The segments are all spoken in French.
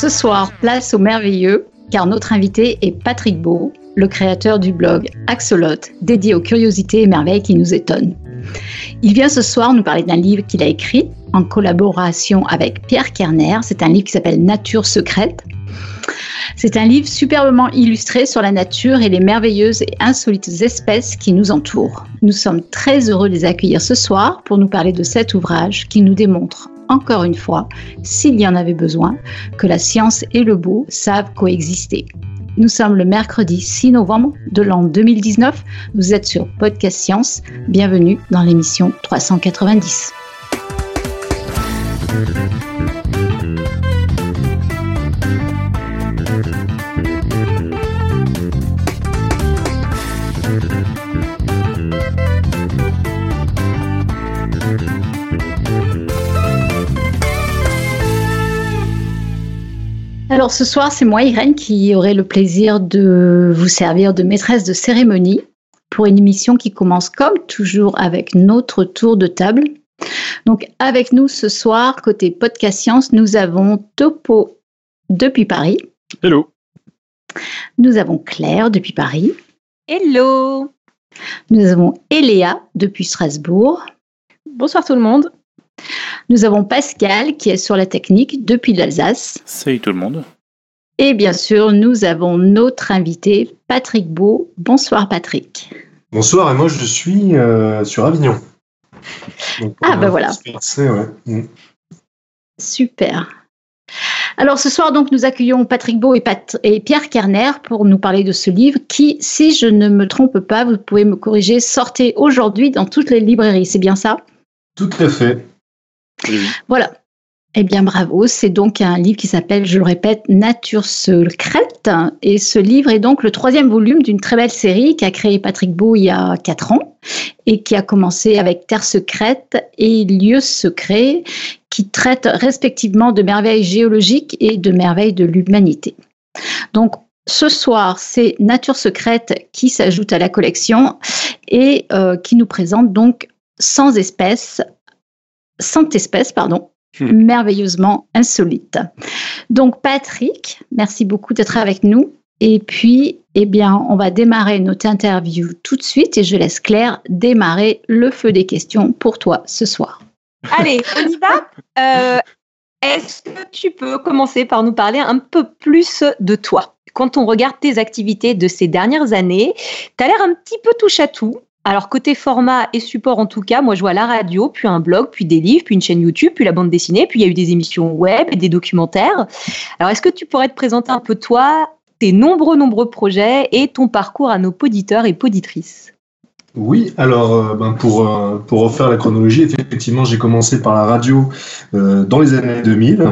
Ce soir, place au merveilleux, car notre invité est Patrick Beau, le créateur du blog Axolot, dédié aux curiosités et merveilles qui nous étonnent. Il vient ce soir nous parler d'un livre qu'il a écrit en collaboration avec Pierre Kerner. C'est un livre qui s'appelle Nature secrète. C'est un livre superbement illustré sur la nature et les merveilleuses et insolites espèces qui nous entourent. Nous sommes très heureux de les accueillir ce soir pour nous parler de cet ouvrage qui nous démontre encore une fois, s'il y en avait besoin, que la science et le beau savent coexister. Nous sommes le mercredi 6 novembre de l'an 2019. Vous êtes sur Podcast Science. Bienvenue dans l'émission 390. Alors ce soir, c'est moi, Irène, qui aurai le plaisir de vous servir de maîtresse de cérémonie pour une émission qui commence comme toujours avec notre tour de table. Donc avec nous ce soir, côté podcast science, nous avons Topo depuis Paris. Hello. Nous avons Claire depuis Paris. Hello. Nous avons Eléa depuis Strasbourg. Bonsoir tout le monde. Nous avons Pascal qui est sur la technique depuis l'Alsace. Salut tout le monde. Et bien sûr, nous avons notre invité, Patrick Beau. Bonsoir Patrick. Bonsoir, et moi je suis euh, sur Avignon. ah ben voilà. Mm. Super. Alors ce soir donc nous accueillons Patrick Beau et, et, Pierre Kerner pour nous parler de ce livre qui, si je ne me trompe pas, vous pouvez me corriger, sortait aujourd'hui dans toutes les librairies, c'est bien ça? Tout à fait. Voilà. Eh bien, bravo. C'est donc un livre qui s'appelle, je le répète, Nature secrète. Et ce livre est donc le troisième volume d'une très belle série qu'a créé Patrick Beau il y a quatre ans et qui a commencé avec Terre secrète et Lieux secrets qui traitent respectivement de merveilles géologiques et de merveilles de l'humanité. Donc, ce soir, c'est Nature secrète qui s'ajoute à la collection et euh, qui nous présente donc 100 espèces 100 espèces, pardon, hmm. merveilleusement insolites. Donc Patrick, merci beaucoup d'être avec nous. Et puis, eh bien, on va démarrer notre interview tout de suite et je laisse Claire démarrer le feu des questions pour toi ce soir. Allez, on y va euh, Est-ce que tu peux commencer par nous parler un peu plus de toi? Quand on regarde tes activités de ces dernières années, tu as l'air un petit peu touche à tout. Alors côté format et support en tout cas, moi je vois la radio, puis un blog, puis des livres, puis une chaîne YouTube, puis la bande dessinée, puis il y a eu des émissions web et des documentaires. Alors est-ce que tu pourrais te présenter un peu toi, tes nombreux nombreux projets et ton parcours à nos poditeurs et poditrices? Oui, alors euh, ben pour, euh, pour refaire la chronologie, effectivement, j'ai commencé par la radio euh, dans les années 2000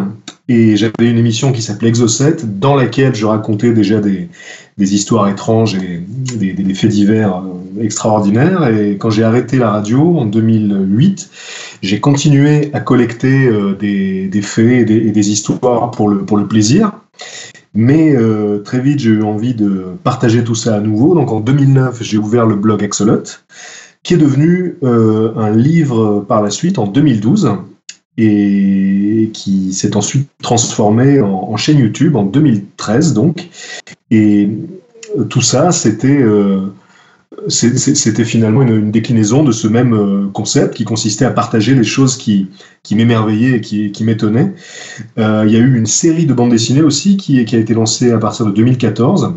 et j'avais une émission qui s'appelait Exocet dans laquelle je racontais déjà des, histoires étranges et des faits divers extraordinaire. Et quand j'ai arrêté la radio en 2008, j'ai continué à collecter euh, des, faits et des, histoires pour le, pour le plaisir. Mais euh, très vite, j'ai eu envie de partager tout ça à nouveau. Donc en 2009, j'ai ouvert le blog Axolot, qui est devenu euh, un livre par la suite en 2012 et qui s'est ensuite transformé en, chaîne YouTube en 2013 donc. Et tout ça, c'était c'était finalement une, déclinaison de ce même euh, concept qui consistait à partager les choses qui, m'émerveillaient et qui, m'étonnaient. Euh, il y a eu une série de bandes dessinées aussi qui, a été lancée à partir de 2014.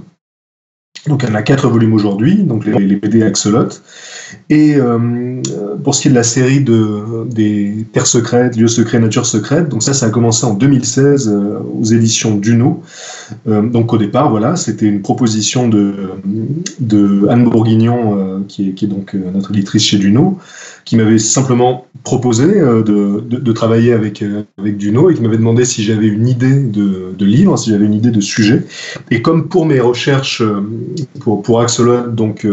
Donc, elle a quatre volumes aujourd'hui, donc les, les, BD Axolot. Et euh, pour ce qui est de la série de, des Terres secrètes, Lieux secrets, Nature secrète, donc ça, ça a commencé en 2016 aux éditions Duno. Donc au départ, voilà, c'était une proposition de, Anne Bourguignon, qui, est, qui, est, donc notre éditrice chez Duno, qui m'avait simplement proposé de, de, travailler avec, avec Duno et qui m'avait demandé si j'avais une idée de, de livre, si j'avais une idée de sujet. Et comme pour mes recherches pour, pour Axolot, donc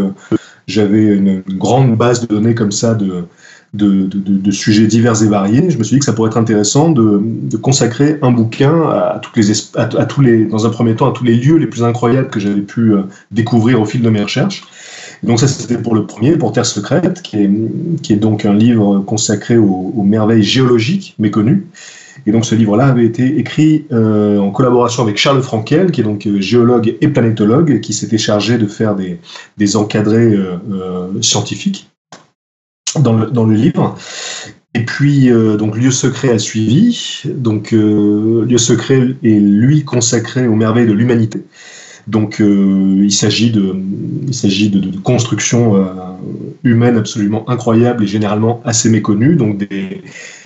j'avais une, grande base de données comme ça de, de, de, sujets divers et variés. Je me suis dit que ça pourrait être intéressant de, consacrer un bouquin à, toutes les, à, tous les, dans un premier temps, à tous les lieux les plus incroyables que j'avais pu euh, découvrir au fil de mes recherches. donc ça, c'était pour le premier, pour Terre secrète, qui est, qui est donc un livre consacré aux, aux merveilles géologiques méconnues. Et donc ce livre-là avait été écrit euh, en collaboration avec Charles Frankel, qui est donc euh, géologue et planétologue, qui s'était chargé de faire des, des encadrés euh, scientifiques dans le, dans le livre. Et puis, donc, Lieu secret a suivi. Donc, Lieu secret est, lui, consacré aux merveilles de l'humanité. Donc, il s'agit de, il s'agit de, de, constructions humaines absolument incroyables et généralement assez méconnues. Donc, des,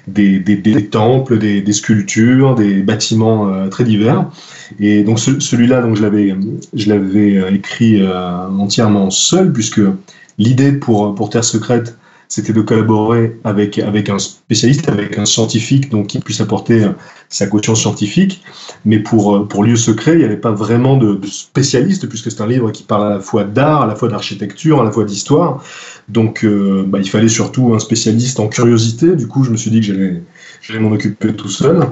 des, des, des temples, des, des, sculptures, des bâtiments euh, très divers. Et donc celui-là, donc je l'avais, je l'avais euh, écrit euh, entièrement seul, puisque l'idée pour pour Terre secrète, c'était de collaborer avec avec un spécialiste, avec un scientifique, donc qui puisse apporter sa caution scientifique. Mais pour pour lieu secret, il n'y avait pas vraiment de, spécialiste, puisque c'est un livre qui parle à la fois d'art, à la fois d'architecture, à la fois d'histoire. Donc, euh, bah, il fallait surtout un spécialiste en curiosité. Du coup, je me suis dit que j'allais, j'allais m'en occuper tout seul.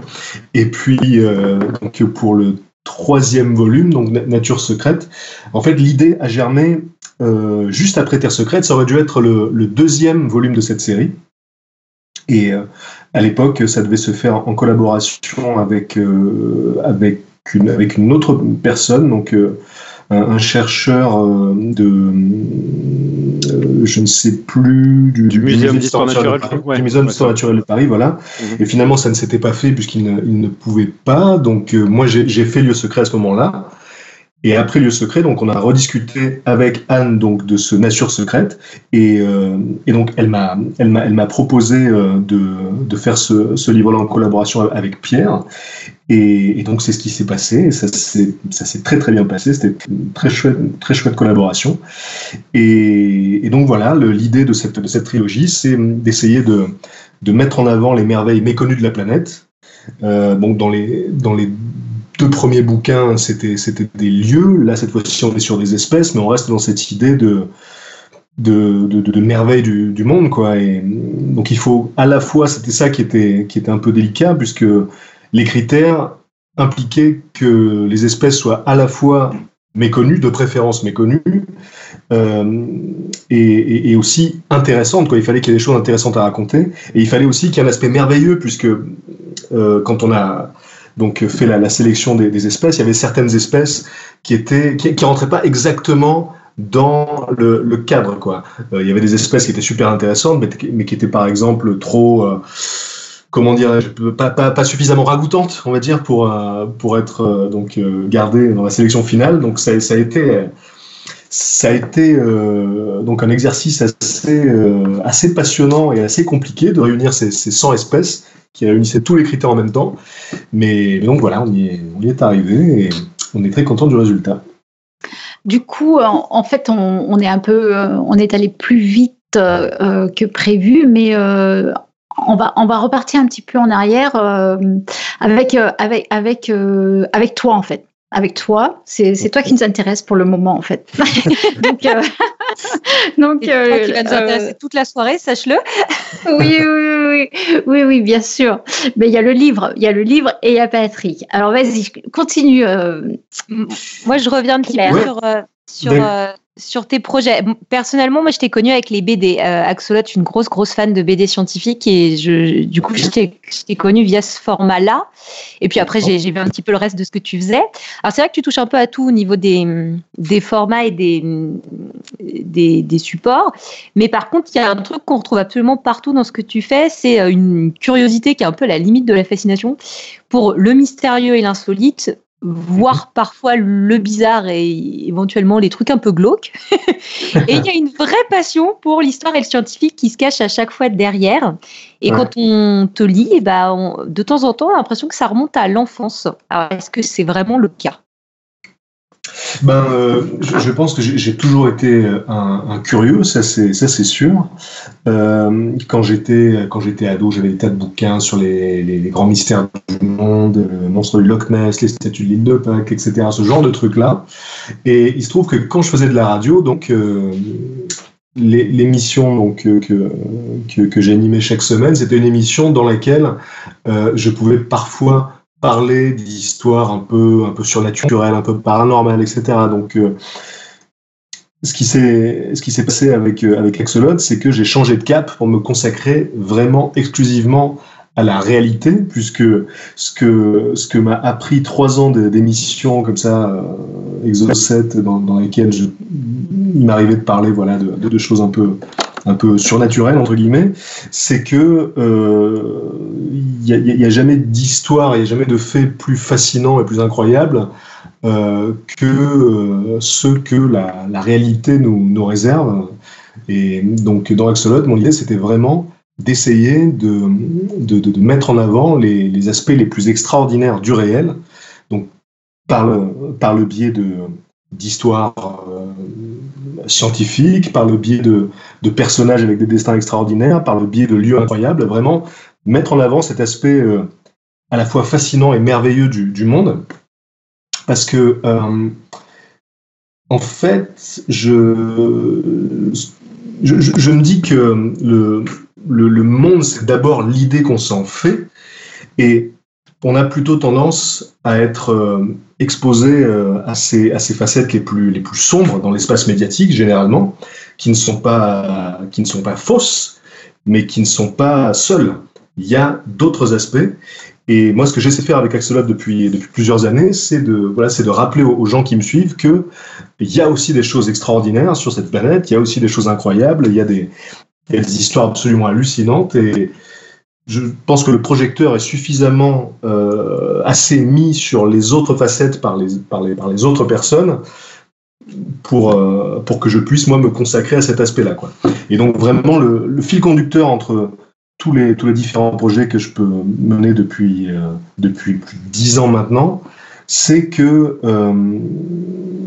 Et puis, euh, pour le troisième volume, donc Nature secrète, en fait, l'idée a germé euh, juste après Terre secrète. Ça aurait dû être le, le deuxième volume de cette série. Et euh, à l'époque, ça devait se faire en collaboration avec euh, avec une avec une autre personne, donc un, chercheur euh, de, je ne sais plus, du, du, Muséum d'histoire naturelle, du Muséum d'histoire naturelle de Paris, voilà. Mhm. Et finalement, ça ne s'était pas fait puisqu'il ne, il ne pouvait pas. Donc, moi, j'ai fait lieu secret à ce moment-là. Et après Lieu Secret, donc on a rediscuté avec Anne donc de ce Nature secrète et, euh, et donc elle m'a elle m'a elle m'a proposé euh, de, de faire ce, ce livre-là en collaboration avec Pierre. Et, et donc c'est ce qui s'est passé. Et ça s'est ça s'est très très bien passé. C'était très chouette très chouette collaboration. Et, et donc voilà l'idée de cette de cette trilogie c'est d'essayer de de mettre en avant les merveilles méconnues de la planète. Euh, donc dans les dans les deux premiers bouquins, c'était des lieux. Là, cette fois-ci, on est sur des espèces, mais on reste dans cette idée de, de, de, merveille du, monde. Quoi. Donc, il faut à la fois, c'était ça qui était, qui était un peu délicat, puisque les critères impliquaient que les espèces soient à la fois méconnues, de préférence méconnues, euh, et, aussi intéressantes. Quoi. Il fallait qu'il y ait des choses intéressantes à raconter, et il fallait aussi qu'il y ait un aspect merveilleux, puisque euh, quand on a donc euh, fait la, la sélection des, espèces, il y avait certaines espèces qui étaient qui, rentraient pas exactement dans le, cadre quoi. Euh, il y avait des espèces qui étaient super intéressantes, mais, mais qui étaient par exemple trop euh, comment dire, pas, pas, suffisamment ragoûtantes, on va dire, pour pour être donc gardées dans la sélection finale. Donc ça, ça a été ça a été donc un exercice assez assez passionnant et assez compliqué de réunir ces, ces 100 espèces qui réunissait tous les critères en même temps. Mais, donc voilà, on y, est, on y est arrivé et on est très content du résultat. Du coup, en, fait, on, est un peu, euh, on est allé plus vite euh, que prévu, mais euh, on va, repartir un petit peu en arrière euh, euh, euh, avec toi en fait avec toi. C'est toi qui nous intéresse pour le moment, en fait. donc, euh, donc euh, toi qui va nous intéresser euh, toute la soirée, sache-le. oui, oui, oui, oui, oui, bien sûr. Mais il y a le livre, il y a le livre et il y a Patrick. Alors, vas-y, continue. Euh, Moi, je reviens un petit peu sur, sur, sur tes projets. Personnellement, moi, je t'ai connu avec les BD. Euh, Axolot, une grosse, grosse fan de BD scientifiques et je, du coup, je t'ai connu via ce format-là. Et puis après, j'ai vu un petit peu le reste de ce que tu faisais. Alors, c'est vrai que tu touches un peu à tout au niveau des, des formats et des, des, des supports. Mais par contre, il y a un truc qu'on retrouve absolument partout dans ce que tu fais, c'est euh, une curiosité qui est un peu la limite de la fascination pour le mystérieux et l'insolite voir parfois le bizarre et éventuellement les trucs un peu glauques. et il y a une vraie passion pour l'histoire et le scientifique qui se cache à chaque fois derrière. Et ouais. quand on te lit, eh ben, on, de temps en temps, on a l'impression que ça remonte à l'enfance. Alors, est-ce que c'est vraiment le cas? Ben, euh, je, pense que j'ai toujours été un, curieux, ça c'est sûr. Euh, quand j'étais ado, j'avais des tas de bouquins sur les, les, grands mystères du monde, le monstre du Loch Ness, les statues de l'île de Pâques, etc. Ce genre de trucs là. Et il se trouve que quand je faisais de la radio, donc euh, l'émission que, que, que j'animais chaque semaine, c'était une émission dans laquelle je pouvais parfois parler d'histoires un peu, un peu surnaturelles, un peu paranormales, etc. Donc, euh, ce qui s'est, passé avec, euh, avec Axolot, c'est que j'ai changé de cap pour me consacrer vraiment exclusivement à la réalité, puisque ce que, ce que m'a appris trois ans d'émissions comme ça, euh, Exo 7, dans, lesquelles il m'arrivait de parler voilà, de, de, choses un peu, un peu surnaturel entre guillemets, c'est que euh, n'y a, jamais d'histoire, il n'y a jamais de fait plus fascinant et plus incroyable euh, que euh, ceux que la, réalité nous, réserve. Et donc dans Axolot, mon idée c'était vraiment d'essayer de, mettre en avant les, aspects les plus extraordinaires du réel, donc par le, par le biais d'histoires euh, scientifiques, par le biais de, personnages avec des destins extraordinaires, par le biais de lieux incroyables, vraiment mettre en avant cet aspect euh, à la fois fascinant et merveilleux du, monde. Parce que, euh, en fait, je, je, me dis que le, le, le monde, c'est d'abord l'idée qu'on s'en fait. Et on a plutôt tendance à être euh, exposé à, ces, à ces facettes les plus, les plus sombres dans l'espace médiatique, généralement, qui ne, sont pas, qui ne sont pas fausses, mais qui ne sont pas seules. Il y a d'autres aspects. Et moi, ce que j'essaie de faire avec Axolot depuis, plusieurs années, c'est de, rappeler aux, gens qui me suivent que il y a aussi des choses extraordinaires sur cette planète, il y a aussi des choses incroyables, il y a des, histoires absolument hallucinantes. Et, je pense que le projecteur est suffisamment euh, assez mis sur les autres facettes par les, autres personnes pour, euh, pour que je puisse, moi, me consacrer à cet aspect-là. Et donc, vraiment, le, fil conducteur entre tous les, tous les différents projets que je peux mener depuis, euh, depuis plus de dix ans maintenant, c'est que euh,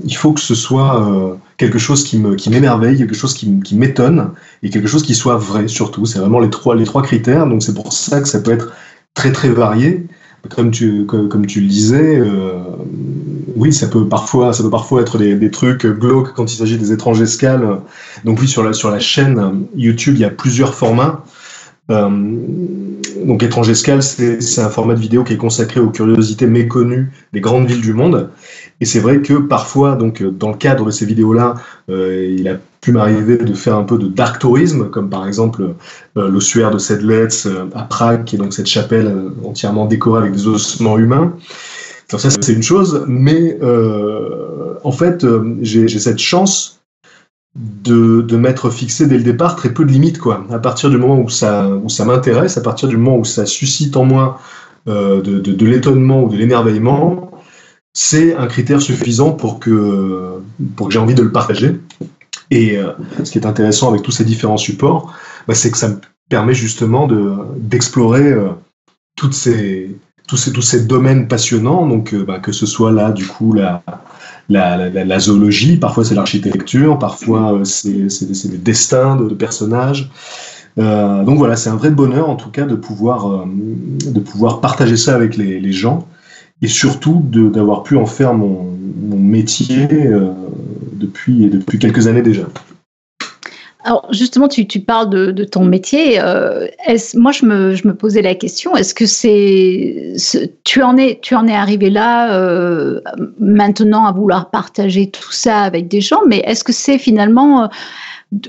il faut que ce soit euh, quelque chose qui me qui m'émerveille, quelque chose qui, qui m'étonne et quelque chose qui soit vrai surtout. C'est vraiment les trois les trois critères. Donc c'est pour ça que ça peut être très très varié. Comme tu comme, tu le disais, oui, ça peut parfois ça peut parfois être des, des trucs glauques quand il s'agit des étranges escales. Donc oui, sur la sur la chaîne YouTube, il y a plusieurs formats. Euh, donc Étrange Escale, c'est un format de vidéo qui est consacré aux curiosités méconnues des grandes villes du monde. Et c'est vrai que parfois, donc dans le cadre de ces vidéos-là, euh, il a pu m'arriver de faire un peu de dark tourisme, comme par exemple euh, l'ossuaire de Sedlec euh, à Prague, qui est donc cette chapelle euh, entièrement décorée avec des ossements humains. Donc ça, c'est une chose, mais euh, en fait, j'ai cette chance de, de m'être fixé dès le départ très peu de limites quoi. À partir du moment où ça où ça m'intéresse, à partir du moment où ça suscite en moi euh, de, de, de l'étonnement ou de l'émerveillement, c'est un critère suffisant pour que pour que j'ai envie de le partager. Et euh, ce qui est intéressant avec tous ces différents supports, bah, c'est que ça me permet justement de d'explorer euh, toutes ces tous ces tous ces domaines passionnants. Donc euh, bah, que ce soit là du coup la la, la, la zoologie, parfois c'est l'architecture, parfois euh, c'est des destins de, personnages. Euh, donc voilà, c'est un vrai bonheur en tout cas de pouvoir, euh, de pouvoir partager ça avec les, gens et surtout d'avoir pu en faire mon, mon métier euh, depuis, depuis quelques années déjà. Alors justement, tu, parles de, ton métier. Euh, moi, je me, je me, posais la question est-ce que c'est tu en es tu en es arrivé là euh, maintenant à vouloir partager tout ça avec des gens, mais est-ce que c'est finalement euh,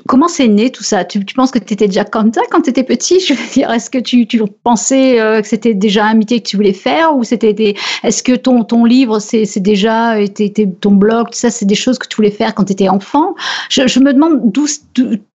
Comment c'est né tout ça? Tu, tu, penses que tu étais déjà comme ça quand tu étais petit? Je veux dire, est-ce que tu, tu pensais euh, que c'était déjà un métier que tu voulais faire ou c'était des... Est-ce que ton, ton livre, c'est déjà était, ton blog, tout ça, c'est des choses que tu voulais faire quand tu étais enfant? Je, je me demande d'où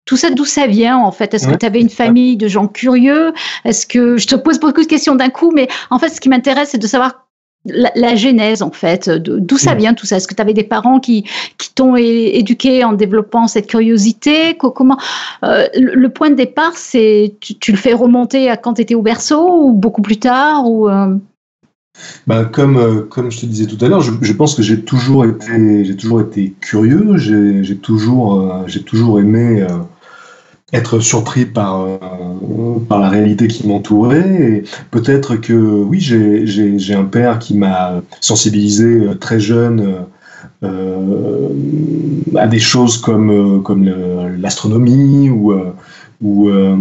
tout ça, d'où ça vient en fait? Est-ce que tu avais une famille de gens curieux? Est-ce que je te pose beaucoup de questions d'un coup, mais en fait, ce qui m'intéresse, c'est de savoir la, la, genèse en fait, d'où ça vient tout ça. Est-ce que tu avais des parents qui, qui t'ont éduqué en développant cette curiosité? Comment euh, le, point de départ, c'est tu, tu, le fais remonter à quand tu étais au berceau ou beaucoup plus tard ou euh... bah, comme, euh, comme je te disais tout à l'heure, je, je, pense que j'ai toujours été, toujours été curieux, j'ai toujours, j'ai toujours aimé être surpris par, euh, par la réalité qui m'entourait. Peut-être que oui, j'ai un père qui m'a sensibilisé très jeune à des choses comme, comme l'astronomie ou ou, euh,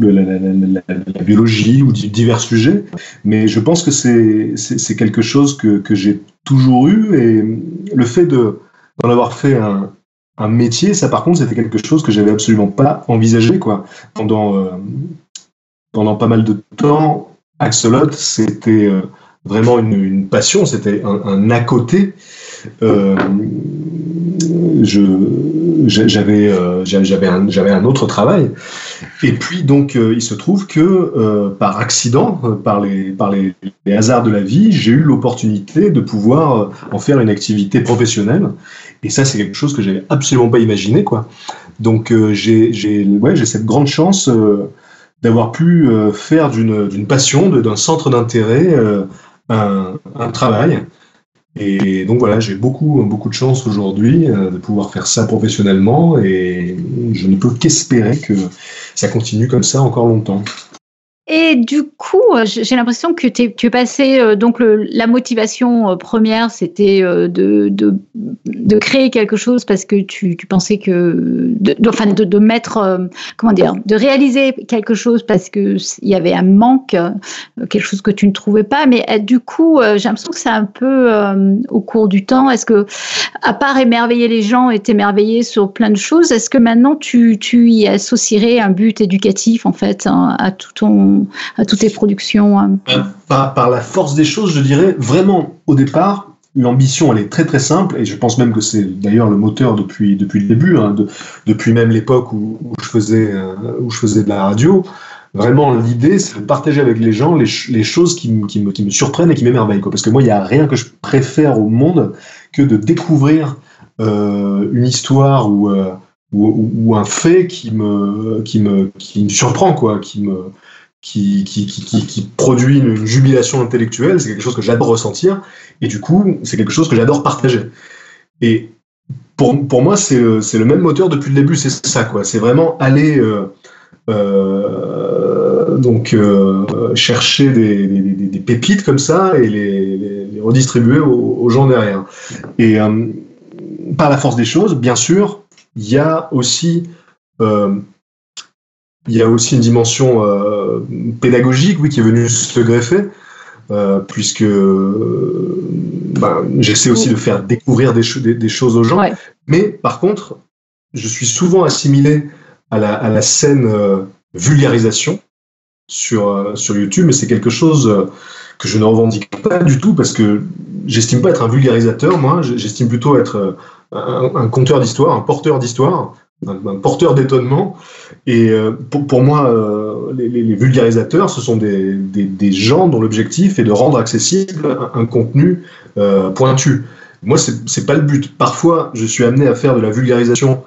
la, biologie ou divers sujets. Mais je pense que c'est quelque chose que, que j'ai toujours eu et le fait d'en avoir fait un, un, métier, ça par contre c'était quelque chose que j'avais absolument pas envisagé quoi. Pendant, euh, pendant pas mal de temps, Axolot c'était euh, vraiment une, passion, c'était un, à côté. Euh, j'avais euh, j'avais un, autre travail. Et puis donc il se trouve que par accident, par les par les, hasards de la vie, j'ai eu l'opportunité de pouvoir en faire une activité professionnelle. Et ça c'est quelque chose que j'avais absolument pas imaginé quoi. Donc j'ai j'ai ouais cette grande chance d'avoir pu faire d'une passion, d'un centre d'intérêt un, un travail. Et donc voilà, j'ai beaucoup, beaucoup de chance aujourd'hui euh, de pouvoir faire ça professionnellement et je ne peux qu'espérer que ça continue comme ça encore longtemps. Et du coup, euh, j'ai l'impression que tu es passé, euh, donc la motivation euh, première, c'était de, de, créer quelque chose parce que tu, tu pensais que, enfin, de, de, mettre, comment dire, de réaliser quelque chose parce qu'il y avait un manque, quelque chose que tu ne trouvais pas. Mais du coup, j'ai l'impression que c'est un peu au cours du temps. Est-ce que, à part émerveiller les gens et t'émerveiller sur plein de choses, est-ce que maintenant tu, tu y associerais un but éducatif en fait hein, à tout ton à toutes tes productions euh, par, la force des choses, je dirais vraiment au départ, l'ambition elle est très très simple et je pense même que c'est d'ailleurs le moteur depuis depuis le début, hein, depuis même l'époque où, je faisais euh, où je faisais de la radio. Vraiment, l'idée, c'est de partager avec les gens les, choses qui, qui, me, qui, me, surprennent et qui m'émerveillent. Parce que moi, il n'y a rien que je préfère au monde que de découvrir euh, une histoire ou, ou, ou, un fait qui me, qui me, qui me surprend, quoi, qui me, qui, produit une jubilation intellectuelle, c'est quelque chose que j'adore ressentir, et du coup, c'est quelque chose que j'adore partager. Et pour, pour moi, c'est le, même moteur depuis le début, c'est ça, quoi. C'est vraiment aller euh, euh, donc euh, chercher des, pépites comme ça et les, redistribuer aux, aux, gens derrière. Et par la force des choses, bien sûr, il y a aussi il y a aussi une dimension euh, pédagogique, oui, qui est venue se greffer, euh, puisque euh, ben, j'essaie aussi de faire découvrir des, des, choses aux gens. Mais par contre, je suis souvent assimilé à la, à la scène vulgarisation sur, sur YouTube, mais c'est quelque chose que je ne revendique pas du tout parce que j'estime pas être un vulgarisateur, moi, j'estime plutôt être un, un conteur d'histoire, un porteur d'histoire un, porteur d'étonnement. Et euh, pour, pour, moi, euh, les, vulgarisateurs, ce sont des, des, gens dont l'objectif est de rendre accessible un, contenu euh, pointu. Moi, c'est pas le but. Parfois, je suis amené à faire de la vulgarisation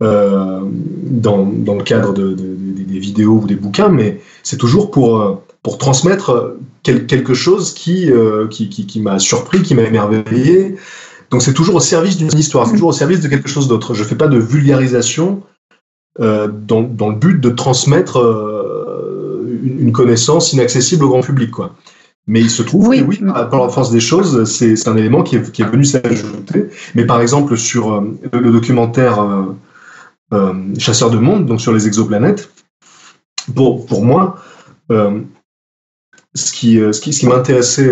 dans, dans, le cadre de, de, des vidéos ou des bouquins, mais c'est toujours pour, pour transmettre quelque chose qui, qui, qui m'a surpris, qui m'a émerveillé, donc c'est toujours au service d'une histoire, c'est toujours au service de quelque chose d'autre. Je ne fais pas de vulgarisation euh, dans, dans, le but de transmettre euh, une, connaissance inaccessible au grand public. Quoi. Mais il se trouve oui. que oui, par la force des choses, c'est un élément qui est, qui est venu s'ajouter. Mais par exemple, sur euh, le documentaire euh, euh, Chasseur de monde, donc sur les exoplanètes, pour, pour moi, ce qui, ce qui, ce qui m'intéressait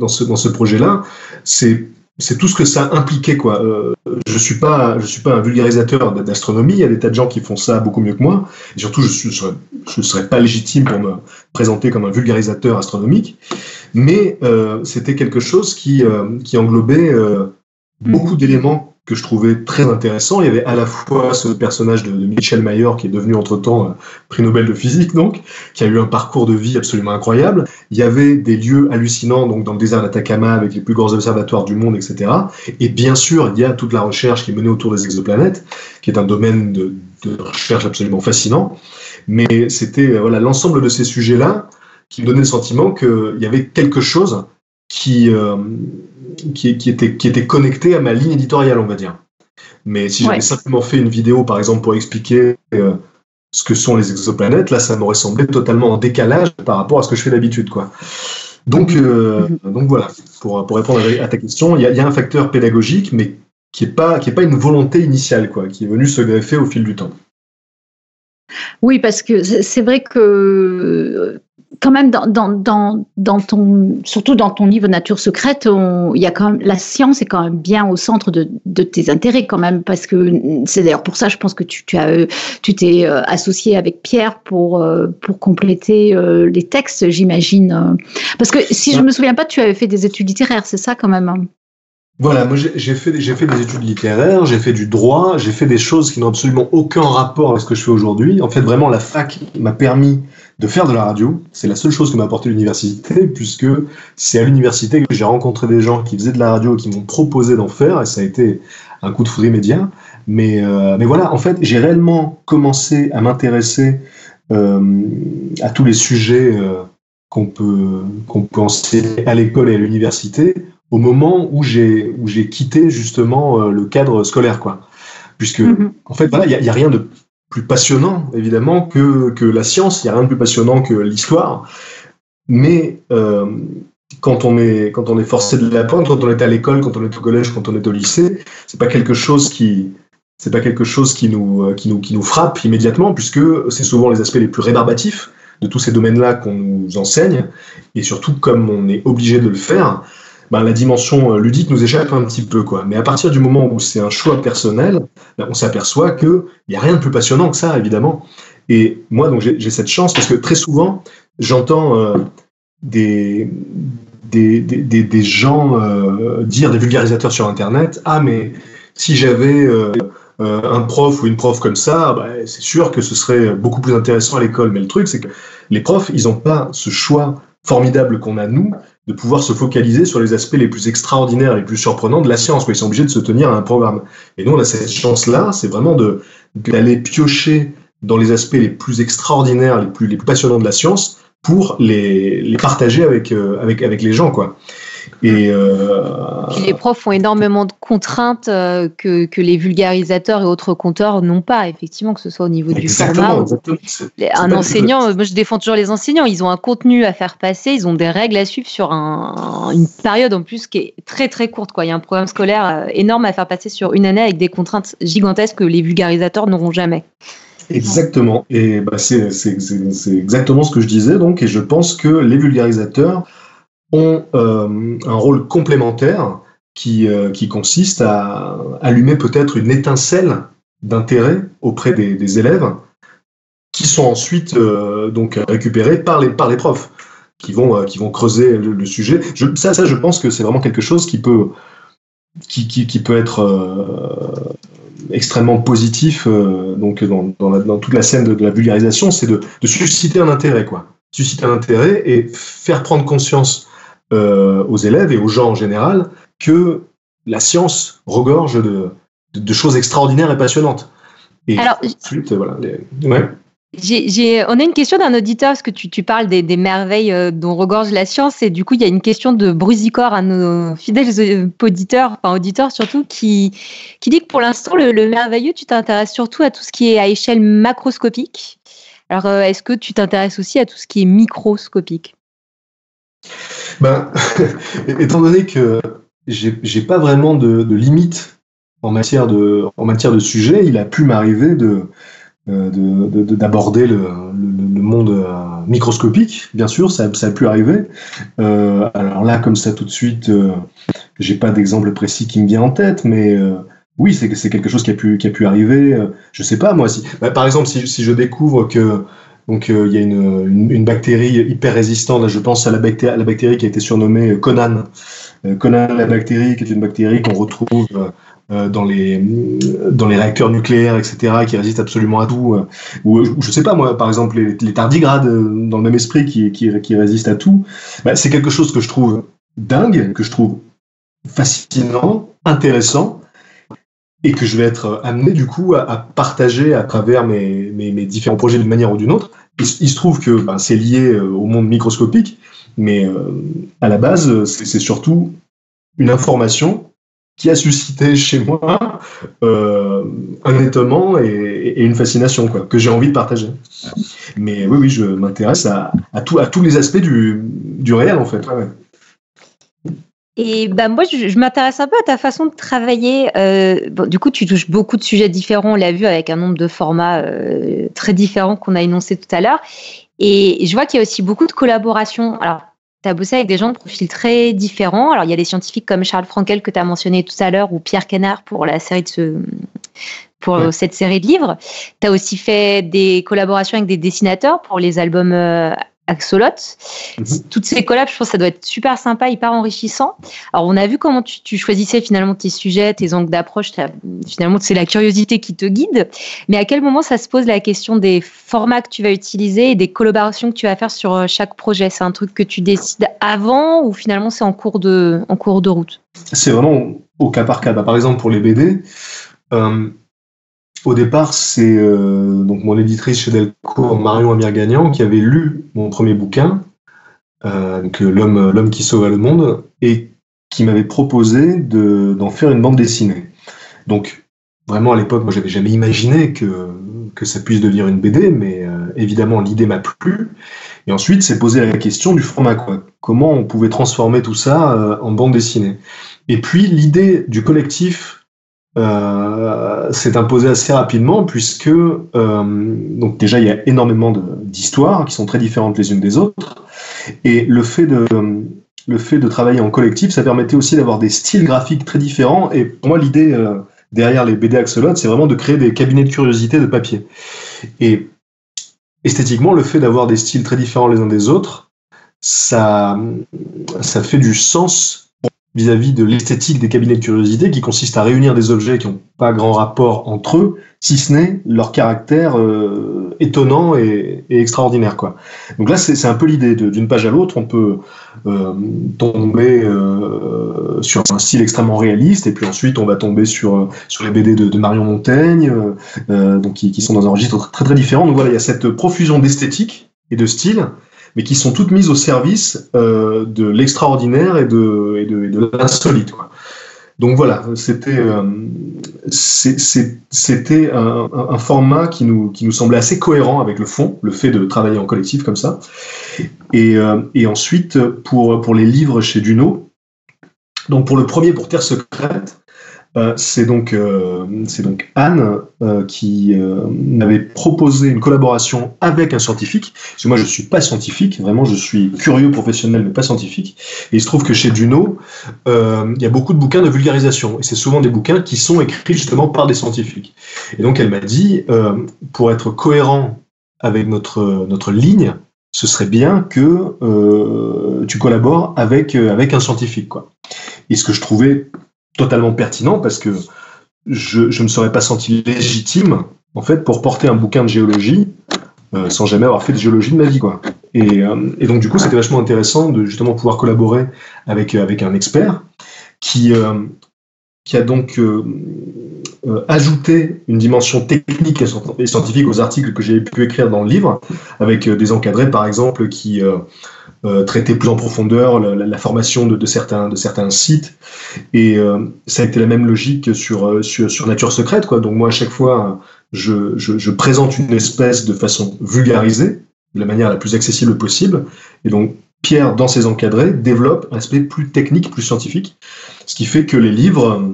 dans ce, dans ce projet-là, c'est c'est tout ce que ça impliquait quoi. Euh, je suis pas je suis pas un vulgarisateur d'astronomie, il y a des tas de gens qui font ça beaucoup mieux que moi. Et surtout je ne serais pas légitime pour me présenter comme un vulgarisateur astronomique, mais euh, c'était quelque chose qui euh, qui englobait beaucoup d'éléments que je trouvais très intéressant. Il y avait à la fois ce personnage de, Michel Mayor qui est devenu entre-temps euh, prix Nobel de physique, donc, qui a eu un parcours de vie absolument incroyable. Il y avait des lieux hallucinants, donc dans le désert d'Atacama avec les plus grands observatoires du monde, etc. Et bien sûr, il y a toute la recherche qui est menée autour des exoplanètes, qui est un domaine de, recherche absolument fascinant. Mais c'était euh, voilà l'ensemble de ces sujets-là qui me donnait le sentiment qu'il y avait quelque chose qui, qui, qui, était, qui était connecté à ma ligne éditoriale, on va dire. Mais si j'avais simplement fait une vidéo, par exemple, pour expliquer ce que sont les exoplanètes, là, ça m'aurait semblé totalement en décalage par rapport à ce que je fais d'habitude, quoi. Donc, euh, mhm. donc voilà, pour, pour répondre à ta question, il y, y, a un facteur pédagogique, mais qui n'est pas, qui est pas une volonté initiale, quoi, qui est venu se greffer au fil du temps. Oui, parce que c'est vrai que quand même dans, dans, dans, ton surtout dans ton livre Nature secrète, il y a quand même la science est quand même bien au centre de, de tes intérêts quand même parce que c'est d'ailleurs pour ça je pense que tu, tu as tu t'es euh, associé avec Pierre pour euh, pour compléter euh, les textes j'imagine parce que si je me souviens pas tu avais fait des études littéraires c'est ça quand même. Voilà, moi j'ai fait, fait des études littéraires, j'ai fait du droit, j'ai fait des choses qui n'ont absolument aucun rapport avec ce que je fais aujourd'hui. En fait, vraiment, la fac m'a permis de faire de la radio. C'est la seule chose que m'a apporté l'université, puisque c'est à l'université que j'ai rencontré des gens qui faisaient de la radio et qui m'ont proposé d'en faire, et ça a été un coup de foudre immédiat. Mais, euh, voilà, en fait, j'ai réellement commencé à m'intéresser euh, à tous les sujets euh, qu'on peut, qu'on peut enseigner à l'école et à l'université au moment où j'ai où j'ai quitté justement euh, le cadre scolaire quoi. Puisque mm-hmm. en fait voilà il y, a, rien de plus passionnant évidemment que que la science. Il y a rien de plus passionnant que l'histoire. Mais euh, quand on est quand on est forcé de l'apprendre quand on est à l'école quand on est au collège quand on est au lycée c'est pas quelque chose qui c'est pas quelque chose qui nous euh, qui nous qui nous frappe immédiatement puisque c'est souvent les aspects les plus rébarbatifs de tous ces domaines-là qu'on nous enseigne. Et surtout comme on est obligé de le faire ben, la dimension euh, ludique nous échappe un petit peu. Quoi. Mais à partir du moment où c'est un choix personnel, ben, on s'aperçoit qu'il n'y a rien de plus passionnant que ça, évidemment. Et moi, donc, j'ai cette chance parce que très souvent, j'entends euh, des, des, des, des, gens euh, dire, des vulgarisateurs sur Internet, ah mais si j'avais un prof ou une prof comme ça, ben, c'est sûr que ce serait beaucoup plus intéressant à l'école. Mais le truc, c'est que les profs, ils n'ont pas ce choix formidable qu'on a nous de pouvoir se focaliser sur les aspects les plus extraordinaires, les plus surprenants de la science. Ils sont obligés de se tenir à un programme. Et nous, on a cette chance-là, c'est vraiment d'aller piocher dans les aspects les plus extraordinaires, les plus, les plus passionnants de la science, pour les, les partager avec, euh, avec, avec les gens. quoi. Et euh, les profs ont énormément de contraintes euh, que, que, les vulgarisateurs et autres compteurs n'ont pas, effectivement, que ce soit au niveau du format. Un enseignant, moi je défends toujours les enseignants, ils ont un contenu à faire passer, ils ont des règles à suivre sur un, une période en plus qui est très très courte. Quoi. Il y a un programme scolaire euh, énorme à faire passer sur une année avec des contraintes gigantesques que les vulgarisateurs n'auront jamais. Exactement. Et bah, c'est exactement ce que je disais. Donc, et je pense que les vulgarisateurs ont euh, un rôle complémentaire qui, euh, qui consiste à allumer peut-être une étincelle d'intérêt auprès des, élèves qui sont ensuite euh, donc récupérés par les, par les profs qui vont, qui vont creuser le, sujet. Je, ça, ça, je pense que c'est vraiment quelque chose qui peut, qui, qui, peut être extrêmement positif donc dans, dans, toute la scène de, la vulgarisation, c'est de, de, susciter un intérêt, quoi. Susciter un intérêt et faire prendre conscience euh, aux élèves et aux gens en général que la science regorge de, de, choses extraordinaires et passionnantes. Et Alors, ensuite, voilà, ouais. J'ai, on a une question d'un auditeur, parce que tu, tu parles des, des, merveilles euh, dont regorge la science, et du coup, il y a une question de Brusicor, à nos fidèles auditeurs, enfin auditeurs surtout, qui, qui dit que pour l'instant, le, le merveilleux, tu t'intéresses surtout à tout ce qui est à échelle macroscopique. Alors, euh, est-ce que tu t'intéresses aussi à tout ce qui est microscopique? Ben, étant donné que j'ai pas vraiment de, limite en matière de, en matière de sujet, il a pu m'arriver de, euh, d'aborder le, le, monde euh, microscopique, bien sûr, ça, ça a pu arriver. Euh, alors là, comme ça, tout de suite, euh, j'ai pas d'exemple précis qui me vient en tête, mais oui, c'est quelque chose qui a pu, qui a pu arriver. Je sais pas, moi, si, bah, par exemple, si, si je découvre que donc euh, il y a une, une, bactérie hyper résistante. Là, je pense à la, bactérie, qui a été surnommée euh, Conan. Euh, Conan la bactérie, qui est une bactérie qu'on retrouve dans les dans les réacteurs nucléaires, etc., qui résiste absolument à tout. ou, je sais pas moi, par exemple les, les, tardigrades dans le même esprit qui qui, qui résistent à tout. Bah, c'est quelque chose que je trouve dingue, que je trouve fascinant, intéressant et que je vais être amené du coup à, partager à travers mes, mes, mes différents projets d'une manière ou d'une autre. Il, se trouve que ben, c'est lié euh, au monde microscopique, Mais à la base, c'est surtout une information qui a suscité chez moi euh, un étonnement et, une fascination quoi, que j'ai envie de partager. Mais oui, oui, je m'intéresse à, à, tout, à tous les aspects du, du réel en fait. Et ben moi, je, m'intéresse un peu à ta façon de travailler. Euh, du coup, tu touches beaucoup de sujets différents, on l'a vu, avec un nombre de formats euh, très différents qu'on a énoncé tout à l'heure. Et je vois qu'il y a aussi beaucoup de collaborations. Alors, tu as bossé avec des gens de profils très différents. Alors, il y a des scientifiques comme Charles Frankel que tu as mentionné tout à l'heure ou Pierre Canard pour la série de ce, pour cette série de livres. Tu as aussi fait des collaborations avec des dessinateurs pour les albums euh, Axolot. Mhm. Toutes ces collabs, je pense que ça doit être super sympa, hyper enrichissant. Alors, on a vu comment tu, choisissais finalement tes sujets, tes angles d'approche. Finalement, c'est la curiosité qui te guide. Mais à quel moment ça se pose la question des formats que tu vas utiliser et des collaborations que tu vas faire sur euh, chaque projet? C'est un truc que tu décides avant ou finalement c'est en cours de, en cours de route? C'est vraiment au cas par cas. Bah, par exemple, pour les BD, euh, au départ, c'est euh, donc mon éditrice chez Delcourt, Marion Amir Gagnant, qui avait lu mon premier bouquin, euh, l'homme qui sauva le monde, et qui m'avait proposé de d'en faire une bande dessinée. Donc vraiment à l'époque, moi j'avais jamais imaginé que ça puisse devenir une BD, mais euh, évidemment l'idée m'a plu. Et ensuite, c'est posé la question du format quoi. Comment on pouvait transformer tout ça en bande dessinée? Et puis l'idée du collectif euh, s'est imposé assez rapidement puisque euh, donc déjà il y a énormément d'histoires qui sont très différentes les unes des autres. Et le fait de le fait de travailler en collectif ça permettait aussi d'avoir des styles graphiques très différents. Et pour moi l'idée euh, derrière les BD Axolot c'est vraiment de créer des cabinets de curiosité de papier. Et esthétiquement le fait d'avoir des styles très différents les uns des autres ça ça fait du sens vis-à-vis de l'esthétique des cabinets de curiosité qui consiste à réunir des objets qui n'ont pas grand rapport entre eux, si ce n'est leur caractère euh, étonnant et, extraordinaire. Donc là, c'est un peu l'idée. D'une page à l'autre, on peut euh, tomber euh, sur un style extrêmement réaliste, et puis ensuite, on va tomber sur, sur les BD de, Marion Montaigne, donc qui, qui, sont dans un registre très très différent. Donc voilà, il y a cette profusion d'esthétique et de style mais qui sont toutes mises au service euh, de l'extraordinaire et de, et l'insolite. Donc voilà, c'était euh, un, format qui nous, qui nous semblait assez cohérent avec le fond, le fait de travailler en collectif comme ça. Et, euh, ensuite, pour, pour les livres chez Duno, donc pour le premier, pour Terre secrète, euh, c'est donc, euh, Anne euh, qui m'avait proposé une collaboration avec un scientifique. Parce que moi, je suis pas scientifique, vraiment, je suis curieux professionnel, mais pas scientifique. Et il se trouve que chez Duno, il y a beaucoup de bouquins de vulgarisation. Et c'est souvent des bouquins qui sont écrits justement par des scientifiques. Et donc, elle m'a dit, pour être cohérent avec notre, notre ligne, ce serait bien que tu collabores avec, avec un scientifique. Quoi. Et ce que je trouvais totalement pertinent parce que je ne me serais pas senti légitime en fait pour porter un bouquin de géologie euh, sans jamais avoir fait de géologie de ma vie quoi. Et, euh, et donc du coup c'était vachement intéressant de justement pouvoir collaborer avec euh, avec un expert qui qui a donc ajouté une dimension technique et scientifique aux articles que j'ai pu écrire dans le livre, avec des encadrés par exemple qui euh, traiter plus en profondeur la, formation de, certains, de certains sites. Et euh, ça a été la même logique sur, euh, sur, sur, Nature Secrète. Quoi. Donc moi, à chaque fois, je, je, je, présente une espèce de façon vulgarisée, de la manière la plus accessible possible. Et donc, Pierre, dans ses encadrés, développe un aspect plus technique, plus scientifique, ce qui fait que les livres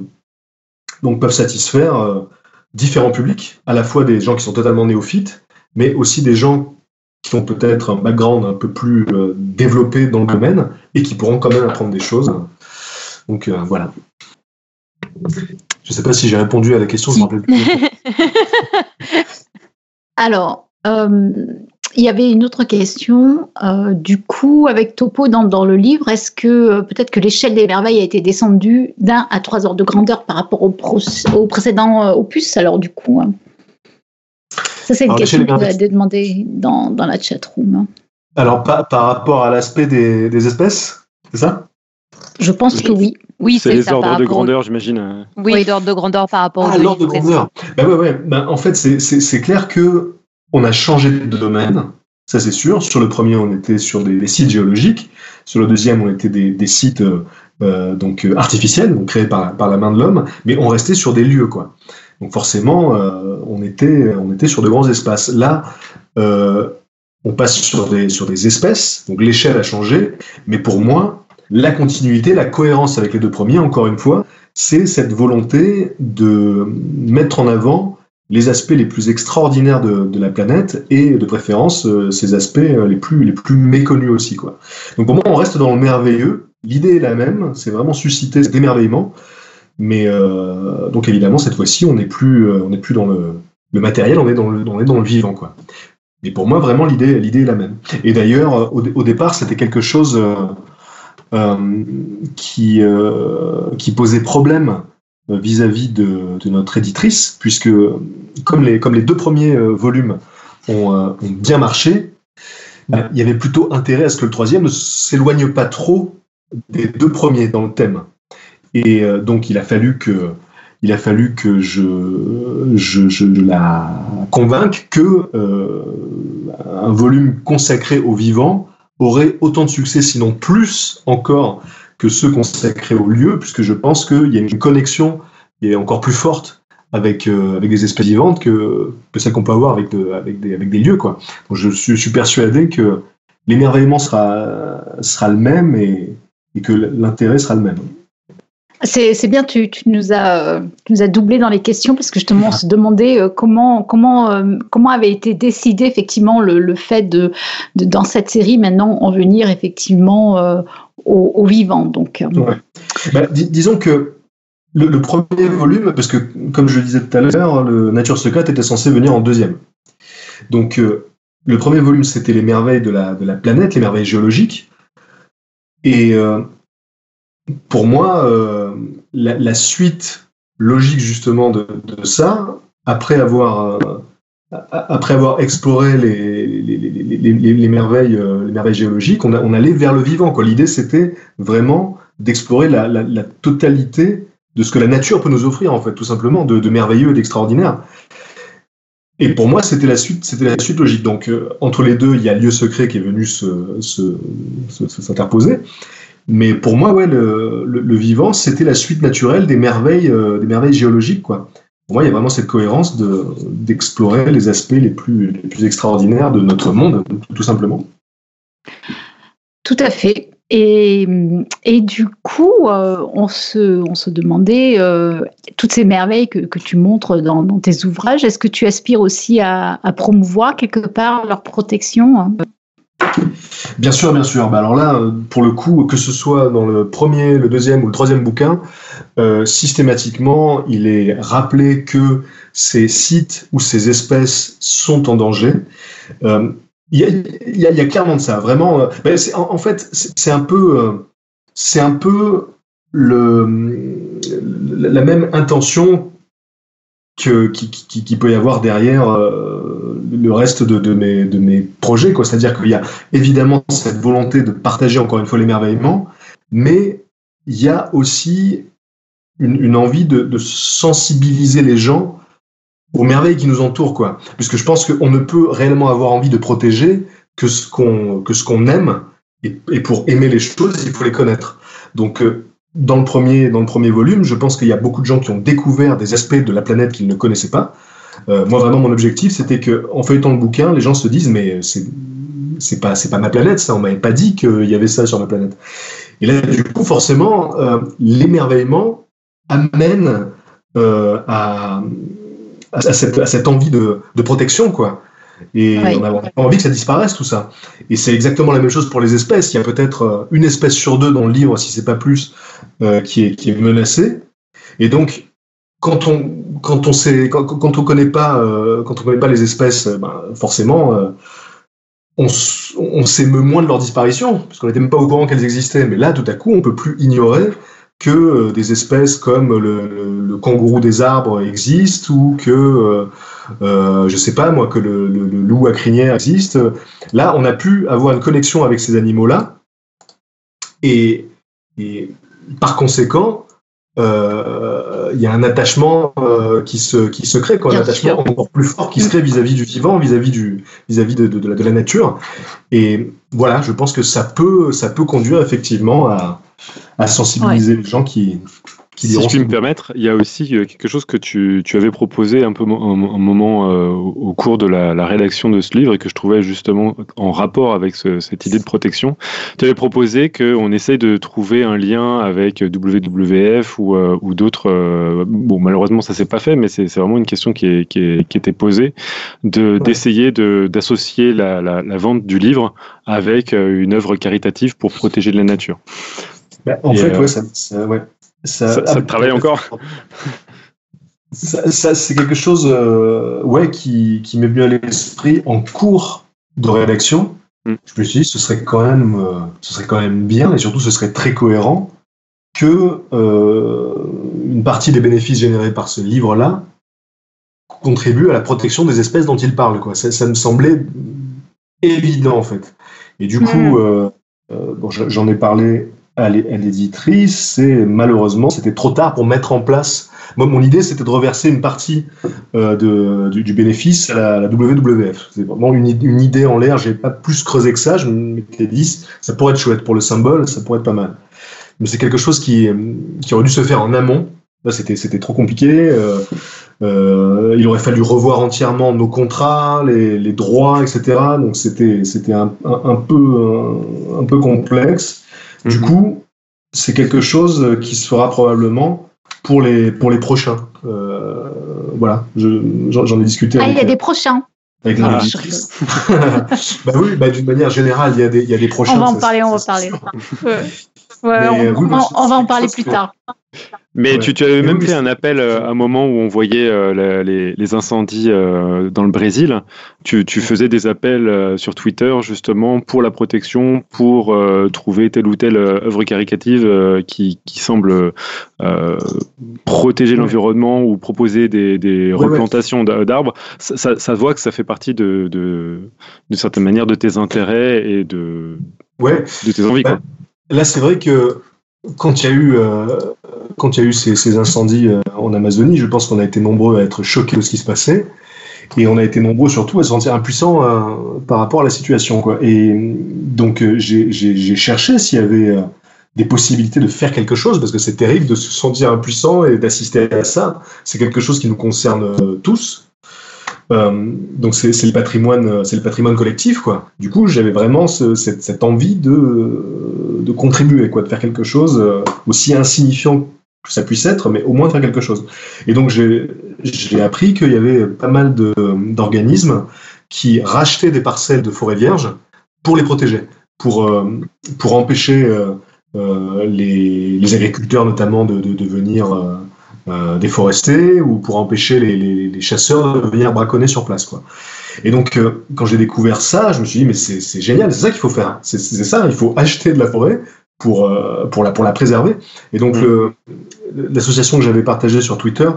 donc, peuvent satisfaire différents publics, à la fois des gens qui sont totalement néophytes, mais aussi des gens qui ont peut-être un background un peu plus euh, développé dans le domaine et qui pourront quand même apprendre des choses. Donc euh, voilà. Je ne sais pas si j'ai répondu à la question, je rappelle plus. Alors, euh, il y avait une autre question. du coup, avec Topo dans, le livre, est-ce que peut-être que l'échelle des merveilles a été descendue d'un à trois heures de grandeur par rapport au, au précédent opus? Alors du coup, hein. Ça, c'est une question que vous avez demandé dans, dans la chatroom. Hein. Alors, par, par rapport à l'aspect des, des espèces, c'est ça? Je pense que oui. Oui, c'est les ordres de grandeur, j'imagine. Oui, l'ordre de grandeur par rapport ah, l'ordre de grandeur. Ben ouais, ouais. Ben, en fait, c'est clair que on a changé de domaine ça c'est sûr. Sur le premier, on était sur des, sites géologiques. Sur le deuxième, on était des, sites euh, donc artificiels, donc créés par, par la main de l'homme, mais on restait sur des lieux, quoi. Donc forcément, on était on était sur de grands espaces. Là, on passe sur des sur espèces, donc l'échelle a changé, mais pour moi, la continuité, la cohérence avec les deux premiers, encore une fois, c'est cette volonté de mettre en avant les aspects les plus extraordinaires de, la planète et de préférence euh, ces aspects euh, les plus, les plus méconnus aussi. Quoi. Donc pour moi, on reste dans le merveilleux. L'idée est la même, c'est vraiment susciter cet émerveillement. Mais euh, donc évidemment, cette fois-ci, on n'est plus, on n'est plus dans le, matériel, on est dans le, on est dans le vivant. Quoi. Et pour moi, vraiment, l'idée, l'idée est la même. Et d'ailleurs, au, au, départ, c'était quelque chose euh, qui, euh, qui posait problème euh, vis-à-vis de, notre éditrice, puisque comme les, comme les deux premiers volumes ont, bien marché, il y avait plutôt intérêt à ce que le troisième ne s'éloigne pas trop des deux premiers dans le thème. Et donc il a fallu que, il a fallu que je, je, je la convainque que un volume consacré au vivant aurait autant de succès, sinon plus encore que ceux consacrés au lieu, puisque je pense qu'il y a une connexion qui est encore plus forte avec, euh, avec des espèces vivantes que, que celle qu'on peut avoir avec, avec, des, avec des lieux. Quoi. Donc je suis, suis persuadé que l'émerveillement sera, sera le même et, et que l'intérêt sera le même. C'est bien, tu, nous as, nous as doublé dans les questions parce que justement on se demandait euh, comment, comment, euh, comment avait été décidé effectivement le, fait de, dans cette série maintenant en venir effectivement euh, au, vivant. Donc, bah, disons que le, premier volume, parce que comme je le disais tout à l'heure, le Nature Secret était censé venir en deuxième. Donc le premier volume c'était les merveilles de la, de la planète, les merveilles géologiques. Et pour moi, euh, la, suite logique justement de, ça, après avoir, euh, après avoir exploré les, les, merveilles, euh, les merveilles géologiques, on, allait vers le vivant. L'idée, c'était vraiment d'explorer la, la, totalité de ce que la nature peut nous offrir, en fait, tout simplement, de, merveilleux et d'extraordinaire. Et pour moi, c'était la suite, c'était la suite logique. Donc, entre les deux, il y a Lieu secret qui est venu s'interposer. Se, se, mais pour moi, ouais, le, vivant, c'était la suite naturelle des merveilles, euh, des merveilles géologiques, quoi. Pour moi, il y a vraiment cette cohérence de, d'explorer les aspects les plus, les plus extraordinaires de notre monde, tout simplement. Tout à fait. Et, et du coup, euh, on, se, on se demandait, euh, toutes ces merveilles que, que tu montres dans, dans, tes ouvrages, est-ce que tu aspires aussi à, à promouvoir quelque part leur protection hein? Bien sûr, bien sûr. Bah alors là, pour le coup, que ce soit dans le premier, le deuxième ou le troisième bouquin, euh, systématiquement, il est rappelé que ces sites ou ces espèces sont en danger. Euh, il y, a, clairement de ça, vraiment. Euh, en, fait, c'est un peu, c'est un peu la même intention que, qui, peut y avoir derrière euh, le reste de, mes, de mes projets. C'est-à-dire qu'il y a évidemment cette volonté de partager encore une fois l'émerveillement, mais il y a aussi une, envie de, sensibiliser les gens aux merveilles qui nous entourent. Quoi. Puisque je pense qu'on ne peut réellement avoir envie de protéger que ce qu'on qu'on aime, et, et, pour aimer les choses, il faut les connaître. Donc euh, dans le premier, dans le premier volume, je pense qu'il y a beaucoup de gens qui ont découvert des aspects de la planète qu'ils ne connaissaient pas. Euh, moi, vraiment, mon objectif, c'était que, en feuilletant le bouquin, les gens se disent, mais c'est, c'est pas, c'est pas ma planète, ça. On m'avait pas dit qu'il y avait ça sur ma planète. Et là, du coup, forcément, euh, l'émerveillement amène euh, à, à, cette, à cette envie de, de protection, quoi. Et on n'a pas envie que ça disparaisse tout ça. Et c'est exactement la même chose pour les espèces. Il y a peut-être une espèce sur deux dans le livre, si c'est pas plus, euh, qui, est, qui menacée. Et donc, quand on quand on sait quand, quand on connaît pas euh, quand on connaît pas les espèces, ben, forcément, euh, on, on s'émeut moins de leur disparition parce qu'on n'était même pas au courant qu'elles existaient. Mais là, tout à coup, on peut plus ignorer que euh, des espèces comme le, kangourou des arbres existent ou que, euh, euh, je sais pas moi, que le, loup à crinière existe. Là, on a pu avoir une connexion avec ces animaux-là et, par conséquent, euh, il y a un attachement qui se qui se crée, quoi, un attachement encore plus fort qui se crée vis-à-vis du vivant, vis-à-vis du vis-à-vis de, de, la, de, la, nature. Et voilà, je pense que ça peut ça peut conduire effectivement à, à sensibiliser les gens qui si je puis me permettre, il y a aussi euh, quelque chose que tu, tu avais proposé un peu un, moment euh, au cours de la, la, rédaction de ce livre et que je trouvais justement en rapport avec ce, cette idée de protection. Tu avais proposé qu'on essaye de trouver un lien avec WWF ou, euh, ou d'autres. bon, malheureusement, ça s'est pas fait, mais c'est vraiment une question qui, est, qui, est, qui était posée de d'essayer de d'associer la, la, la, vente du livre avec une œuvre caritative pour protéger de la nature. Bah, en fait, ouais, ça, ça, ouais, ça, ça, travaille encore ça, C'est quelque chose euh, ouais, qui, qui m'est venu à l'esprit en cours de rédaction. Mm. Je me suis dit, ce serait, quand même, euh, ce serait quand même bien, et surtout ce serait très cohérent, que euh, une partie des bénéfices générés par ce livre-là contribue à la protection des espèces dont il parle. Quoi. Ça, ça me semblait évident, en fait. Et du coup, mm. bon, j'en ai parlé à l'éditrice, c'est malheureusement, c'était trop tard pour mettre en place. Moi, mon idée, c'était de reverser une partie euh, du, bénéfice à la, WWF. C'est vraiment une, idée en l'air. J'ai pas plus creusé que ça. Je m'étais dit, ça pourrait être chouette pour le symbole, ça pourrait être pas mal. Mais c'est quelque chose qui, aurait dû se faire en amont. C'était, c'était trop compliqué. Euh, euh, il aurait fallu revoir entièrement nos contrats, les, droits, etc. Donc, c'était, un peu complexe. Du mhm. coup, c'est quelque chose qui se fera probablement pour les, pour les prochains. Euh, voilà, j'en ai discuté. Ah, il y a des prochains. Avec ah, bah oui, bah, d'une manière générale, il y, a des, il y a des prochains. On va en parler, on va parler. Ouais, on, on, on, va en parler plus tard. Mais tu, tu, avais même fait un appel euh, à un moment où on voyait euh, les, les, incendies euh, dans le Brésil. Tu, tu, faisais des appels sur Twitter justement pour la protection, pour trouver telle ou telle œuvre caricative qui, qui, semble protéger l'environnement ou proposer des, des replantations d'arbres. Ça, ça, voit que ça fait partie de, de, de certaine manière de tes intérêts et de, de tes envies. Bah, là, c'est vrai que quand il y a eu, euh, quand il y a eu ces, incendies euh, en Amazonie, je pense qu'on a été nombreux à être choqués de ce qui se passait. Et on a été nombreux surtout à se sentir impuissants euh, par rapport à la situation. Et donc j'ai cherché s'il y avait des possibilités de faire quelque chose, parce que c'est terrible de se sentir impuissant et d'assister à ça. C'est quelque chose qui nous concerne tous. Donc c'est le patrimoine, c'est le patrimoine collectif. Du coup, j'avais vraiment ce, cette, cette, envie de, de contribuer quoi, de faire quelque chose euh, aussi insignifiant que ça puisse être, mais au moins faire quelque chose. Et donc j'ai appris qu'il y avait pas mal d'organismes qui rachetaient des parcelles de forêts vierges pour les protéger, pour euh, pour empêcher euh, les, agriculteurs notamment de, de, venir déforester ou pour empêcher les, les, les, chasseurs de venir braconner sur place. Quoi. Et donc, euh, quand j'ai découvert ça, je me suis dit, mais c'est génial, c'est ça qu'il faut faire. C'est ça, il faut acheter de la forêt pour, euh, pour, la, pour la préserver. Et donc, mmh. l'association que j'avais partagée sur Twitter,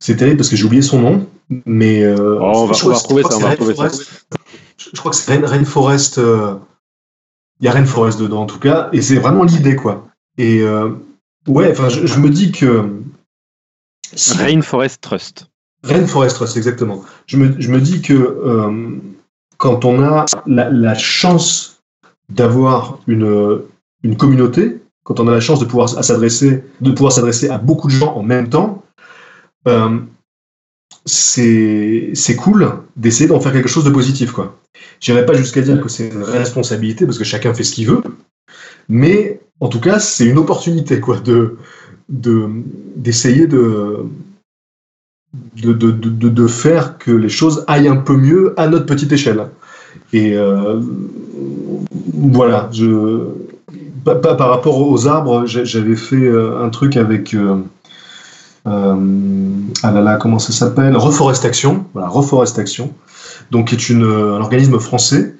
c'est terrible parce que j'ai oublié son nom, mais oh, on va, retrouver ça. On va retrouver ça. Je, crois que c'est Rainforest. Il y a Rainforest dedans en tout cas, et c'est vraiment l'idée quoi. Et ouais, enfin, je, je, me dis que Rainforest Trust. Rainforest Trust, exactement. Je me, dis que euh, quand on a la, chance d'avoir une, communauté, quand on a la chance de pouvoir s'adresser, de pouvoir s'adresser à beaucoup de gens en même temps, euh, c'est cool d'essayer d'en faire quelque chose de positif, quoi. J'irai pas jusqu'à dire que c'est une responsabilité parce que chacun fait ce qu'il veut, mais en tout cas, c'est une opportunité, de d'essayer de, de, de, de, de, faire que les choses aillent un peu mieux à notre petite échelle. Et euh, voilà, je, pas, par rapport aux arbres, j'avais fait euh, un truc avec. Euh, euh, ah là là, comment ça s'appelle? Reforest Action. Voilà, Reforest Action. Donc, qui est une, un organisme français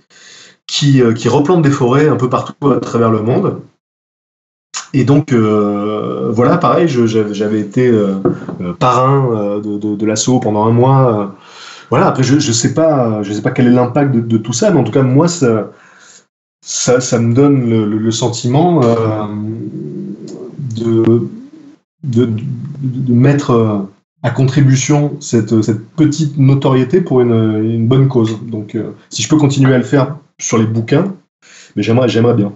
qui, qui replante des forêts un peu partout à travers le monde. Et donc, euh, voilà, pareil, j'avais été euh, euh, parrain de, l'assaut pendant un mois. voilà, après, je ne sais, pas, sais pas quel est l'impact de, tout ça, mais en tout cas, moi, ça, ça, me donne le, sentiment de, de, mettre à contribution cette, petite notoriété pour une, bonne cause. Donc, si je peux continuer à le faire sur les bouquins, mais j'aimerais bien.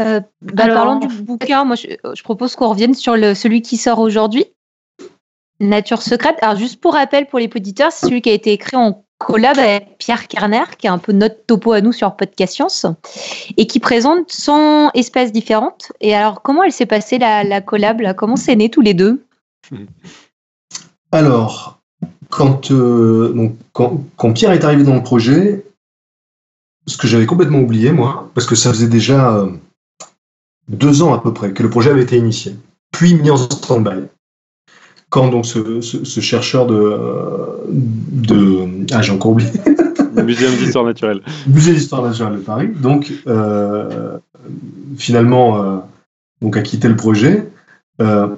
Euh, bah, parlant du bouquin, moi je, je propose qu'on revienne sur le, celui qui sort aujourd'hui, Nature secrète. Alors juste pour rappel pour les auditeurs, c'est celui qui a été écrit en collab avec Pierre Kerner, qui est un peu notre topo à nous sur Podcast Science, et qui présente 100 espèces différentes. Et alors, comment elle s'est passée la, la collab là? Comment c'est né tous les deux? Alors, quand, euh, donc, quand, quand, Pierre est arrivé dans le projet, ce que j'avais complètement oublié, moi, parce que ça faisait déjà euh, deux ans à peu près que le projet avait été initié, puis mis en stand-by. Quand donc ce, ce, ce chercheur de, de ah j'ai encore oublié. Le Muséum d'histoire naturelle. Musée d'histoire naturelle de Paris. Donc euh, finalement euh, donc a quitté le projet. Euh,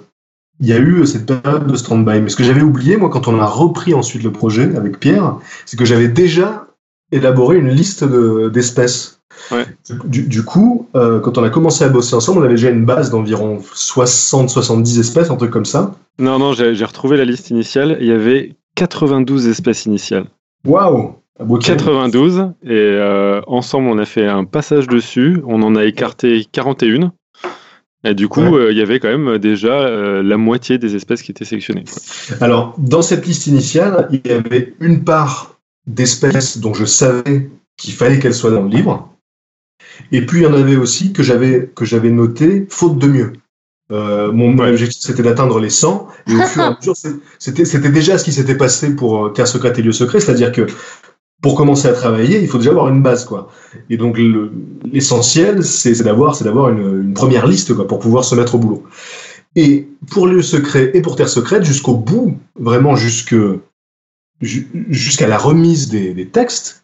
il y a eu cette période de stand-by. Mais ce que j'avais oublié moi quand on a repris ensuite le projet avec Pierre c'est que j'avais déjà élaboré une liste d'espèces Ouais. Du, du, coup, euh, quand on a commencé à bosser ensemble, on avait déjà une base d'environ 60-70 espèces, un truc comme ça. Non, non, j'ai retrouvé la liste initiale. Il y avait 92 espèces initiales. Waouh 92 et euh, ensemble on a fait un passage dessus, on en a écarté 41 et du coup ouais. euh, il y avait quand même déjà euh, la moitié des espèces qui étaient sélectionnées. Quoi. Alors dans cette liste initiale il y avait une part d'espèces dont je savais qu'il fallait qu'elles soient dans le livre et puis il y en avait aussi que j'avais que j'avais noté faute de mieux. Euh, mon ouais. objectif c'était d'atteindre les 100 et au fur et à mesure c'était c'était déjà ce qui s'était passé pour Terre secrète et lieu secret, c'est-à-dire que pour commencer à travailler, il faut déjà avoir une base quoi. Et donc l'essentiel c'est d'avoir c'est d'avoir une, une, première liste quoi pour pouvoir se mettre au boulot. Et pour lieu secret et pour Terre secrète jusqu'au bout, vraiment jusque jusqu'à la remise des, des textes,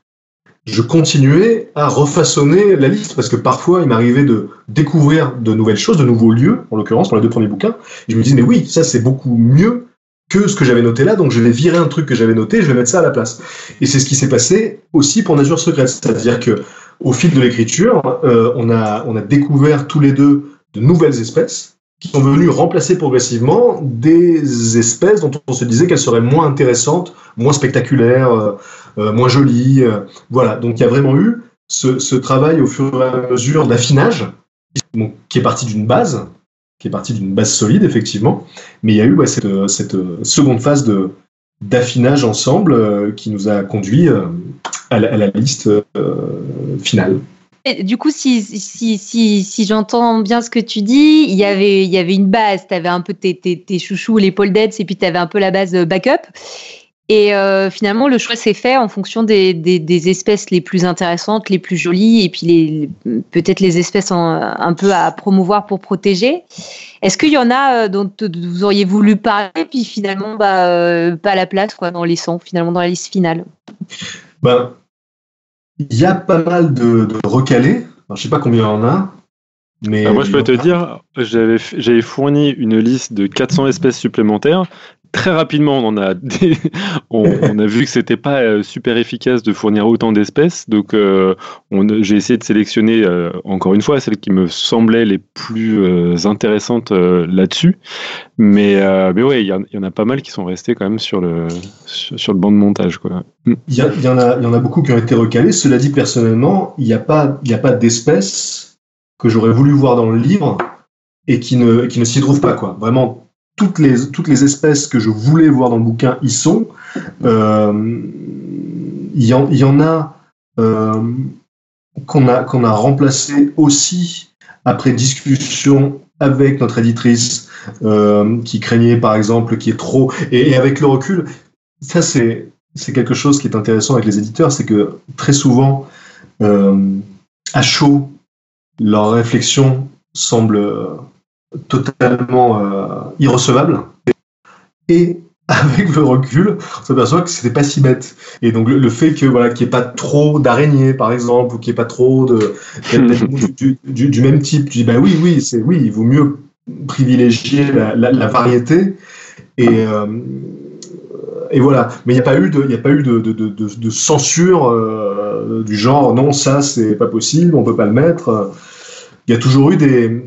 je continuais à refaçonner la liste parce que parfois il m'arrivait de découvrir de nouvelles choses, de nouveaux lieux, en l'occurrence pour les deux premiers bouquins. Et je me disais, mais oui, ça c'est beaucoup mieux que ce que j'avais noté là, donc je vais virer un truc que j'avais noté, je vais mettre ça à la place. Et c'est ce qui s'est passé aussi pour Nature secrète, c'est-à-dire que au fil de l'écriture, euh, on, a, on a découvert tous les deux de nouvelles espèces qui sont venues remplacer progressivement des espèces dont on se disait qu'elles seraient moins intéressantes, moins spectaculaires, euh, moins jolies. Euh, voilà, donc il y a vraiment eu ce, travail au fur et à mesure d'affinage, qui est parti d'une base, qui est parti d'une base solide effectivement, mais il y a eu cette, cette seconde phase de d'affinage ensemble euh, qui nous a conduit à la, liste finale. Du coup, si, si, si, si j'entends bien ce que tu dis, il y avait, il y avait une base. Tu avais un peu tes, tes, tes chouchous, les pole et puis tu avais un peu la base backup. Et euh, finalement, le choix s'est fait en fonction des, des, des, espèces les plus intéressantes, les plus jolies, et puis les, peut-être les espèces en, un peu à promouvoir pour protéger. Est-ce qu'il y en a euh, dont vous auriez voulu parler, puis finalement, bah, euh, pas la place quoi, dans les 100, finalement, dans la liste finale? Ben, il y a pas mal de, de recalés. Alors, je sais pas combien il y en a. Mais Alors moi, je peux te dire, j'avais fourni une liste de 400 espèces supplémentaires. Très rapidement, on, en a, on, a vu que c'était pas euh, super efficace de fournir autant d'espèces. Donc, euh, j'ai essayé de sélectionner, euh, encore une fois, celles qui me semblaient les plus intéressantes là-dessus. Mais, mais ouais, il y, en a pas mal qui sont restés quand même sur le, sur, le banc de montage. Quoi. Il y, en a, y en a beaucoup qui ont été recalés. Cela dit, personnellement, il n'y a pas, il a pas d'espèces que j'aurais voulu voir dans le livre et qui ne, qui ne s'y trouvent pas. Quoi. Vraiment, toutes les, toutes les espèces que je voulais voir dans le bouquin y sont. Euh, il, y y en a euh, qu'on a, qu'on a remplacé aussi après discussion avec notre éditrice euh, qui craignait par exemple qui est trop et, et avec le recul ça c'est c'est quelque chose qui est intéressant avec les éditeurs c'est que très souvent à chaud leur réflexion semble totalement euh, irrecevable. Et avec le recul, on s'aperçoit que c'était pas si bête. Et donc le, le fait que voilà qu'il n'y ait pas trop d'araignées, par exemple, ou qu'il n'y ait pas trop de du, du, du, même type, tu dis bah oui, oui, c'est oui, il vaut mieux privilégier la, la, la variété. Et, euh, et voilà. Mais il n'y a pas eu de, il a pas eu de, de, de, de censure euh, du genre non ça c'est pas possible, on peut pas le mettre. Il y a toujours eu des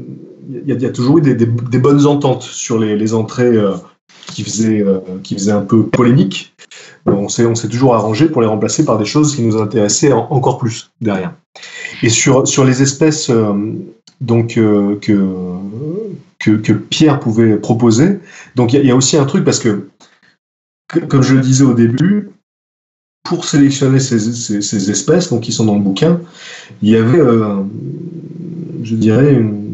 il y, a toujours eu des, bonnes ententes sur les, entrées qui, faisaient, qui faisaient un peu polémique. On s'est, on s'est toujours arrangé pour les remplacer par des choses qui nous intéressaient encore plus derrière. Et sur, sur les espèces donc que, que, Pierre pouvait proposer, il y, a aussi un truc parce que, comme je le disais au début, pour sélectionner ces, ces, espèces, donc qui sont dans le bouquin, il y avait, euh, je dirais, une,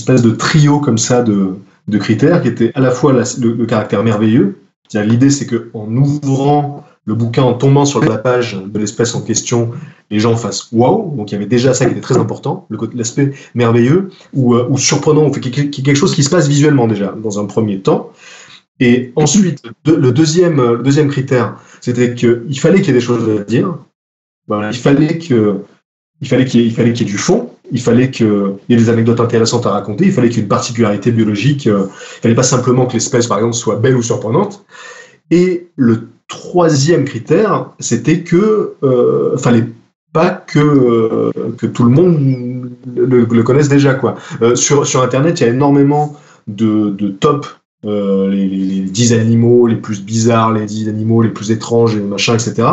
espèce de trio comme ça de, de critères qui étaient à la fois le, caractère merveilleux. L'idée, c'est qu'en ouvrant le bouquin, en tombant sur la page de l'espèce en question, les gens fassent waouh. Donc il y avait déjà ça qui était très important, l'aspect merveilleux ou, euh, ou surprenant, ou quelque chose qui se passe visuellement déjà dans un premier temps. Et ensuite, le, deuxième, le deuxième critère, c'était qu'il fallait qu'il y ait des choses à dire. il fallait que, il fallait qu'il y, qu'il y ait du fond. Il fallait qu'il y ait des anecdotes intéressantes à raconter. Il fallait qu'il y ait une particularité biologique. Euh, il fallait pas simplement que l'espèce, par exemple, soit belle ou surprenante. Et le troisième critère, c'était que, euh, fallait pas que, euh, que tout le monde le, connaisse déjà. Quoi. Euh, sur, sur Internet, il y a énormément de, de top euh, les, les, 10 animaux les plus bizarres, les 10 animaux les plus étranges, machin, etc.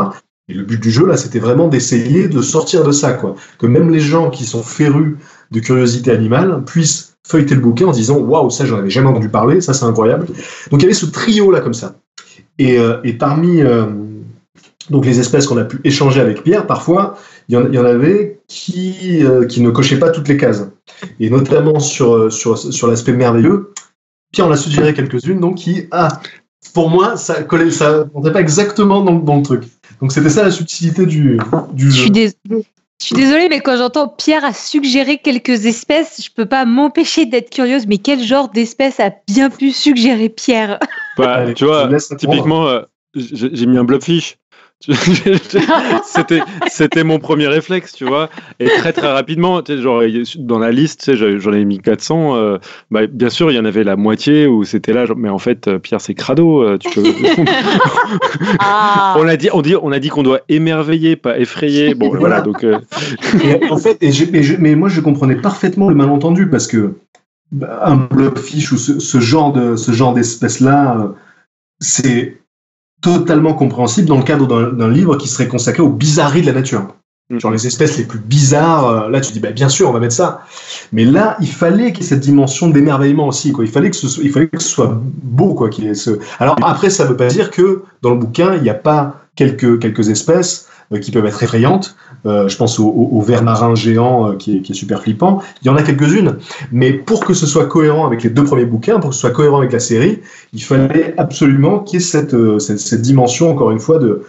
Et le but du jeu, là, c'était vraiment d'essayer de sortir de ça, quoi. Que même les gens qui sont férus de curiosité animale puissent feuilleter le bouquin en disant Waouh, ça, j'en avais jamais entendu parler, ça, c'est incroyable. Donc, il y avait ce trio-là, comme ça. Et, euh, parmi euh, donc les espèces qu'on a pu échanger avec Pierre, parfois, il y en, en avait qui, qui ne cochaient pas toutes les cases. Et notamment sur, sur, sur l'aspect merveilleux, Pierre on a suggéré quelques-unes, donc qui, ah, pour moi, ça collait, ça pas exactement dans, dans, le truc. Donc c'était ça la subtilité du, du jeu. Je suis désolée, mais quand j'entends Pierre a suggéré quelques espèces, je peux pas m'empêcher d'être curieuse. Mais quel genre d'espèce a bien pu suggérer Pierre? Bah, Tu vois, typiquement, euh, j'ai mis un blobfish. c'était c'était mon premier réflexe tu vois et très très rapidement tu sais, genre dans la liste tu sais, j'en ai mis 400 euh, bah, bien sûr il y en avait la moitié où c'était là mais en fait euh, Pierre c'est crado euh, tu peux... ah. on a dit on dit on a dit qu'on doit émerveiller pas effrayer bon voilà donc en fait et mais, mais, moi je comprenais parfaitement le malentendu parce que bah, un blobfish ou ce, ce genre de ce genre d'espèce là c'est totalement compréhensible dans le cadre d'un livre qui serait consacré aux bizarreries de la nature. Mm. Genre les espèces les plus bizarres, euh, là tu dis bah, bien sûr on va mettre ça. Mais là il fallait qu'il y ait cette dimension d'émerveillement aussi quoi. Il fallait que ce, il fallait que ce soit beau quoi. Ce... Alors après ça veut pas dire que dans le bouquin il n'y a pas quelques quelques espèces euh, qui peuvent être effrayantes. Euh, je pense au, au, ver marin géant euh, qui, est, qui, est, super flippant. Il y en a quelques-unes, mais pour que ce soit cohérent avec les deux premiers bouquins, pour que ce soit cohérent avec la série, il fallait absolument qu'il y ait cette, cette, cette, dimension, encore une fois, de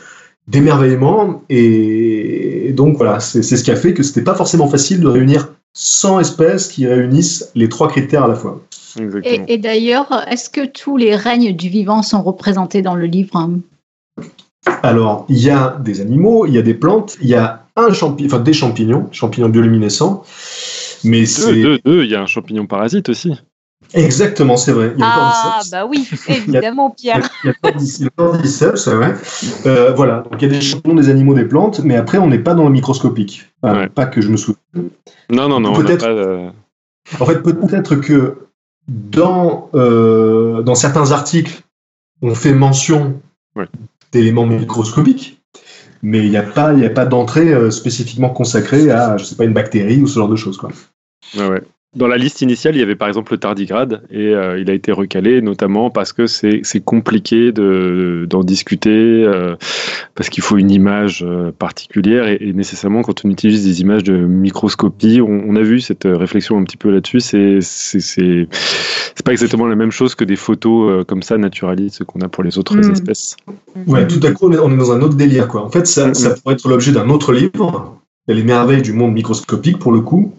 d'émerveillement. Et, donc voilà, c'est ce qui a fait que c'était pas forcément facile de réunir 100 espèces qui réunissent les trois critères à la fois. Et, et d'ailleurs, est-ce que tous les règnes du vivant sont représentés dans le livre alors, il y a des animaux, il y a des plantes, il y a un champignon, enfin des champignons, champignons bioluminescents. Mais c'est. Deux, deux, il y a un champignon parasite aussi. Exactement, c'est vrai. ah, bah oui, évidemment, Pierre. Il y a le cordyceps, ouais. Euh, voilà, donc il y a des champignons, des animaux, des plantes, mais après, on n'est pas dans le microscopique. Pas que je me souviens. Non, non, non. Peut-être. Pas, En fait, peut-être que dans, euh, dans certains articles, on fait mention d'éléments microscopiques, mais il n'y a pas, il a pas d'entrée euh, spécifiquement consacrée à, je sais pas, une bactérie ou ce genre de choses, quoi. Dans la liste initiale, il y avait par exemple le tardigrade et euh, il a été recalé notamment parce que c'est compliqué d'en discuter euh, parce qu'il faut une image euh, particulière et, et, nécessairement quand on utilise des images de microscopie, on, on a vu cette réflexion un petit peu là-dessus, c'est c'est pas exactement la même chose que des photos comme ça naturalistes qu'on a pour les autres hmm. espèces. Ouais, tout à coup on est dans un autre délire quoi. En fait, ça, ça pourrait être l'objet d'un autre livre, les merveilles du monde microscopique pour le coup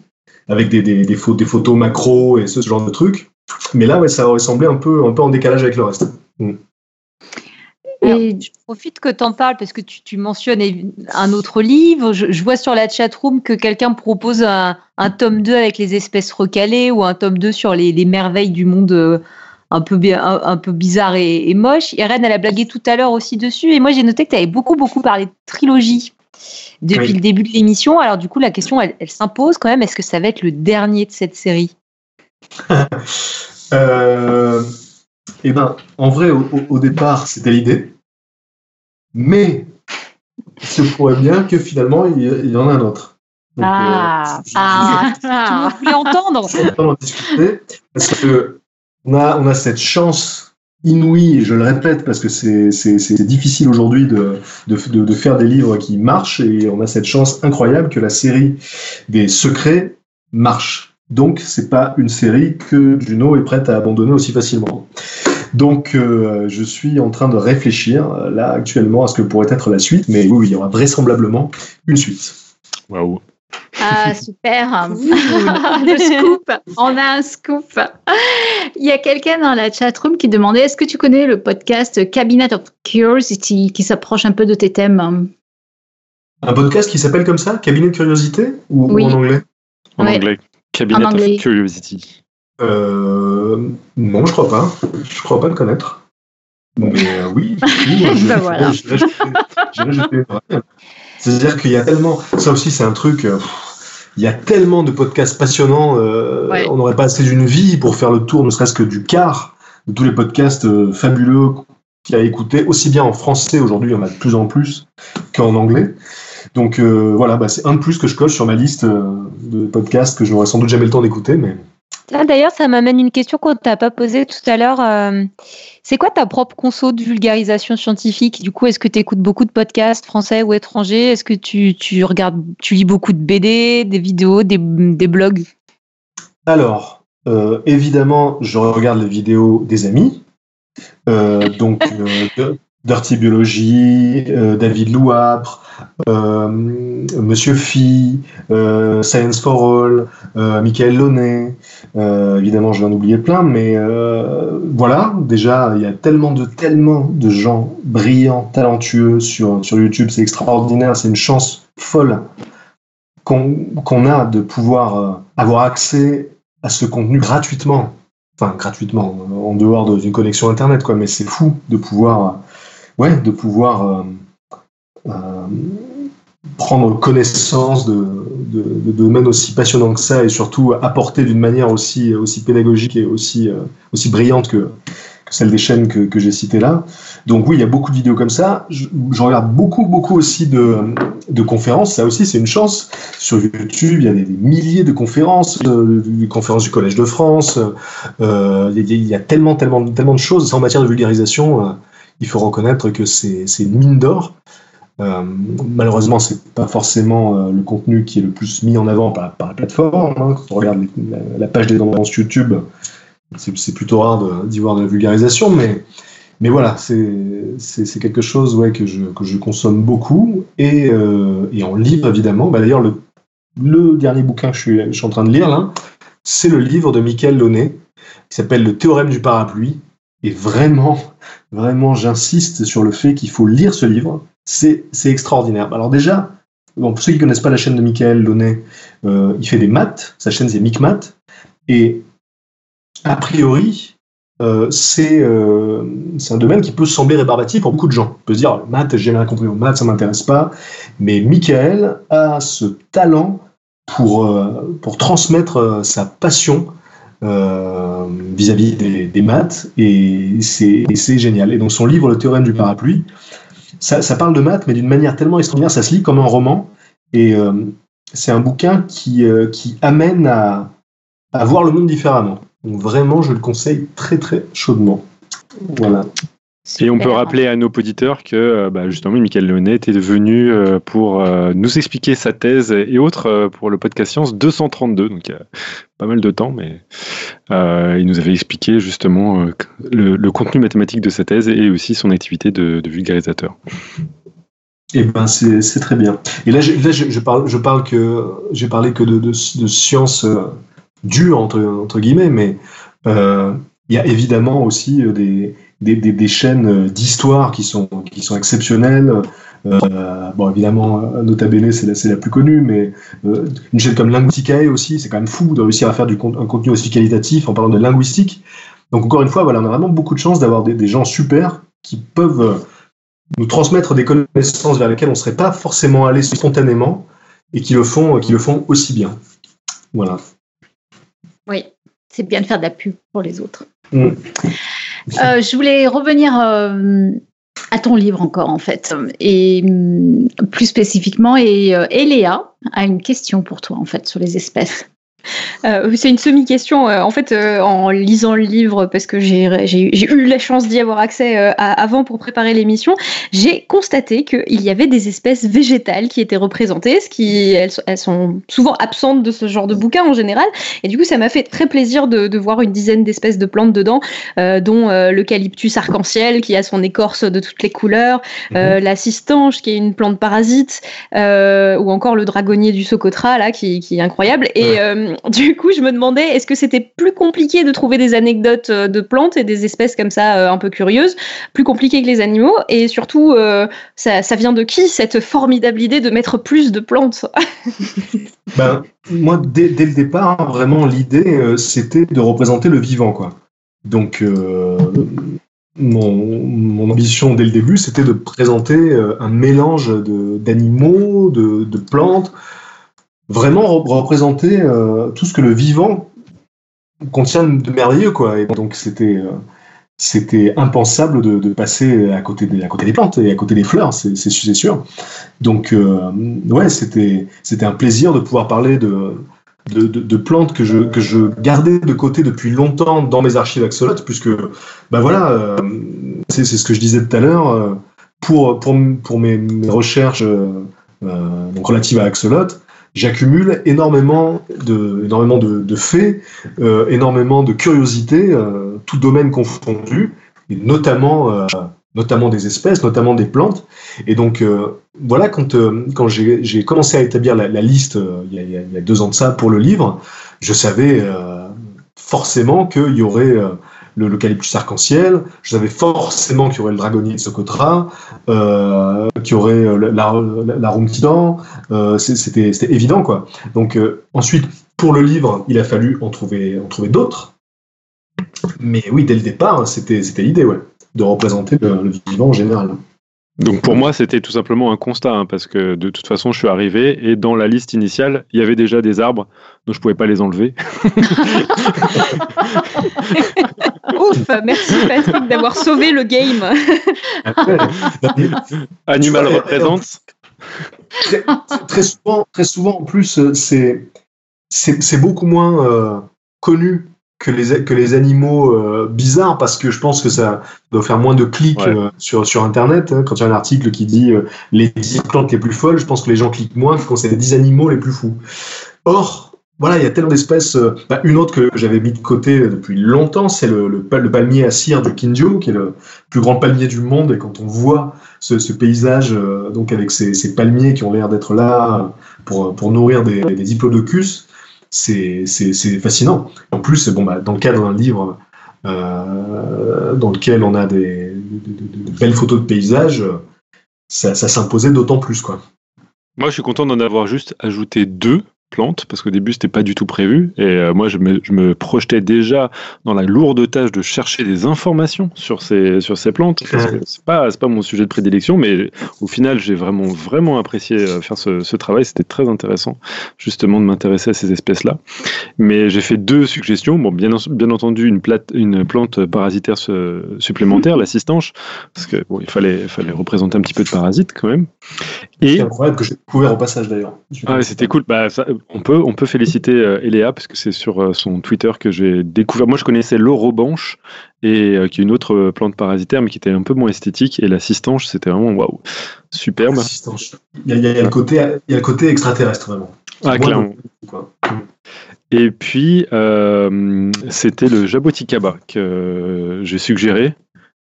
avec des, des, des, photos macro et ce, genre de trucs. Mais là, ouais, ça semblé un peu, un peu en décalage avec le reste. Mm. Et je profite que tu en parles parce que tu, tu, mentionnes un autre livre. Je, vois sur la chatroom que quelqu'un propose un, un, tome 2 avec les espèces recalées ou un tome 2 sur les, les merveilles du monde euh, un peu, un, un peu bizarre et, et moche. Irène, elle a blagué tout à l'heure aussi dessus. Et moi, j'ai noté que tu avais beaucoup, beaucoup parlé de trilogie depuis le début de l'émission. Alors du coup, la question, elle, s'impose quand même. Est-ce que ça va être le dernier de cette série? Euh, Eh ben, en vrai, au, départ, c'était l'idée. Mais il se pourrait bien que finalement, il y, en a un autre. ah, euh, ah, ah. entendre en discuter parce que on a, on a cette chance inouïe, et je le répète parce que c'est difficile aujourd'hui de, de, de, faire des livres qui marchent, et on a cette chance incroyable que la série des secrets marche. Donc, c'est pas une série que Juno est prête à abandonner aussi facilement. Donc, euh, je suis en train de réfléchir là actuellement à ce que pourrait être la suite, mais oui, il y aura vraisemblablement une suite. Waouh. Ah, super. le scoop. On a un scoop. Il y a quelqu'un dans la chatroom qui demandait est-ce que tu connais le podcast Cabinet of Curiosity qui s'approche un peu de tes thèmes? Un podcast qui s'appelle comme ça? Cabinet de Curiosité? Ou, en anglais? En anglais. Cabinet of Curiosity. Euh, non, je crois pas. Je crois pas le connaître. Mais euh, oui, oui ben voilà. C'est-à-dire qu'il y a tellement. Ça aussi, c'est un truc. Euh, il y a tellement de podcasts passionnants. Euh, on n'aurait pas assez d'une vie pour faire le tour, ne serait-ce que du quart de tous les podcasts euh, fabuleux qu'il a écouté, aussi bien en français aujourd'hui, il y en a de plus en plus, qu'en anglais. Donc voilà, bah, c'est un de plus que je coche sur ma liste de podcasts que je n'aurais sans doute jamais le temps d'écouter, mais Là, d'ailleurs, ça m'amène une question qu'on t'a pas posée tout à l'heure. Euh, c'est quoi ta propre conso de vulgarisation scientifique? Du coup, est-ce que tu écoutes beaucoup de podcasts français ou étrangers? Est-ce que tu, regardes, tu lis beaucoup de BD, des vidéos, des, blogs? Alors, euh, évidemment, je regarde les vidéos des amis. Euh, donc, Dirty Biology, David Louapre, euh, Monsieur Phi, euh, Science for All, euh, Michael Launay, évidemment je vais en oublier plein, mais voilà, déjà il y a tellement de, tellement de gens brillants, talentueux sur, sur YouTube, c'est extraordinaire, c'est une chance folle qu'on a de pouvoir avoir accès à ce contenu gratuitement. Enfin, gratuitement, en dehors d'une connexion Internet, quoi, mais c'est fou de pouvoir, ouais, de pouvoir euh, prendre connaissance de, domaines aussi passionnants que ça et surtout apporter d'une manière aussi, aussi pédagogique et aussi, euh, aussi brillante que, celle des chaînes que, j'ai citées là. Donc oui, il y a beaucoup de vidéos comme ça. Je, regarde beaucoup, beaucoup aussi de, conférences. Ça aussi, c'est une chance. Sur YouTube, il y a des, milliers de conférences, euh, des conférences du Collège de France. Euh, il, y a, tellement, tellement, tellement de choses. En matière de vulgarisation, il faut reconnaître que c'est une mine d'or. Euh, malheureusement, c'est pas forcément euh, le contenu qui est le plus mis en avant par, la plateforme. Hein. Quand on regarde la, page des tendances YouTube, c'est plutôt rare d'y voir de la vulgarisation, mais, mais voilà, c'est quelque chose ouais, que, je, que je consomme beaucoup. Et, euh, et en livre, évidemment. Bah, D'ailleurs, le, le, dernier bouquin que je suis, je suis en train de lire, c'est le livre de Michael Launay, qui s'appelle Le théorème du parapluie. Et vraiment, vraiment, j'insiste sur le fait qu'il faut lire ce livre c'est extraordinaire. Alors déjà, pour ceux qui ne connaissent pas la chaîne de Michael Launay, euh, il fait des maths, sa chaîne c'est MicMath, et a priori, euh, euh, c'est un domaine qui peut sembler rébarbatif pour beaucoup de gens. On peut se dire, maths, j'ai jamais compris au maths, ça m'intéresse pas. Mais Michael a ce talent pour, pour transmettre sa passion vis-à-vis des, des, maths, et c'est génial. Et donc son livre, Le théorème du parapluie, ça, parle de maths, mais d'une manière tellement extraordinaire, ça se lit comme un roman. Et euh, c'est un bouquin qui, euh, qui amène à, à, voir le monde différemment. Donc vraiment, je le conseille très très chaudement. Voilà. Et on peut rappeler à nos auditeurs que euh, bah, justement, Michael Leonet était venu euh, pour euh, nous expliquer sa thèse et autres pour le podcast Science 232, donc il y a pas mal de temps, mais il nous avait expliqué justement le, contenu mathématique de sa thèse et aussi son activité de, vulgarisateur. Eh ben c'est très bien. Et là, je, je, parle, je parle que j'ai parlé que de, de, de sciences dures entre, entre guillemets, mais il y a évidemment aussi des des, des, des chaînes euh, d'histoire qui sont, qui sont exceptionnelles. Euh, bon, évidemment, Nota Bene, c'est la, la, plus connue, mais euh, une chaîne comme Linguisticae aussi, c'est quand même fou de réussir à faire du, un contenu aussi qualitatif en parlant de linguistique. Donc, encore une fois, voilà, on a vraiment beaucoup de chance d'avoir des, des, gens super qui peuvent euh, nous transmettre des connaissances vers lesquelles on ne serait pas forcément allé spontanément et qui le font, qui le font aussi bien. Voilà. Oui, c'est bien de faire de la pub pour les autres. Mm. Euh, je voulais revenir euh, à ton livre encore, en fait, et mm, plus spécifiquement, et, et Léa a une question pour toi, en fait, sur les espèces. Euh, c'est une semi-question. Euh, en fait, euh, en lisant le livre, parce que j'ai eu la chance d'y avoir accès avant pour préparer l'émission, j'ai constaté qu'il y avait des espèces végétales qui étaient représentées, ce qui elles, sont souvent absentes de ce genre de bouquin en général. Et du coup, ça m'a fait très plaisir de, voir une dizaine d'espèces de plantes dedans, dont l'eucalyptus arc-en-ciel qui a son écorce de toutes les couleurs, mhm. la cistange qui est une plante parasite, ou encore le dragonnier du Socotra là qui, est incroyable. Et du coup, je me demandais, est-ce que c'était plus compliqué de trouver des anecdotes euh, de plantes et des espèces comme ça euh, un peu curieuses, plus compliqué que les animaux Et surtout, euh, ça, vient de qui cette formidable idée de mettre plus de plantes? Ben, Moi, dès, le départ, vraiment, l'idée, c'était de représenter le vivant. quoi. Donc, mon, ambition dès le début, c'était de présenter un mélange d'animaux, de, plantes, vraiment représenter euh, tout ce que le vivant contient de merveilleux, quoi. Et donc c'était euh, c'était impensable de, passer à côté des à côté des plantes et à côté des fleurs, c'est sûr. Donc euh, ouais, c'était c'était un plaisir de pouvoir parler de de, de, plantes que je, que je gardais de côté depuis longtemps dans mes archives Axolot, puisque bah voilà, c'est ce que je disais tout à l'heure, pour, pour, pour mes, mes recherches donc relatives à Axolot, j'accumule énormément de, énormément de, faits, euh, énormément de curiosités, euh, tout domaine confondu, et notamment, euh, notamment des espèces, notamment des plantes. Et donc, voilà, quand, quand j'ai commencé à établir la, liste il y, a, il, y a, deux ans de ça pour le livre, je savais forcément qu'il y aurait l'eucalyptus arc-en-ciel, je savais forcément qu'il y aurait le dragonnier de Socotra, euh, qu'il y aurait euh, la, la, euh, c'était évident quoi. Donc ensuite, pour le livre, il a fallu en trouver, d'autres. Mais oui, dès le départ, c'était l'idée, ouais, de représenter le vivant en général. Donc pour moi, c'était tout simplement un constat, hein, parce que de toute façon, je suis arrivé et dans la liste initiale, il y avait déjà des arbres, donc je pouvais pas les enlever. Ouf, merci Patrick d'avoir sauvé le game. Animal représente. Très, souvent, très souvent, en plus, euh, c'est c'est beaucoup moins euh, connu que les, que les animaux euh, bizarres parce que je pense que ça doit faire moins de clics euh, sur, sur Internet. Hein. quand il y a un article qui dit euh, les 10 plantes les plus folles, je pense que les gens cliquent moins que quand c'est les 10 animaux les plus fous. Or, voilà, il y a tellement d'espèces. Bah, une autre que j'avais mis de côté depuis longtemps, c'est le, le, palmier à cire du Kinjo, qui est le plus grand palmier du monde. Et quand on voit ce, ce paysage, donc avec ces, ces palmiers qui ont l'air d'être là pour, pour nourrir des, des diplodocus, c'est fascinant. En plus, bon, bah, dans le cadre d'un livre euh, dans lequel on a des, belles photos de paysages, ça, ça s'imposait d'autant plus. Quoi. Moi, je suis content d'en avoir juste ajouté deux plantes parce qu'au début c'était pas du tout prévu. Et euh, moi je me, je me, projetais déjà dans la lourde tâche de chercher des informations sur ces sur ces plantes. Parce que c'est pas c'est pas mon sujet de prédilection mais au final j'ai vraiment vraiment apprécié euh, faire ce, ce travail. C'était très intéressant justement de m'intéresser à ces espèces là mais j'ai fait deux suggestions. Bon bien bien entendu une plate une plante parasitaire supplémentaire l'assistanche parce que bon il fallait fallait représenter un petit peu de parasites quand même. Et c'est incroyable que j'ai découvert au passage d'ailleurs. Ah c'était cool. Bah ça, on peut, on peut féliciter euh, Eléa parce que c'est sur euh, son Twitter que j'ai découvert. Moi, je connaissais l'orobanche et euh, qui est une autre plante parasitaire, mais qui était un peu moins esthétique. Et l'assistanche, c'était vraiment waouh, superbe. Il y, a, le côté, il y a le côté extraterrestre vraiment. Ah, clairement. Et puis, c'était le jaboticaba que j'ai suggéré.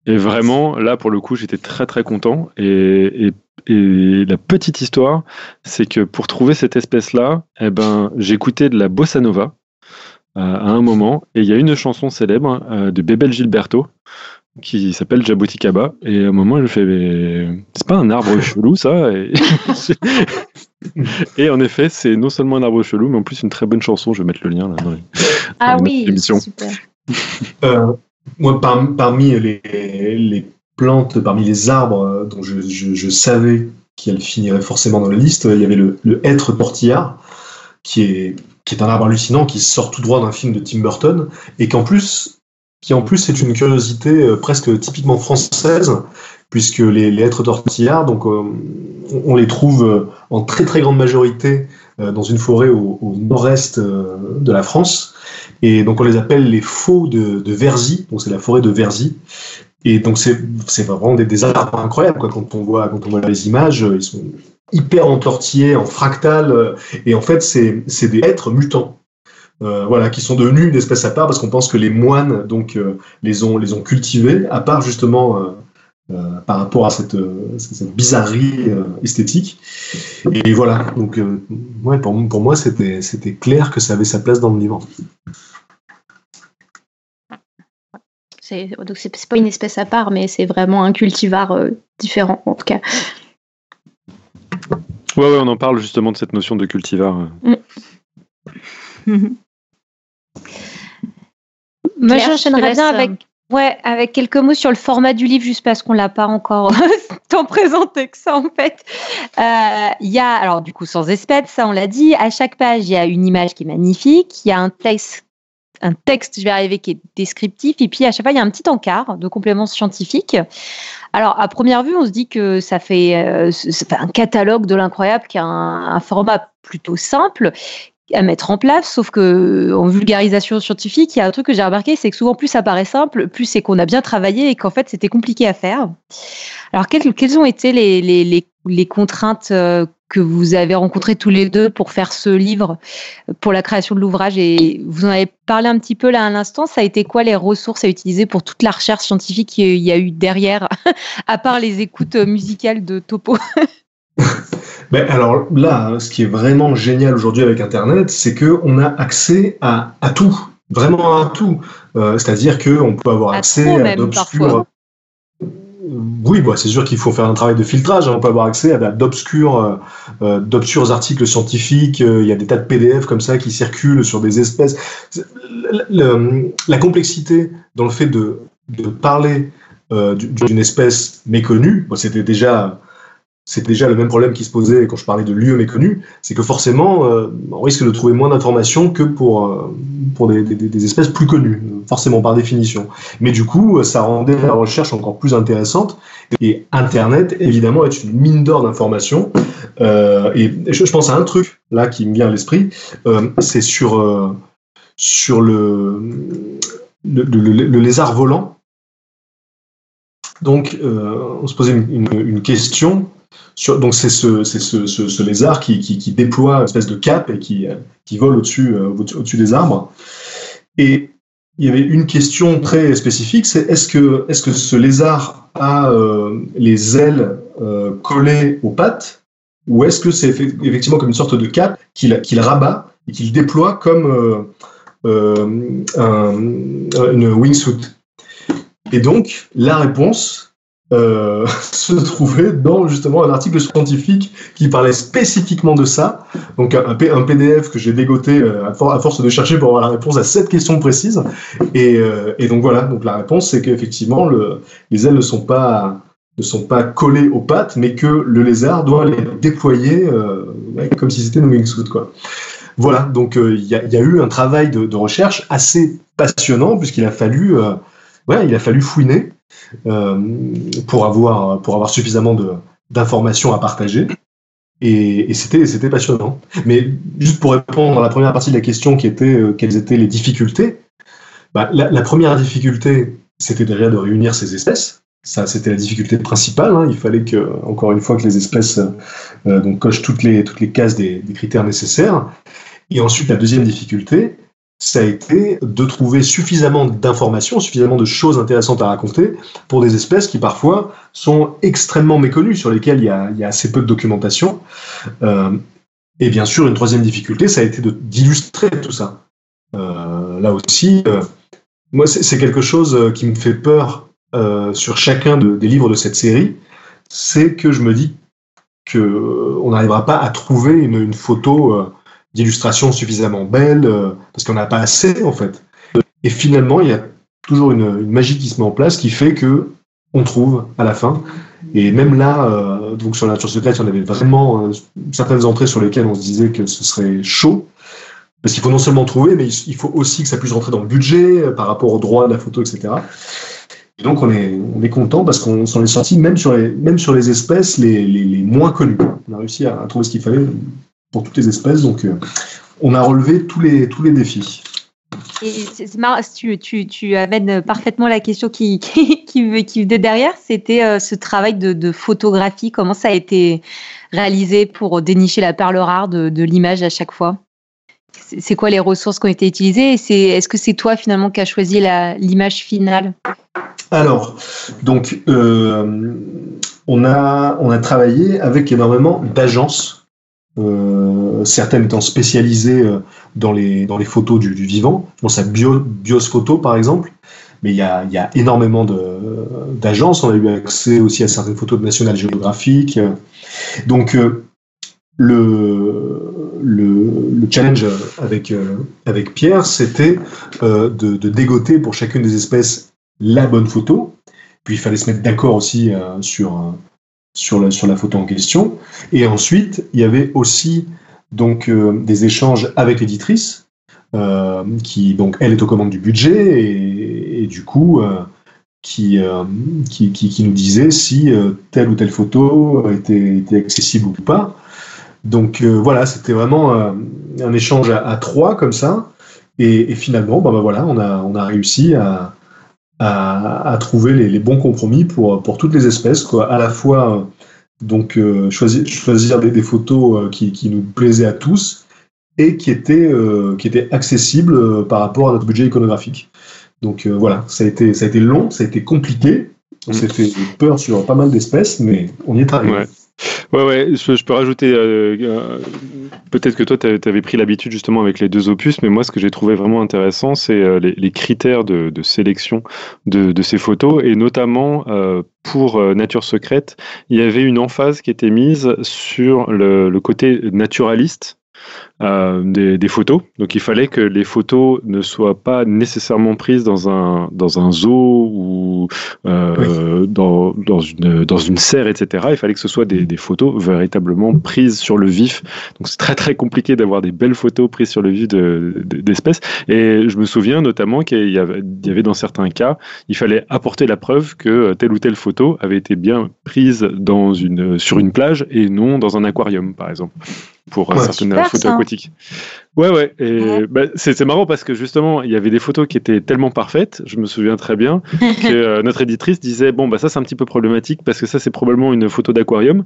Et vraiment, là, pour le coup, j'étais très très content. Et, et et la petite histoire, c'est que pour trouver cette espèce-là, eh ben, j'écoutais de la bossa nova euh, à un moment, et il y a une chanson célèbre euh, de Bebel Gilberto qui s'appelle Jaboticaba, et à un moment, je fais, c'est pas un arbre chelou ça? Et... en effet, c'est non seulement un arbre chelou, mais en plus une très bonne chanson. Je vais mettre le lien là dans, ah oui, super. Euh, moi, parmi les, plantes, parmi les arbres euh, dont je, savais qu'elle finirait forcément dans la liste, il y avait le, hêtre tortillard, qui est, qui est un arbre hallucinant qui sort tout droit d'un film de Tim Burton et plus qui en plus est une curiosité euh, presque typiquement française puisque les, les êtres tortillards donc euh, on les trouve euh, en très très grande majorité dans une forêt au, nord-est de la France. Et donc on les appelle les faux de, de Verzy. Donc c'est la forêt de Verzy. Et donc c'est vraiment des, des arbres incroyables quand on voit quand on voit les images ils sont hyper entortillés en fractal et en fait c'est des êtres mutants euh, voilà, qui sont devenus une espèce à part parce qu'on pense que les moines donc euh, les ont les ont cultivés à part justement euh, par rapport à cette, cette bizarrerie esthétique. Et voilà, donc ouais, pour, pour moi c'était c'était clair que ça avait sa place dans le livre. Donc c'est pas une espèce à part, mais c'est vraiment un cultivar différent en tout cas. Ouais, ouais, on en parle justement de cette notion de cultivar. Mm. Moi, j'enchaînerais bien avec, euh, ouais, avec quelques mots sur le format du livre, juste parce qu'on l'a pas encore tant présenté que ça, en fait. Euh, il y a, alors du coup, sans espèce, ça on l'a dit, à chaque page, il y a une image qui est magnifique, il y a un texte un texte, je vais arriver, qui est descriptif. Et puis, à chaque fois, il y a un petit encart de compléments scientifiques. Alors, à première vue, on se dit que ça fait, euh, un catalogue de l'incroyable qui a un, format plutôt simple à mettre en place, sauf que en vulgarisation scientifique, il y a un truc que j'ai remarqué, c'est que souvent plus ça paraît simple, plus c'est qu'on a bien travaillé et qu'en fait c'était compliqué à faire. Alors quelles, ont été les, les, contraintes euh, que vous avez rencontrées tous les deux pour faire ce livre, pour la création de l'ouvrage? Et vous en avez parlé un petit peu là à l'instant, ça a été quoi les ressources à utiliser pour toute la recherche scientifique qu'il y a eu derrière, à part les écoutes musicales de Topo? Ben alors là, ce qui est vraiment génial aujourd'hui avec Internet, c'est que on a accès à, à tout, vraiment à tout. Euh, C'est-à-dire qu'on peut avoir accès à d'obscurs. Oui, bah, c'est sûr qu'il faut faire un travail de filtrage. Hein. On peut avoir accès à d'obscurs, euh, euh articles scientifiques. Euh, il y a des tas de PDF comme ça qui circulent sur des espèces. la complexité dans le fait de, de parler euh, d'une espèce méconnue, c'était déjà c'est déjà le même problème qui se posait quand je parlais de lieux méconnus, c'est que forcément, euh, on risque de trouver moins d'informations que pour, euh, pour des, espèces plus connues, forcément par définition. Mais du coup, ça rendait la recherche encore plus intéressante. Et Internet, évidemment, est une mine d'or d'informations. Euh, et je, pense à un truc là qui me vient à l'esprit, euh, c'est sur, euh, sur le, le, lézard volant. Donc, on se posait une question donc c'est ce, lézard qui, déploie une espèce de cape et qui, vole au-dessus euh, au-dessus des arbres. Et il y avait une question très spécifique, c'est est-ce que, -ce lézard a euh, les ailes euh, collées aux pattes ou est-ce que c'est effectivement comme une sorte de cape qu'il rabat et qu'il déploie comme un, une wingsuit? Et donc, la réponse, euh, se trouvait dans justement un article scientifique qui parlait spécifiquement de ça. Donc un, PDF que j'ai dégoté euh, à, force de chercher pour avoir la réponse à cette question précise. Et, euh, donc voilà, donc la réponse c'est qu'effectivement le, les ailes ne sont pas collées aux pattes, mais que le lézard doit les déployer comme si c'était une wingsuit quoi. Voilà, donc il y, a, eu un travail de, recherche assez passionnant puisqu'il a fallu, ouais, il a fallu fouiner euh, pour, avoir, pour avoir suffisamment d'informations à partager. Et, et c'était passionnant. Mais juste pour répondre à la première partie de la question qui était euh, quelles étaient les difficultés, bah, la, première difficulté, c'était derrière de réunir ces espèces. Ça, c'était la difficulté principale. Hein. Il fallait que, encore une fois, que les espèces euh, cochent toutes les, toutes les cases des critères nécessaires. Et ensuite, la deuxième difficulté, ça a été de trouver suffisamment d'informations, suffisamment de choses intéressantes à raconter pour des espèces qui parfois sont extrêmement méconnues, sur lesquelles il y a, assez peu de documentation. Euh, et bien sûr, une troisième difficulté, ça a été d'illustrer tout ça. Euh, là aussi, euh, moi, c'est quelque chose qui me fait peur sur chacun de, des livres de cette série, c'est que je me dis que on n'arrivera pas à trouver une photo d'illustrations suffisamment belles, euh, parce qu'on n'a pas assez en fait. Et finalement, il y a toujours une, magie qui se met en place qui fait que on trouve à la fin. Et même là, euh, donc sur la nature secrète, il y avait vraiment euh, certaines entrées sur lesquelles on se disait que ce serait chaud. parce qu'il faut non seulement trouver, mais il faut aussi que ça puisse rentrer dans le budget par rapport aux droits de la photo, etc. Et donc on est, on est content parce qu'on s'en est sorti même sur les, même sur les espèces les, les moins connues. On a réussi à, trouver ce qu'il fallait pour toutes les espèces, donc on a relevé tous les, tous les défis. Et tu, tu, tu, amènes parfaitement la question qui, qui, qui, qui derrière, c'était euh, ce travail de, de, photographie, comment ça a été réalisé pour dénicher la perle rare de, de l'image à chaque fois? C'est quoi les ressources qui ont été utilisées? Est-ce que c'est toi finalement qui as choisi l'image finale? Alors, donc, euh, on, a, on a travaillé avec énormément d'agences euh, certaines étant spécialisées euh, dans les, dans les photos du, vivant. Je pense à Bio, Bios Photo, par exemple. Mais il y a, y a énormément d'agences. On a eu accès aussi à certaines photos de National Geographic. Donc, euh, le, le, le, challenge avec, avec Pierre, c'était de, dégoter pour chacune des espèces la bonne photo. Puis il fallait se mettre d'accord aussi sur sur la, sur la photo en question. Et ensuite, il y avait aussi donc euh, des échanges avec l'éditrice, euh, qui donc elle est aux commandes du budget et, du coup euh, qui, qui, qui, nous disait si telle ou telle photo était, était accessible ou pas. Donc voilà, c'était vraiment un échange à, trois comme ça. Et, et finalement, bah, bah, voilà, on a, on a réussi à, à, à trouver les, les, bons compromis pour, pour toutes les espèces, quoi. À la fois, donc, euh, choisir, choisir des, des photos euh, qui, qui, nous plaisaient à tous et qui étaient, euh, qui étaient accessibles euh, par rapport à notre budget iconographique. Donc euh, voilà, ça a, été, ça a été long, ça a été compliqué. On s'est fait peur sur pas mal d'espèces, mais on y est arrivé. Ouais. Ouais, ouais, je, peux rajouter. Euh, Peut-être que toi, tu avais pris l'habitude justement avec les deux opus, mais moi, ce que j'ai trouvé vraiment intéressant, c'est euh, les, critères de, sélection de, ces photos, et notamment euh, pour Nature secrète, il y avait une emphase qui était mise sur le côté naturaliste euh, des, des, photos. Donc il fallait que les photos ne soient pas nécessairement prises dans un, dans un zoo ou euh, oui. dans, dans, une, dans une serre, etc. Il fallait que ce soit des, des photos véritablement prises sur le vif. Donc c'est très très compliqué d'avoir des belles photos prises sur le vif d'espèces. De, Et je me souviens notamment qu'il y, y, avait dans certains cas, il fallait apporter la preuve que telle ou telle photo avait été bien prise dans une, sur une plage et non dans un aquarium, par exemple pour ouais, certaines photos ça. aquatiques. Ouais, ouais. Et ouais. Bah, c'est marrant parce que justement, il y avait des photos qui étaient tellement parfaites, je me souviens très bien, que euh, notre éditrice disait Bon, bah, ça, c'est un petit peu problématique parce que ça, c'est probablement une photo d'aquarium.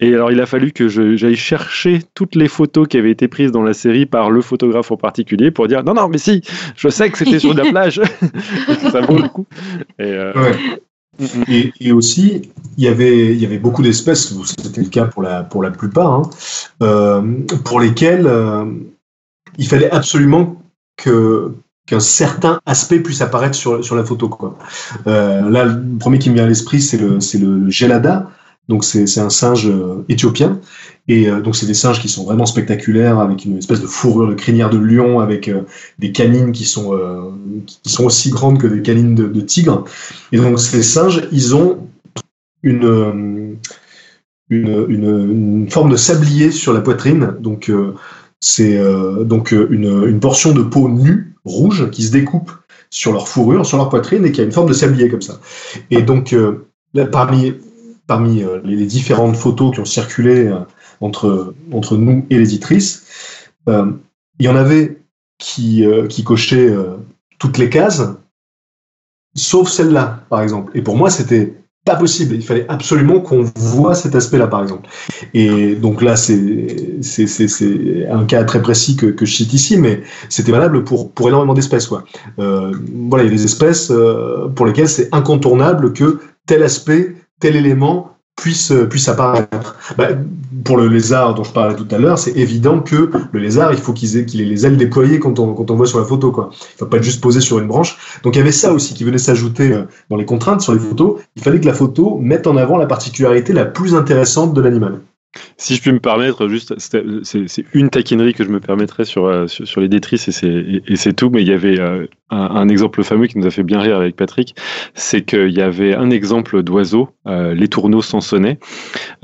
Et alors, il a fallu que j'aille chercher toutes les photos qui avaient été prises dans la série par le photographe en particulier pour dire Non, non, mais si, je sais que c'était sur de la plage. ça vaut le coup. Et, euh, ouais. Et, aussi, il y avait, beaucoup d'espèces, c'était le cas pour la, plupart, hein, euh, pour lesquelles euh, il fallait absolument qu'un certain aspect puisse apparaître sur, la photo. Euh, là, le premier qui me vient à l'esprit, c'est le, le gelada. Donc c'est un singe éthiopien et euh, donc c'est des singes qui sont vraiment spectaculaires avec une espèce de fourrure de crinière de lion avec euh, des canines qui sont euh, qui sont aussi grandes que des canines de, tigre. Et donc ces singes, ils ont une une, forme de sablier sur la poitrine. Donc c'est donc une, une portion de peau nue rouge qui se découpe sur leur fourrure, sur leur poitrine et qui a une forme de sablier comme ça. Et donc parmi parmi les différentes photos qui ont circulé entre, entre nous et l'éditrice, euh, il y en avait qui, qui cochaient toutes les cases, sauf celle-là, par exemple. Et pour moi, c'était pas possible. Il fallait absolument qu'on voit cet aspect-là, par exemple. Et donc là, c'est un cas très précis que, que je cite ici, mais c'était valable pour, pour énormément d'espèces. Euh, voilà, il y a des espèces euh, pour lesquelles c'est incontournable que tel aspect tel élément puisse, puisse apparaître. Bah, pour le lézard dont je parlais tout à l'heure, c'est évident que le lézard, il faut qu'il ait, qu ait, les ailes déployées quand on, quand on voit sur la photo. Quoi. Il ne faut pas être juste posé sur une branche. Donc il y avait ça aussi qui venait s'ajouter euh, dans les contraintes sur les photos. Il fallait que la photo mette en avant la particularité la plus intéressante de l'animal. Si je puis me permettre, juste, c'est une taquinerie que je me permettrais sur, euh, sur, sur les détrices et c'est tout, mais il y avait euh, un, un, exemple fameux qui nous a fait bien rire avec Patrick, c'est qu'il y avait un exemple d'oiseau, euh, les tourneaux sansonnets,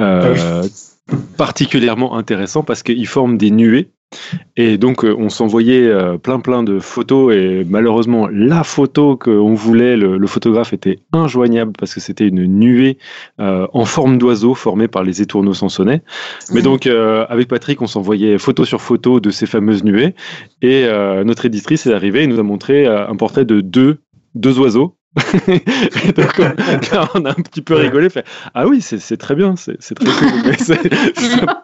euh, ah oui. particulièrement intéressant parce qu'ils forment des nuées Et donc, on s'envoyait plein plein de photos et malheureusement, la photo qu'on voulait, le, photographe était injoignable parce que c'était une nuée en forme d'oiseau formée par les étourneaux sansonnets. Mais donc, avec Patrick, on s'envoyait photo sur photo de ces fameuses nuées et notre éditrice est arrivée et nous a montré un portrait de deux, deux oiseaux donc, on a un petit peu rigolé, fait Ah oui, c'est très bien, c'est très cool.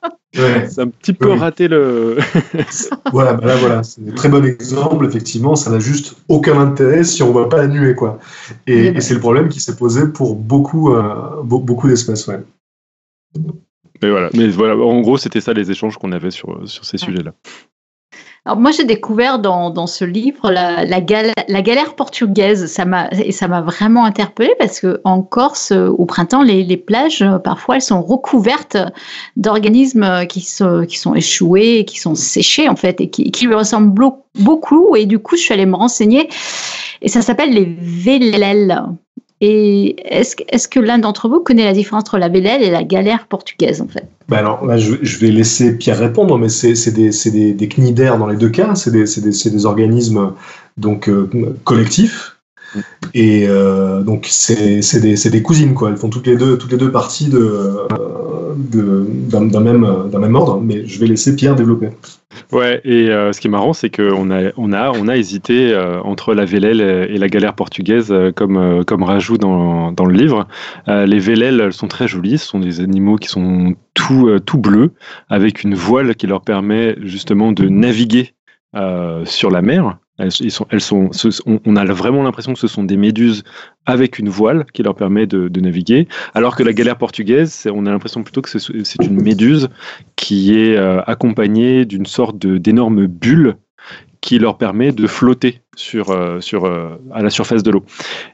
c'est un petit peu raté le. voilà, bah là, voilà, c'est un très bon exemple. Effectivement, ça n'a juste aucun intérêt si on ne voit pas la nuée, quoi. Et, c'est le problème qui s'est posé pour beaucoup, euh, beaucoup d'espèces, ouais. Mais voilà, mais voilà, en gros, c'était ça les échanges qu'on avait sur, sur ces sujets-là. Alors moi, j'ai découvert dans, dans, ce livre la, la, la galère portugaise. Ça m'a et ça m'a vraiment interpellée parce que en Corse, au printemps, les, les plages parfois elles sont recouvertes d'organismes qui sont qui sont échoués, qui sont séchés en fait et qui, qui lui ressemblent beaucoup. Et du coup, je suis allée me renseigner et ça s'appelle les vélelles. Et est-ce est que l'un d'entre vous connaît la différence entre la vélelle et la galère portugaise, en fait? Bah alors là, je, vais laisser Pierre répondre, mais c'est des, des, des cnidaires dans les deux cas, c'est des, des, organismes donc euh, collectifs. Et euh, donc c'est des, cousines quoi. Elles font toutes les deux toutes les deux parties de d'un même même ordre. Mais je vais laisser Pierre développer. Ouais, et euh, ce qui est marrant, c'est qu'on a, on a, on a hésité euh, entre la vélelle et la galère portugaise, euh, comme, rajout dans, dans le livre. les elles sont très jolies, ce sont des animaux qui sont tout, tout bleus, avec une voile qui leur permet justement de naviguer sur la mer. Elles, sont, on a vraiment l'impression que ce sont des méduses avec une voile qui leur permet de, naviguer, alors que la galère portugaise, on a l'impression plutôt que c'est une méduse qui est euh, accompagnée d'une sorte d'énorme bulle qui leur permet de flotter euh, euh, à la surface de l'eau.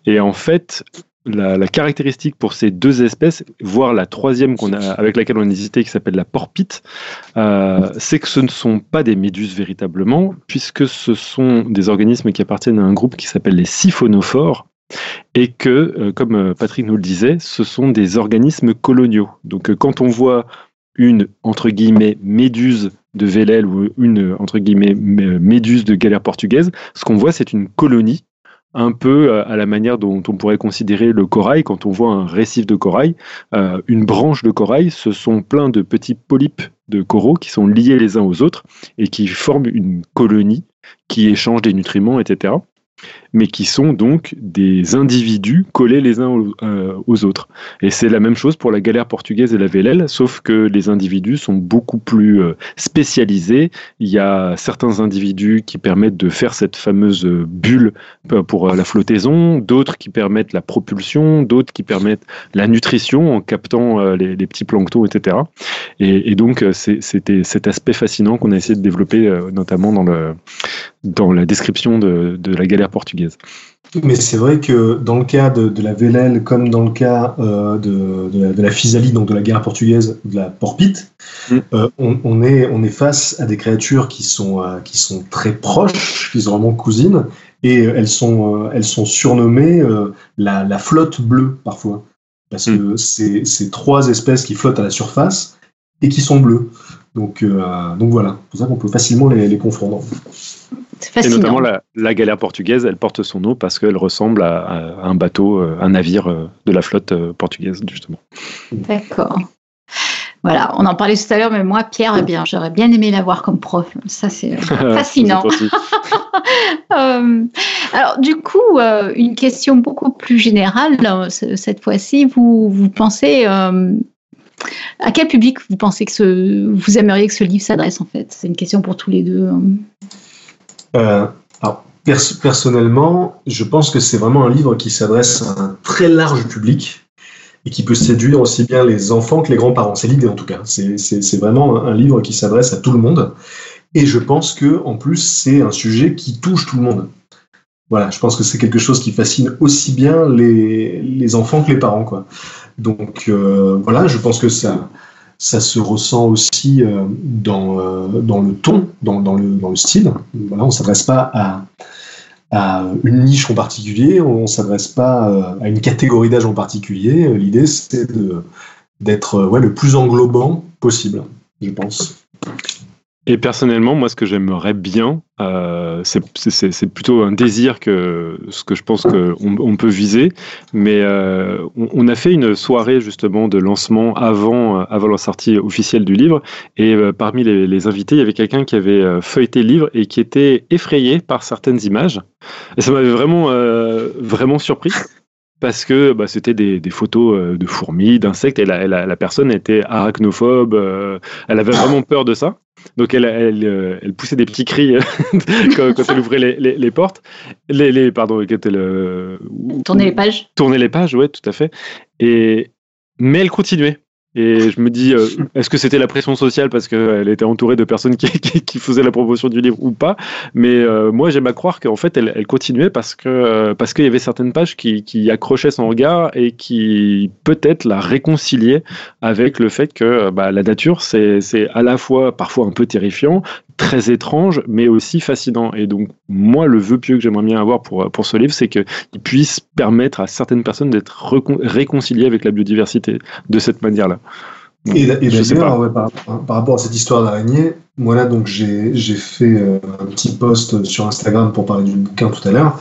Et en fait, la, caractéristique pour ces deux espèces, voire la troisième qu'on a, avec laquelle on a hésité, qui s'appelle la porpite, euh, c'est que ce ne sont pas des méduses véritablement, puisque ce sont des organismes qui appartiennent à un groupe qui s'appelle les siphonophores, et que, euh, comme euh, Patrick nous le disait, ce sont des organismes coloniaux. Donc quand on voit une, entre guillemets, méduse de Vélel ou une, entre guillemets, méduse de galère portugaise, ce qu'on voit, c'est une colonie un peu euh, à la manière dont on pourrait considérer le corail quand on voit un récif de corail. Euh, une branche de corail, ce sont plein de petits polypes de coraux qui sont liés les uns aux autres et qui forment une colonie qui échange des nutriments, etc mais qui sont donc des individus collés les uns aux, euh, autres. Et c'est la même chose pour la galère portugaise et la vélelle, sauf que les individus sont beaucoup plus euh, spécialisés. Il y a certains individus qui permettent de faire cette fameuse bulle euh, pour la flottaison, d'autres qui permettent la propulsion, d'autres qui permettent la nutrition en captant les, petits planctons, etc. Et, et donc c'était cet aspect fascinant qu'on a essayé de développer, notamment dans, le, dans la description de, de la galère portugaise. Mais c'est vrai que dans le cas de, la Vélèle, comme dans le cas euh, de, de, la, de, Physalie, donc de la guerre portugaise, de la porpite, mm. euh, on, est, on est face à des créatures qui sont, euh, qui sont très proches, qui sont vraiment cousines, et elles sont, elles sont surnommées la, la, flotte bleue parfois. Parce mm. que c'est trois espèces qui flottent à la surface et qui sont bleues. Donc, donc voilà, c'est pour ça qu'on peut facilement les, les confondre. Et notamment la, galère portugaise, elle porte son nom parce qu'elle ressemble à, un bateau, euh, un navire euh, de la flotte euh, portugaise, justement. D'accord. Voilà, on en parlait tout à l'heure, mais moi, Pierre, eh bien, j'aurais bien aimé l'avoir comme prof. Ça, c'est fascinant. alors, du coup, une question beaucoup plus générale, cette fois-ci, vous, vous pensez à quel public vous pensez que ce, vous aimeriez que ce livre s'adresse en fait? C'est une question pour tous les deux. Euh, alors, personnellement, je pense que c'est vraiment un livre qui s'adresse à un très large public et qui peut séduire aussi bien les enfants que les grands-parents. C'est l'idée en tout cas. C'est vraiment un livre qui s'adresse à tout le monde. Et je pense que en plus, c'est un sujet qui touche tout le monde. Voilà, je pense que c'est quelque chose qui fascine aussi bien les, les enfants que les parents. Quoi. Donc euh, voilà, je pense que ça, ça se ressent aussi euh, dans, euh, dans le ton, dans, dans, le, dans le style. Voilà, on ne s'adresse pas à, à une niche en particulier, on ne s'adresse pas euh, à une catégorie d'âge en particulier. L'idée, c'est d'être ouais, le plus englobant possible, je pense. Et personnellement, moi, ce que j'aimerais bien, euh, c'est plutôt un désir que ce que je pense qu'on on peut viser. Mais euh, on, a fait une soirée justement de lancement avant, avant la sortie officielle du livre. Et euh, parmi les, invités, il y avait quelqu'un qui avait euh, feuilleté le livre et qui était effrayé par certaines images. Et ça m'avait vraiment, euh, vraiment surpris parce que bah, c'était des, photos de fourmis, d'insectes, et la, la, personne était arachnophobe, elle avait vraiment peur de ça. Donc elle, elle, euh, elle, poussait des petits cris quand, quand, elle ouvrait les, les, les, portes. Les, les pardon, quand elle euh, tournait les pages. Tournait les pages, ouais, tout à fait. Et mais elle continuait. Et je me dis, euh, est-ce que c'était la pression sociale parce qu'elle était entourée de personnes qui, faisaient la promotion du livre ou pas? Mais euh, moi, j'aime à croire qu'en fait, elle, continuait parce que euh, parce qu'il y avait certaines pages qui, qui, accrochaient son regard et qui peut-être la réconciliaient avec le fait que bah, la nature, c'est à la fois parfois un peu terrifiant, très étrange, mais aussi fascinant. Et donc, moi, le vœu pieux que j'aimerais bien avoir pour, pour ce livre, c'est qu'il puisse permettre à certaines personnes d'être réconciliées avec la biodiversité de cette manière-là. Et, et ouais, par, par, rapport à cette histoire d'araignée, moi là, donc j'ai fait euh, un petit post sur Instagram pour parler du bouquin tout à l'heure.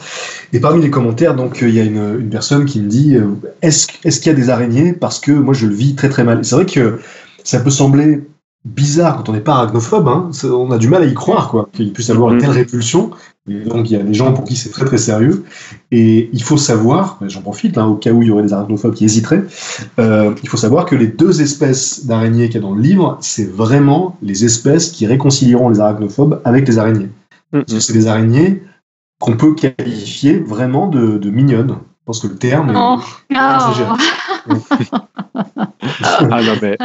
Et parmi les commentaires, donc il y a une, une, personne qui me dit euh, est-ce est qu'il y a des araignées? Parce que moi je le vis très très mal. C'est vrai que ça peut sembler bizarre quand on n'est pas arachnophobe, hein, on a du mal à y croire, quoi, qu'il puisse avoir une mm-hmm. telle répulsion. Et donc il y a des gens pour qui c'est très très sérieux. Et il faut savoir, j'en profite, hein, au cas où il y aurait des arachnophobes qui hésiteraient, euh, il faut savoir que les deux espèces d'araignées qu'il y a dans le livre, c'est vraiment les espèces qui réconcilieront les arachnophobes avec les araignées. Mm-hmm. Parce que c'est des araignées qu'on peut qualifier vraiment de, de, mignonnes. Je pense que le terme est, oh. oh. ah non mais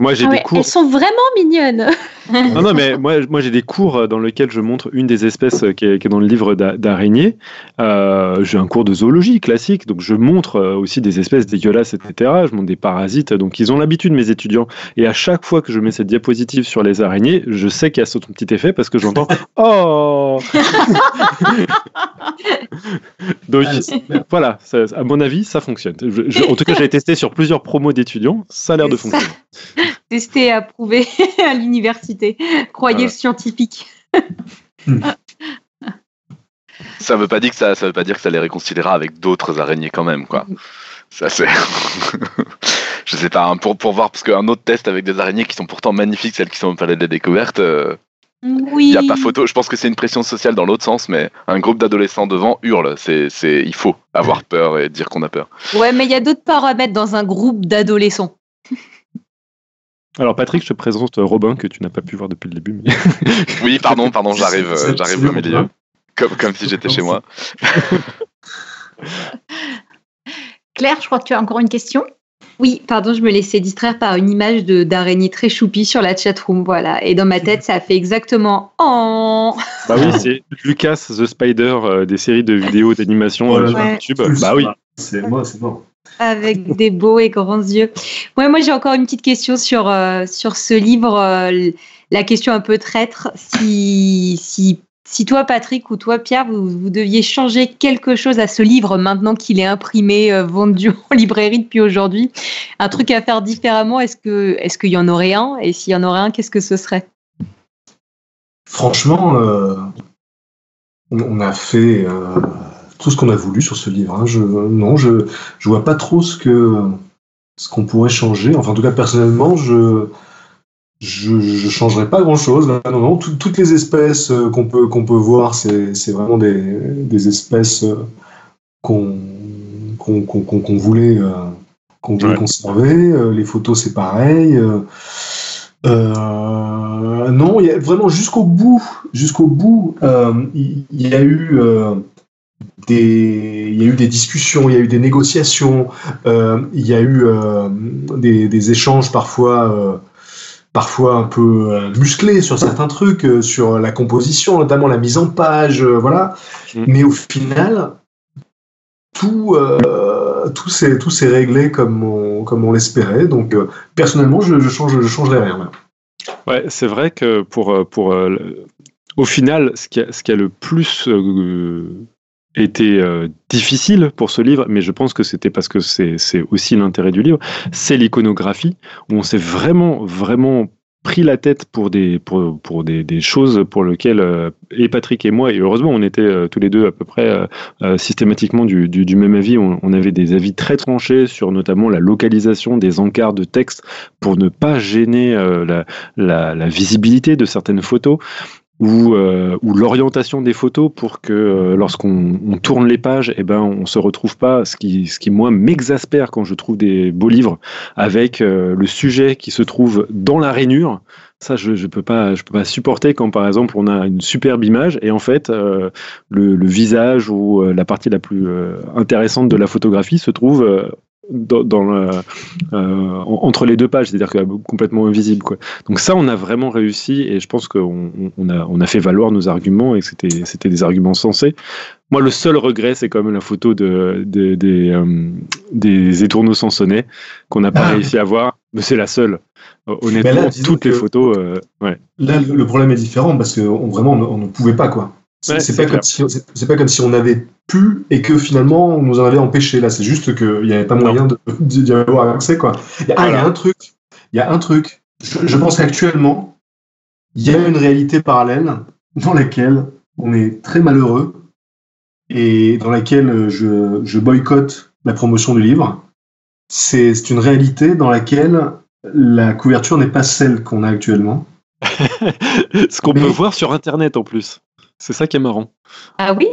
moi, j'ai ah des cours. Elles sont vraiment mignonnes. non, non, mais moi, moi j'ai des cours euh, dans lesquels je montre une des espèces euh, qui est, qui est dans le livre d'araignée. Euh, j'ai un cours de zoologie classique, donc je montre euh, aussi des espèces dégueulasses, etc. Je montre des parasites. Donc, ils ont l'habitude, mes étudiants. Et à chaque fois que je mets cette diapositive sur les araignées, je sais qu'il y a ce petit effet parce que j'entends Oh Donc, voilà, ça, à mon avis, ça fonctionne. Je, en tout cas, j'ai testé sur plusieurs promos d'étudiants. Ça a l'air de fonctionner testé et approuvé à l'université. Croyez le scientifique. ça veut pas dire que ça, ça veut pas dire que ça les réconciliera avec d'autres araignées quand même, quoi. Ça c'est. je sais pas, hein, pour, pour voir, parce qu'un autre test avec des araignées qui sont pourtant magnifiques, celles qui sont au palais de la découverte. Euh, oui. Il n'y a pas photo. Je pense que c'est une pression sociale dans l'autre sens, mais un groupe d'adolescents devant hurle. C'est, c'est, il faut avoir peur et dire qu'on a peur. Ouais, mais il y a d'autres paramètres dans un groupe d'adolescents. Alors Patrick, je te présente Robin que tu n'as pas pu voir depuis le début. oui, pardon, pardon, j'arrive, euh, j'arrive au milieu, comme, comme si j'étais chez moi. Claire, je crois que tu as encore une question? Oui, pardon, je me laissais distraire par une image de d'araignée très choupie sur la chatroom, voilà. Et dans ma tête, ça a fait exactement oh. Bah oui, c'est Lucas the Spider euh, des séries de vidéos d'animation euh, sur YouTube. Bah oui. C'est moi, c'est moi. Avec des beaux et grands yeux. Ouais, moi j'ai encore une petite question sur, euh, sur ce livre, euh, la question un peu traître. Si, si, si toi, Patrick, ou toi, Pierre, vous, vous, deviez changer quelque chose à ce livre maintenant qu'il est imprimé, euh, vendu en librairie depuis aujourd'hui, un truc à faire différemment, est-ce qu'il est y en aurait un? Et s'il y en aurait un, qu'est-ce que ce serait? Franchement, on a fait tout ce qu'on a voulu sur ce livre. Hein. Je, non, je je vois pas trop ce que ce qu'on pourrait changer. Enfin, en tout cas, personnellement, je je, je changerais pas grand chose. Non, non, toutes les espèces euh, qu'on peut qu'on peut voir, c'est c'est vraiment des des espèces euh, qu'on qu'on qu'on voulait euh, qu'on voulait conserver. Les photos, c'est pareil. Euh, non, il y a vraiment jusqu'au bout, jusqu'au bout, il y, y, a eu des, il y a eu des discussions, il y a eu des négociations, euh, il y a eu euh, des, des, échanges parfois, euh, parfois un peu musclés sur certains trucs, sur la composition, notamment la mise en page, voilà. Mm. Mais au final, tout, tout s'est tout s'est réglé comme on, comme on l'espérait. Donc personnellement, je, je change, je changerais rien. Ouais, c'est vrai que pour pour au final, ce qui a, ce qui a le plus était euh, difficile pour ce livre, mais je pense que c'était parce que c'est aussi l'intérêt du livre, c'est l'iconographie, où on s'est vraiment, vraiment pris la tête pour des, pour, pour des, des choses pour lesquelles, euh, et Patrick et moi, et heureusement, on était euh, tous les deux à peu près systématiquement du, du, du, même avis. On, on, avait des avis très tranchés sur notamment la localisation des encarts de texte pour ne pas gêner la, la, la visibilité de certaines photos ou, euh, ou l'orientation des photos pour que euh, lorsqu'on on tourne les pages, eh ben on se retrouve pas ce qui ce qui moi m'exaspère quand je trouve des beaux livres avec euh, le sujet qui se trouve dans la rainure. Ça, je je peux pas je peux pas supporter quand par exemple on a une superbe image et en fait le, le, visage ou la partie la plus intéressante de la photographie se trouve dans, dans euh, entre les deux pages, c'est-à-dire complètement invisible. Quoi. Donc ça, on a vraiment réussi et je pense qu'on on a, on a fait valoir nos arguments et que c'était, des arguments sensés. Moi, le seul regret, c'est quand même la photo de, de des, euh, des étourneaux sans sonnet qu'on n'a pas ah. réussi à voir, mais c'est la seule. Honnêtement, toutes les photos. Euh, ouais. Là, le problème est différent parce que vraiment, on ne pouvait pas. quoi. C'est pas, comme si, pas comme si on avait pu et que finalement on nous en avait empêché. Là, c'est juste qu'il n'y avait pas moyen d'y avoir accès. Quoi. Ah, il y a un truc. Il y a un truc. Je, pense qu'actuellement, il y a une réalité parallèle dans laquelle on est très malheureux et dans laquelle je, je boycotte la promotion du livre. C'est une réalité dans laquelle la couverture n'est pas celle qu'on a actuellement. Ce qu'on peut voir sur Internet en plus. C'est ça qui est marrant. Ah oui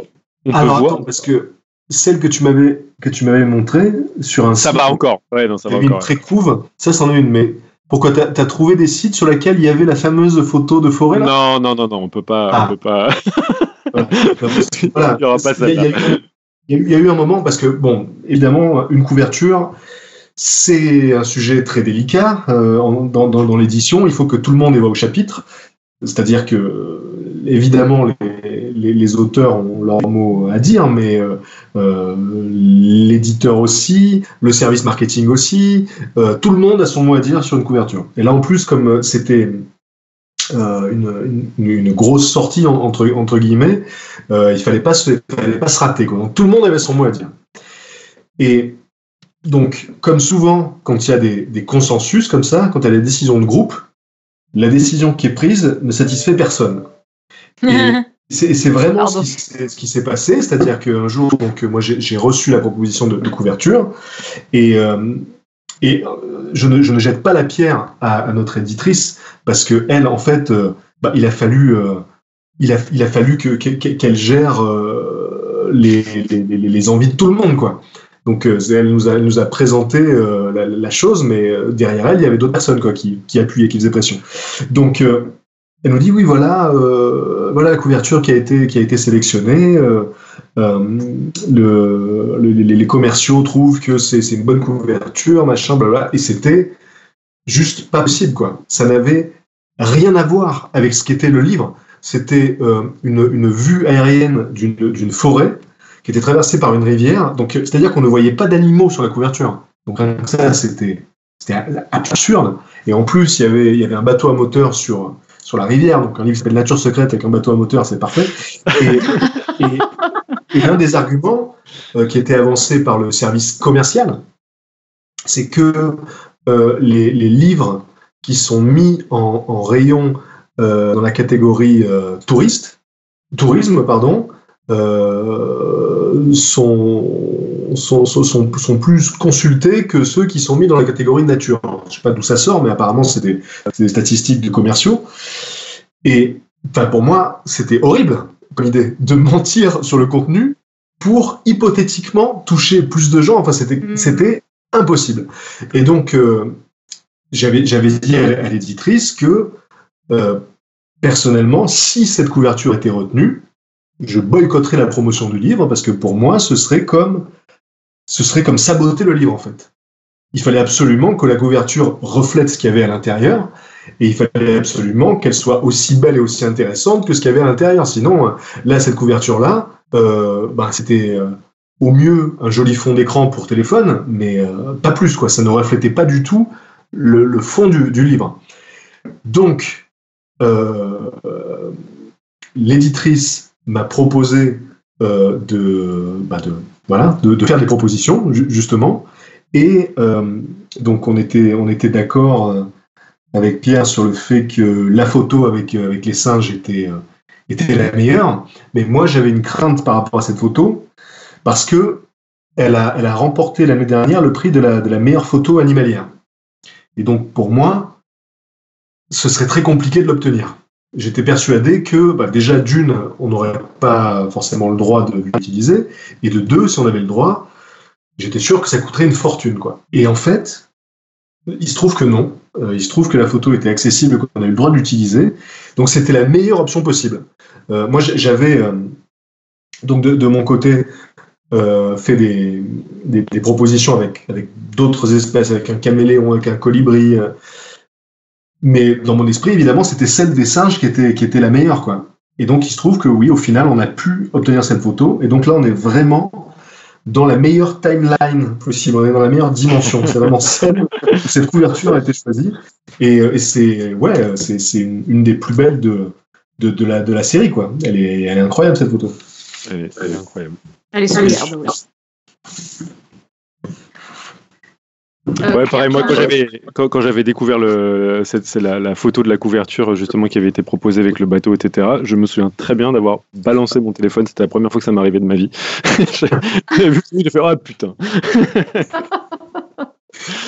Alors attends, parce que celle que tu m'avais que tu m'avais montrée sur un ça va encore. Ouais, non, ça va encore. Une très couve, ça c'en est une. Mais pourquoi t'as as trouvé des sites sur lesquels il y avait la fameuse photo de forêt là? Non, non, non, non, on peut pas, on ah. peut pas. il y aura pas ça. Il y, a eu un moment parce que bon, évidemment, une couverture. C'est un sujet très délicat euh, dans, dans, dans l'édition. Il faut que tout le monde y voit au chapitre. C'est-à-dire que, évidemment, les, auteurs ont leur mot à dire, mais euh, euh, l'éditeur aussi, le service marketing aussi, euh, tout le monde a son mot à dire sur une couverture. Et là, en plus, comme c'était une, grosse sortie entre, guillemets, il fallait pas se, fallait pas se rater. Donc tout le monde avait son mot à dire. Et donc, comme souvent, quand il y a des consensus comme ça, quand il y a des décisions de groupe, la décision qui est prise ne satisfait personne. C'est vraiment ce qui, s'est passé, c'est-à-dire qu'un jour, donc, moi j'ai reçu la proposition de, couverture et, euh, et euh, je, ne, je, ne, jette pas la pierre à, notre éditrice parce que elle, en fait, euh, bah, il a fallu, il, a, il a fallu que qu'elle gère les, les, les, envies de tout le monde, quoi. Donc elle nous a, nous a présenté la, la, chose, mais derrière elle, il y avait d'autres personnes quoi, qui, qui appuyaient, qui faisaient pression. Donc elle nous dit oui voilà euh, voilà la couverture qui a été qui a été sélectionnée. Euh, euh, le, les, commerciaux trouvent que c'est une bonne couverture machin blabla et c'était juste pas possible quoi. Ça n'avait rien à voir avec ce qu'était le livre. C'était une, une, vue aérienne d'une forêt qui était traversée par une rivière. Donc c'est-à-dire qu'on ne voyait pas d'animaux sur la couverture. Donc ça c'était absurde. Et en plus il y avait un bateau à moteur sur sur la rivière. Donc un livre qui s'appelle Nature secrète avec un bateau à moteur, c'est parfait. Et, et, un des arguments euh, qui était avancé par le service commercial, c'est que euh, les, les, livres qui sont mis en, en rayon euh, dans la catégorie touriste, tourisme, pardon, euh, sont, sont, sont, sont, plus consultés que ceux qui sont mis dans la catégorie nature. Je sais pas d'où ça sort, mais apparemment c'est des, des, statistiques de commerciaux. Et pour moi, c'était horrible comme idée de mentir sur le contenu pour hypothétiquement toucher plus de gens. Enfin, c'était mm. c'était impossible. Et donc, euh, j'avais j'avais dit à l'éditrice que euh, personnellement, si cette couverture était retenue, je boycotterais la promotion du livre parce que pour moi, ce serait comme, ce serait comme saboter le livre en fait. Il fallait absolument que la couverture reflète ce qu'il y avait à l'intérieur et il fallait absolument qu'elle soit aussi belle et aussi intéressante que ce qu'il y avait à l'intérieur. Sinon, là, cette couverture-là, euh, bah, c'était euh, au mieux un joli fond d'écran pour téléphone, mais euh, pas plus quoi. Ça ne reflétait pas du tout le, fond du, livre. Donc, euh, l'éditrice m'a proposé euh, de, bah de, faire des propositions, justement. Et euh, donc, on était, d'accord avec Pierre sur le fait que la photo avec, les singes était, la meilleure. Mais moi, j'avais une crainte par rapport à cette photo parce que elle a, elle a remporté l'année dernière le prix de la, de la meilleure photo animalière. Et donc, pour moi, ce serait très compliqué de l'obtenir. J'étais persuadé que, bah, déjà, d'une, on n'aurait pas forcément le droit de l'utiliser, et de deux, si on avait le droit, j'étais sûr que ça coûterait une fortune, quoi. Et en fait, il se trouve que non. Euh, il se trouve que la photo était accessible, qu'on a eu le droit de l'utiliser. Donc, c'était la meilleure option possible. Euh, moi, j'avais, euh, donc, de, mon côté, fait des, propositions avec d'autres espèces, avec un caméléon, avec un colibri. Euh. mais dans mon esprit, évidemment, c'était celle des singes qui était, qui était la meilleure. Quoi. Et donc, il se trouve que oui, au final, on a pu obtenir cette photo. Et donc là, on est vraiment dans la meilleure timeline possible, on est dans la meilleure dimension. C'est vraiment celle où cette couverture a été choisie. Et, et c'est ouais, c'est une, une, des plus belles de, de, de, la, de la série. Quoi. Elle, est, elle est incroyable, cette photo. Elle est, elle est incroyable. Elle est superbe, oui. Ouais, pareil, moi, quand j'avais, quand, quand j'avais découvert le, cette, c'est la, la, photo de la couverture, justement, qui avait été proposée avec le bateau, etc., je me souviens très bien d'avoir balancé mon téléphone. C'était la première fois que ça m'arrivait de ma vie. j'ai vu j'ai fait, oh putain.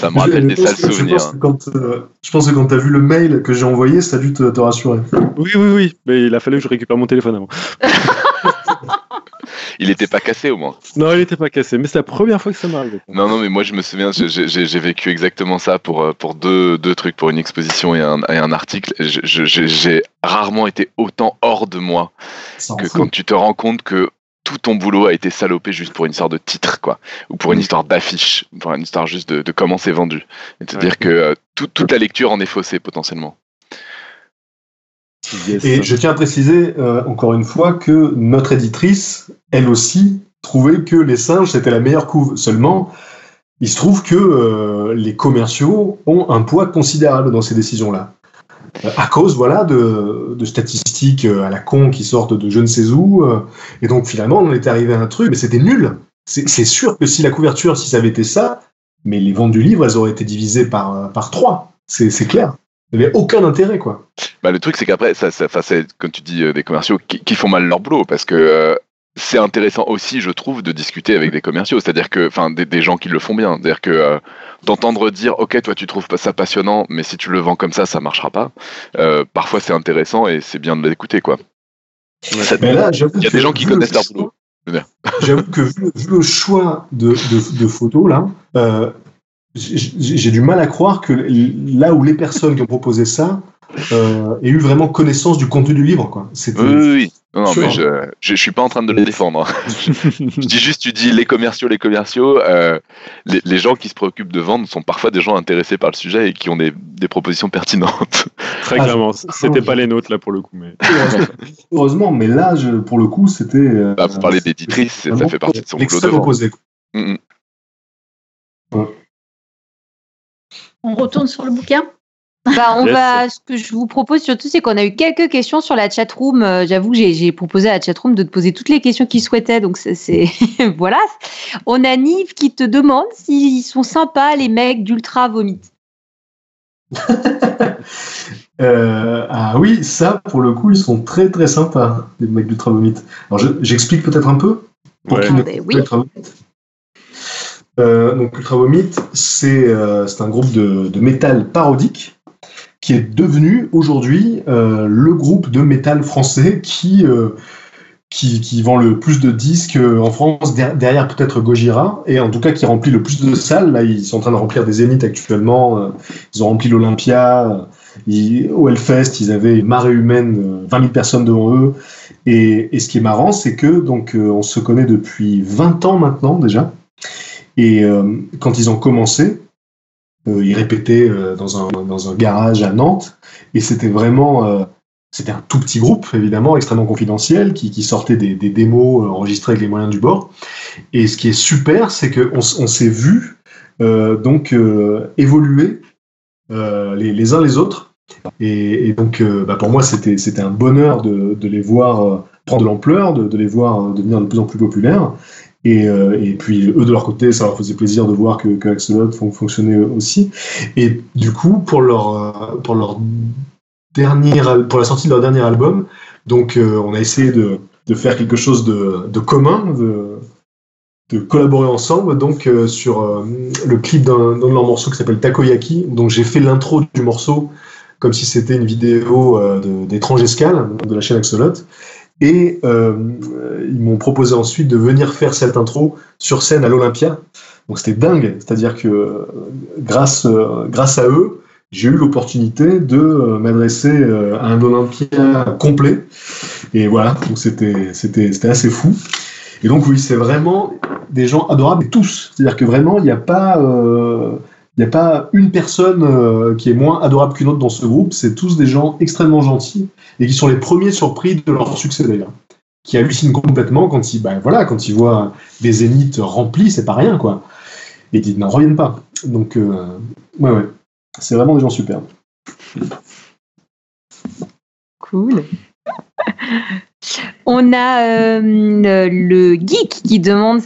Ça me rappelle des sales souvenirs. Je pense, que quand, euh, je pense que quand tu as vu le mail que j'ai envoyé, ça a dû te, te rassurer. Oui, oui, oui. Mais il a fallu que je récupère mon téléphone avant. il n'était pas cassé au moins. Non, il n'était pas cassé, mais c'est la première fois que ça m'arrive. Non, non, mais moi je me souviens, j'ai vécu exactement ça pour, euh, pour deux, deux trucs, pour une exposition et un, et un article. J'ai rarement été autant hors de moi que quand tu te rends compte que tout ton boulot a été salopé juste pour une histoire de titre, quoi, ou pour une histoire d'affiche, pour une histoire juste de, de comment c'est vendu. C'est-à-dire ouais. que euh, tout, toute la lecture en est faussée potentiellement. Et je tiens à préciser euh, encore une fois que notre éditrice, elle aussi, trouvait que les singes c'était la meilleure couve. Seulement, il se trouve que euh, les commerciaux ont un poids considérable dans ces décisions-là. Euh, à cause voilà de, de, statistiques à la con qui sortent de je ne sais où. et donc finalement, on est arrivé à un truc, mais c'était nul. C'est sûr que si la couverture, si ça avait été ça, mais les ventes du livre, elles auraient été divisées par, par trois. C'est clair. Il n'y avait aucun intérêt, quoi. Bah, le truc, c'est qu'après, ça, ça, c'est, comme tu dis, euh, des commerciaux qui, qui, font mal leur boulot, parce que euh, c'est intéressant aussi, je trouve, de discuter avec des commerciaux, c'est-à-dire que, enfin, des, des, gens qui le font bien, c'est-à-dire que euh, d'entendre dire, ok, toi, tu trouves ça passionnant, mais si tu le vends comme ça, ça marchera pas. Euh, parfois, c'est intéressant et c'est bien de l'écouter, quoi. Ouais. Mais là, il y a des gens qui connaissent leur boulot. J'avoue que vu, vu, le choix de, de, de photos là, euh, j'ai du mal à croire que là où les personnes qui ont proposé ça euh, aient eu vraiment connaissance du contenu du livre. Quoi. Oui, oui, oui. Non, non mais je, je, je, suis pas en train de le défendre. je, je, dis juste, tu dis les commerciaux, les commerciaux, euh, les, les, gens qui se préoccupent de vendre sont parfois des gens intéressés par le sujet et qui ont des, des propositions pertinentes. Très ah, clairement, c'était pas les nôtres là pour le coup. Mais... Heureusement, mais là, pour le coup, c'était. Euh, bah, vous parlez d'éditrice, ça fait partie de son boulot de vente. Mm -hmm. ouais. On retourne sur le bouquin bah, on yes. va, ce que je vous propose surtout, c'est qu'on a eu quelques questions sur la chatroom. Euh, J'avoue que j'ai proposé à la chatroom de te poser toutes les questions qu'ils souhaitaient. Donc, c'est voilà. On a Nive qui te demande s'ils sont sympas, les mecs d'Ultra Vomit. euh, ah oui, ça, pour le coup, ils sont très très sympas, les mecs d'Ultra Vomit. Alors, j'explique je, peut-être un peu pour ouais. qui oui. Euh, donc Ultra Vomit, c'est euh, un groupe de, de, métal parodique qui est devenu aujourd'hui euh, le groupe de métal français qui, qui, vend le plus de disques en France, derrière peut-être Gojira, et en tout cas qui remplit le plus de salles. Là, ils sont en train de remplir des zéniths actuellement. Ils ont rempli l'Olympia. Au Hellfest, ils avaient une marée humaine, 20 000 personnes devant eux. Et, et ce qui est marrant, c'est que donc on se connaît depuis 20 ans maintenant déjà. Et euh, quand ils ont commencé, euh, ils répétaient euh, dans, un, dans un garage à Nantes, et c'était vraiment c'était un tout petit groupe, évidemment, extrêmement confidentiel, qui, qui sortait des, des, démos enregistrées avec les moyens du bord. Et ce qui est super, c'est qu'on on, s'est vu donc évoluer les, uns les autres. Et, donc, bah pour moi, c'était un bonheur de, les voir prendre de l'ampleur, de, les voir devenir de plus en plus populaires. Et, et, puis eux de leur côté, ça leur faisait plaisir de voir que, que Axolot fonctionnait aussi. Et du coup, pour leur, pour leur dernière, pour la sortie de leur dernier album, donc on a essayé de, de faire quelque chose de, de commun, de, de collaborer ensemble donc euh, sur euh, le clip d'un de leurs morceaux qui s'appelle Takoyaki. Donc j'ai fait l'intro du morceau comme si c'était une vidéo euh, d'étrange escale de la chaîne Axolot. Et ils m'ont proposé ensuite de venir faire cette intro sur scène à l'Olympia. Donc c'était dingue, c'est-à-dire que grâce, grâce à eux, j'ai eu l'opportunité de m'adresser à un Olympia complet. Et voilà, donc c'était assez fou. Et donc oui, c'est vraiment des gens adorables, tous. C'est-à-dire que vraiment, il n'y a pas... Euh, n'y a pas une personne euh, qui est moins adorable qu'une autre dans ce groupe. C'est tous des gens extrêmement gentils et qui sont les premiers surpris de leur succès d'ailleurs. Qui hallucinent complètement quand ils, ils voient des zéniths remplis, c'est pas rien quoi. Et qui n'en reviennent pas. Donc, euh, ouais, ouais. C'est vraiment des gens superbes. Cool. On a euh, le geek qui demande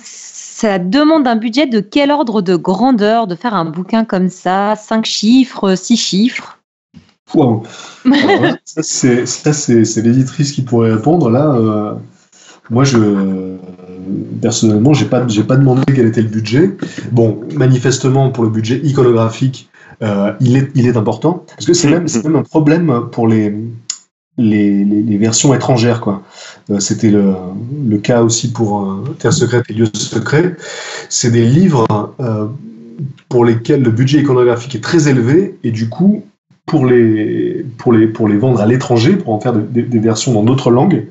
ça demande un budget de quel ordre de grandeur de faire un bouquin comme ça? Cinq chiffres, six chiffres? Wow. Ça, c'est l'éditrice qui pourrait répondre. Là, euh, moi, je, personnellement, j'ai pas, pas demandé quel était le budget. Bon, manifestement, pour le budget iconographique, euh, il, est, il est important. Parce que c'est même, même un problème pour les, les, versions étrangères. Euh, c'était le, cas aussi pour euh, Terre secrète et Lieux secrets. C'est des livres euh, pour lesquels le budget iconographique est très élevé et du coup, pour les, pour les, pour les vendre à l'étranger, pour en faire des, versions dans d'autres langues,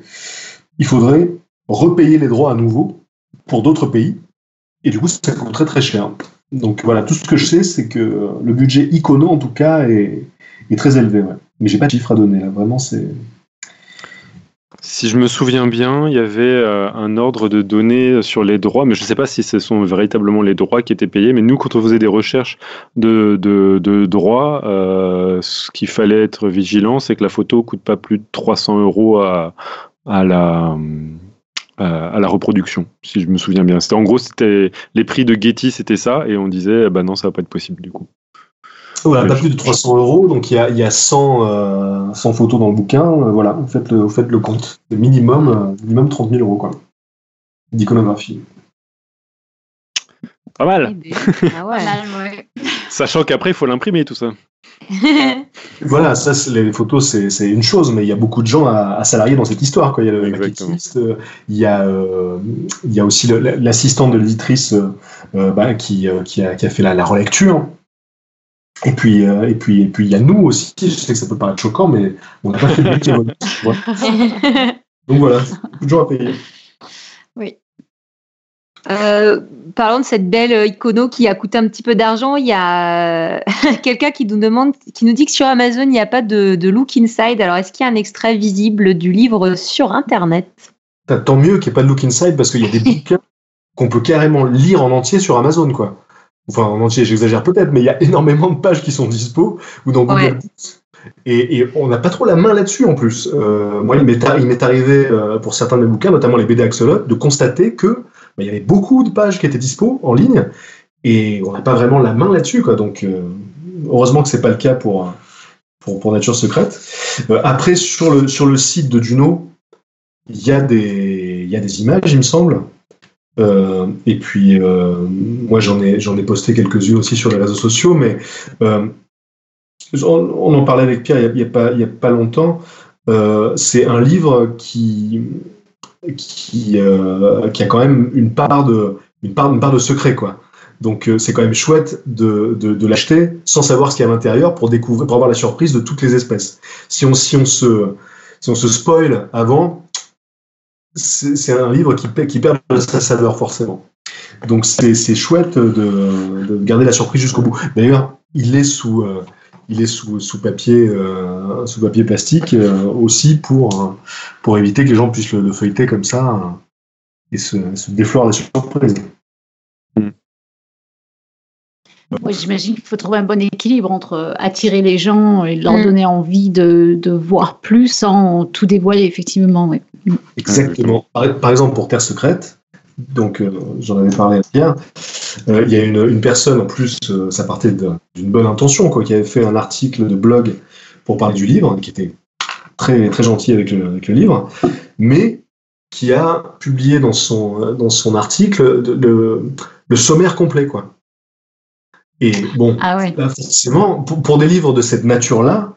il faudrait repayer les droits à nouveau pour d'autres pays. Et du coup, ça coûte très cher. Donc voilà, tout ce que je sais, c'est que le budget icono, en tout cas, est, très élevé. Mais j'ai pas de chiffre à donner là. Vraiment, c'est. Si je me souviens bien, il y avait euh, un ordre de données sur les droits, mais je ne sais pas si ce sont véritablement les droits qui étaient payés. Mais nous, quand on faisait des recherches de, de, droits, euh, ce qu'il fallait être vigilant, c'est que la photo coûte pas plus de 300 euros à, à la à la reproduction, si je me souviens bien. En gros, c'était les prix de Getty, c'était ça, et on disait, bah non, ça va pas être possible du coup. Voilà, pas plus de 300 euros, donc il y a, y a 100, 100, euh, photos dans le bouquin. Euh, voilà, vous faites le, vous faites le compte. Le minimum, euh, minimum 30 000 euros, quoi. D'iconographie. Pas mal. Ah ouais. Sachant qu'après, il faut l'imprimer, tout ça. voilà, ça, les photos, c'est une chose, mais il y a beaucoup de gens à, salarier dans cette histoire. Quoi. Il y a le il y a, il y a aussi l'assistante de l'éditrice bah, qui, qui, a, qui, a, fait la, la relecture. Et puis, euh, et puis, et puis, il y a nous aussi. Je sais que ça peut paraître choquant, mais on n'a pas fait de métier Donc voilà, toujours à payer. Oui. Euh, parlons de cette belle icono qui a coûté un petit peu d'argent. Il y a quelqu'un qui nous demande, qui nous dit que sur Amazon il n'y a pas de, de look inside. Alors est-ce qu'il y a un extrait visible du livre sur Internet? Tant mieux qu'il n'y ait pas de look inside parce qu'il y a des bouquins qu'on peut carrément lire en entier sur Amazon, quoi enfin en entier, j'exagère peut-être, mais il y a énormément de pages qui sont dispo ou dans Google et, et, on n'a pas trop la main là-dessus en plus. Euh, moi, il m'est arrivé euh, pour certains de mes bouquins, notamment les BD Axolot, de constater que bah, il y avait beaucoup de pages qui étaient dispo en ligne et on n'a pas vraiment la main là-dessus. Quoi. Donc, euh, heureusement que c'est pas le cas pour, pour, pour Nature Secrète. Après, sur le, sur le site de Juno, il y, a des, il y a des images, il me semble. Euh, et puis, euh, moi, j'en ai, j'en ai posté quelques-unes aussi sur les réseaux sociaux, mais euh, on, en parlait avec Pierre il n'y a, il a pas longtemps. c'est un livre qui, qui, qui a quand même une part de, une part, une part de secret, quoi. Donc c'est quand même chouette de, de, de l'acheter sans savoir ce qu'il y a à l'intérieur pour découvrir, pour avoir la surprise de toutes les espèces. Si on, si on se, si on se spoil avant, c'est un livre qui, qui perd de sa saveur forcément. Donc c'est chouette de, de, garder la surprise jusqu'au bout. D'ailleurs, il est sous, euh, il est sous, sous papier, euh, sous papier plastique euh, aussi pour, pour éviter que les gens puissent le, feuilleter comme ça et se, se déflore des surprises. Oui, j'imagine qu'il faut trouver un bon équilibre entre attirer les gens et leur mm. donner envie de, de, voir plus sans tout dévoiler, effectivement. Exactement. Par, exemple, pour Terre secrète, donc euh, j'en avais parlé hier. Euh, il y a une, une, personne en plus, euh, ça partait d'une bonne intention, quoi, qui avait fait un article de blog pour parler du livre, qui était très très gentil avec le, avec le livre, mais qui a publié dans son dans son article le, le sommaire complet, quoi. Et bon, ah ouais. forcément, pour, pour, des livres de cette nature-là,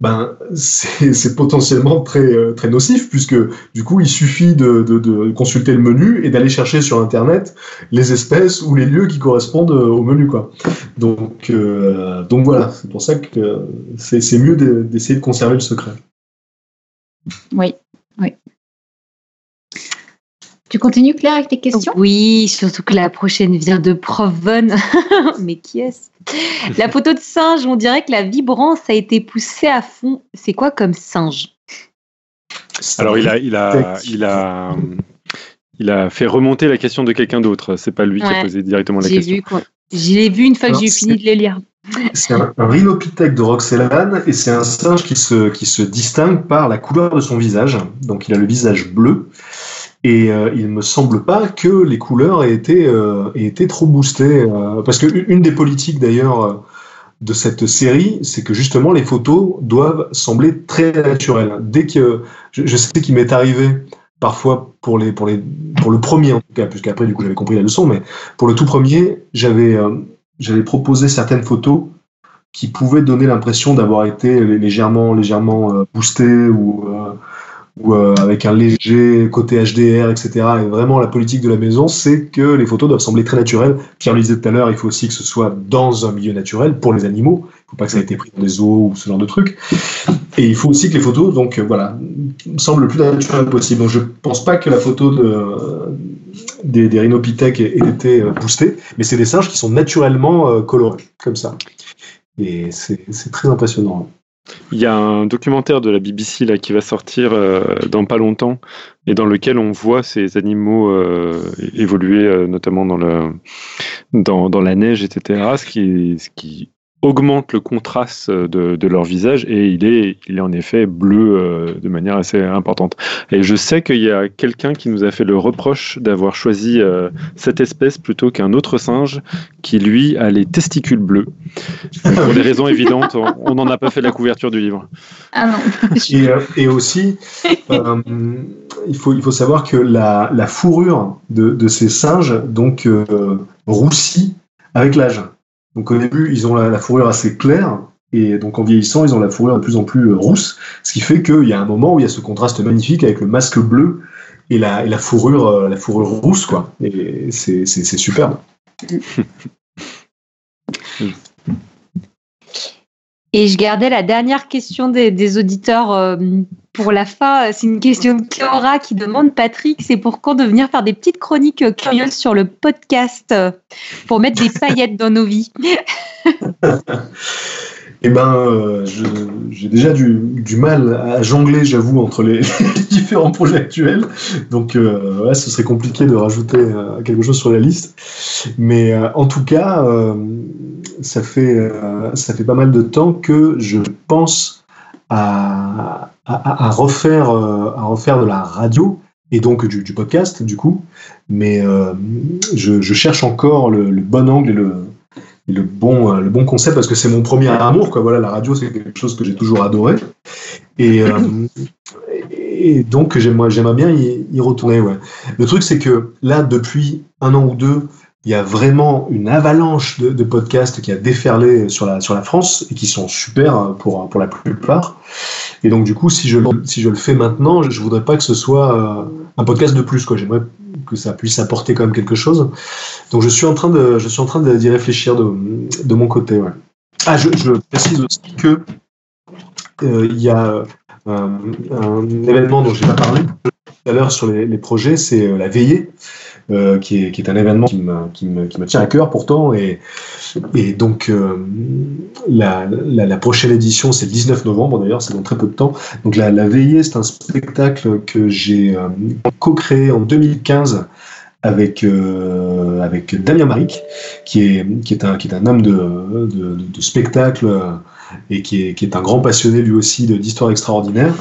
ben, c'est potentiellement très, euh, très nocif, puisque du coup, il suffit de, de, de consulter le menu et d'aller chercher sur Internet les espèces ou les lieux qui correspondent euh, au menu. Quoi. Donc, euh, donc voilà, c'est pour ça que c'est mieux d'essayer de conserver le secret. Oui. Tu continues, Claire, avec tes questions? Oui, surtout que la prochaine vient de Prof Mais qui est-ce? La photo de singe, on dirait que la vibrance a été poussée à fond. C'est quoi comme singe? Alors, il a, il, a, il, a, il a fait remonter la question de quelqu'un d'autre. C'est pas lui qui a posé directement la question. J'ai vu une fois que j'ai fini de les lire. C'est un, un, rhinopithèque de Roxelane et c'est un singe qui se, qui se distingue par la couleur de son visage. Donc, il a le visage bleu. Et euh, il me semble pas que les couleurs aient été, euh, aient été trop boostées. Euh, parce que une des politiques d'ailleurs euh, de cette série, c'est que justement les photos doivent sembler très naturelles. Dès que je, je sais qu'il m'est arrivé parfois pour les pour les pour le premier en tout cas, puisqu'après du coup j'avais compris la leçon, mais pour le tout premier, j'avais j'avais proposé certaines photos qui pouvaient donner l'impression d'avoir été légèrement légèrement boostées ou euh, avec un léger côté HDR, etc. Et vraiment, la politique de la maison, c'est que les photos doivent sembler très naturelles. Pierre le disait tout à l'heure, il faut aussi que ce soit dans un milieu naturel pour les animaux. Il ne faut pas que ça ait été pris dans des zoos ou ce genre de trucs. Et il faut aussi que les photos, donc euh, voilà, semblent le plus naturelles possible. Donc je pense pas que la photo de, des, des rhinopithèques ait été euh, boostée, mais c'est des singes qui sont naturellement colorés, comme ça. Et c'est très impressionnant. Il y a un documentaire de la BBC là, qui va sortir euh, dans pas longtemps et dans lequel on voit ces animaux euh, évoluer, euh, notamment dans, le, dans, la neige, etc. Ce augmente le contraste de, de, leur visage et il est, il est en effet bleu euh, de manière assez importante. Et je sais qu'il y a quelqu'un qui nous a fait le reproche d'avoir choisi euh, cette espèce plutôt qu'un autre singe qui lui a les testicules bleus. pour des raisons évidentes, on n'en a pas fait la couverture du livre. Ah non. et, euh, et, aussi, euh, il, faut, il faut savoir que la, la fourrure de, de, ces singes donc roussit avec l'âge. Donc au début, ils ont la, fourrure assez claire, et donc en vieillissant, ils ont la fourrure de plus en plus euh, rousse, ce qui fait qu'il y a un moment où il y a ce contraste magnifique avec le masque bleu et la, et la fourrure, euh, la fourrure rousse, quoi. Et c'est superbe. Et je gardais la dernière question des, des auditeurs euh, pour la fin. C'est une question de Cléora qui demande Patrick, c'est pour quand de venir faire des petites chroniques curieuses sur le podcast euh, pour mettre des paillettes dans nos vies Eh ben, euh, j'ai déjà du, mal à jongler, j'avoue, entre les, différents projets actuels. Donc, euh, ouais, ce serait compliqué de rajouter euh, quelque chose sur la liste. Mais euh, en tout cas, euh, ça fait ça fait pas mal de temps que je pense à, refaire à refaire de la radio et donc du, podcast, du coup. Mais je, je, cherche encore le, le bon angle et le le bon, euh, le bon concept parce que c'est mon premier amour. Quoi. Voilà, la radio, c'est quelque chose que j'ai toujours adoré. Et, euh, et donc, j'aimerais, bien y, y, retourner. Ouais. Le truc, c'est que là, depuis un an ou deux, il y a vraiment une avalanche de, podcasts qui a déferlé sur la, France et qui sont super pour, pour la plupart. Et donc, du coup, si je, si je le fais maintenant, je, je voudrais pas que ce soit euh, un podcast de plus. J'aimerais que ça puisse apporter quand même quelque chose. Donc, je suis en train de, je d'y réfléchir de, de mon côté. Ah, je, je précise aussi que euh, il y a un, un événement dont j'ai pas parlé tout à l'heure sur les projets, c'est la veillée. Euh, qui, est, un événement qui me, tient à cœur pourtant. Et, donc, euh, la, prochaine édition, c'est le 19 novembre d'ailleurs, c'est dans très peu de temps. Donc, la, la veillée, c'est un spectacle que j'ai euh, co-créé en 2015 avec, avec Damien Maric, qui est, qui est, un, qui est un homme de spectacle et qui est, qui est un grand passionné lui aussi d'histoire extraordinaire.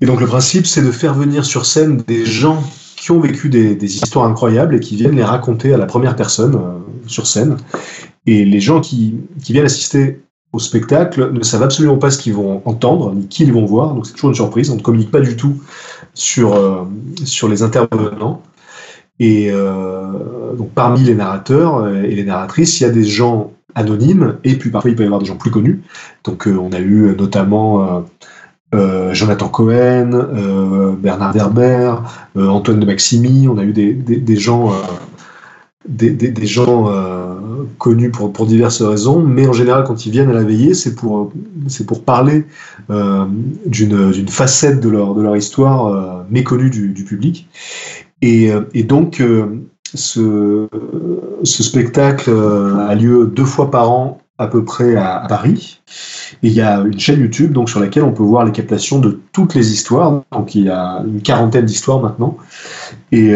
Et donc le principe, c'est de faire venir sur scène des gens qui ont vécu des, histoires incroyables et qui viennent les raconter à la première personne sur scène. Et les gens qui, viennent assister au spectacle ne savent absolument pas ce qu'ils vont entendre, ni qui ils vont voir, donc c'est toujours une surprise, on ne communique pas du tout sur, euh, sur les intervenants. Et euh, donc parmi les narrateurs et les narratrices, il y a des gens anonymes, et puis parfois il peut y avoir des gens plus connus. Donc euh, on a eu notamment Jonathan Cohen, Bernard Derber, Antoine de Maximi, on a eu des, gens des, gens euh, connus pour, diverses raisons, mais en général, quand ils viennent à la veillée, c'est pour, parler euh, d'une facette de leur, histoire euh, méconnue du, public. Et, donc, ce, spectacle a lieu deux fois par an à peu près à, Paris. Et il y a une chaîne YouTube donc, sur laquelle on peut voir les captations de toutes les histoires. Donc il y a une quarantaine d'histoires maintenant. Et,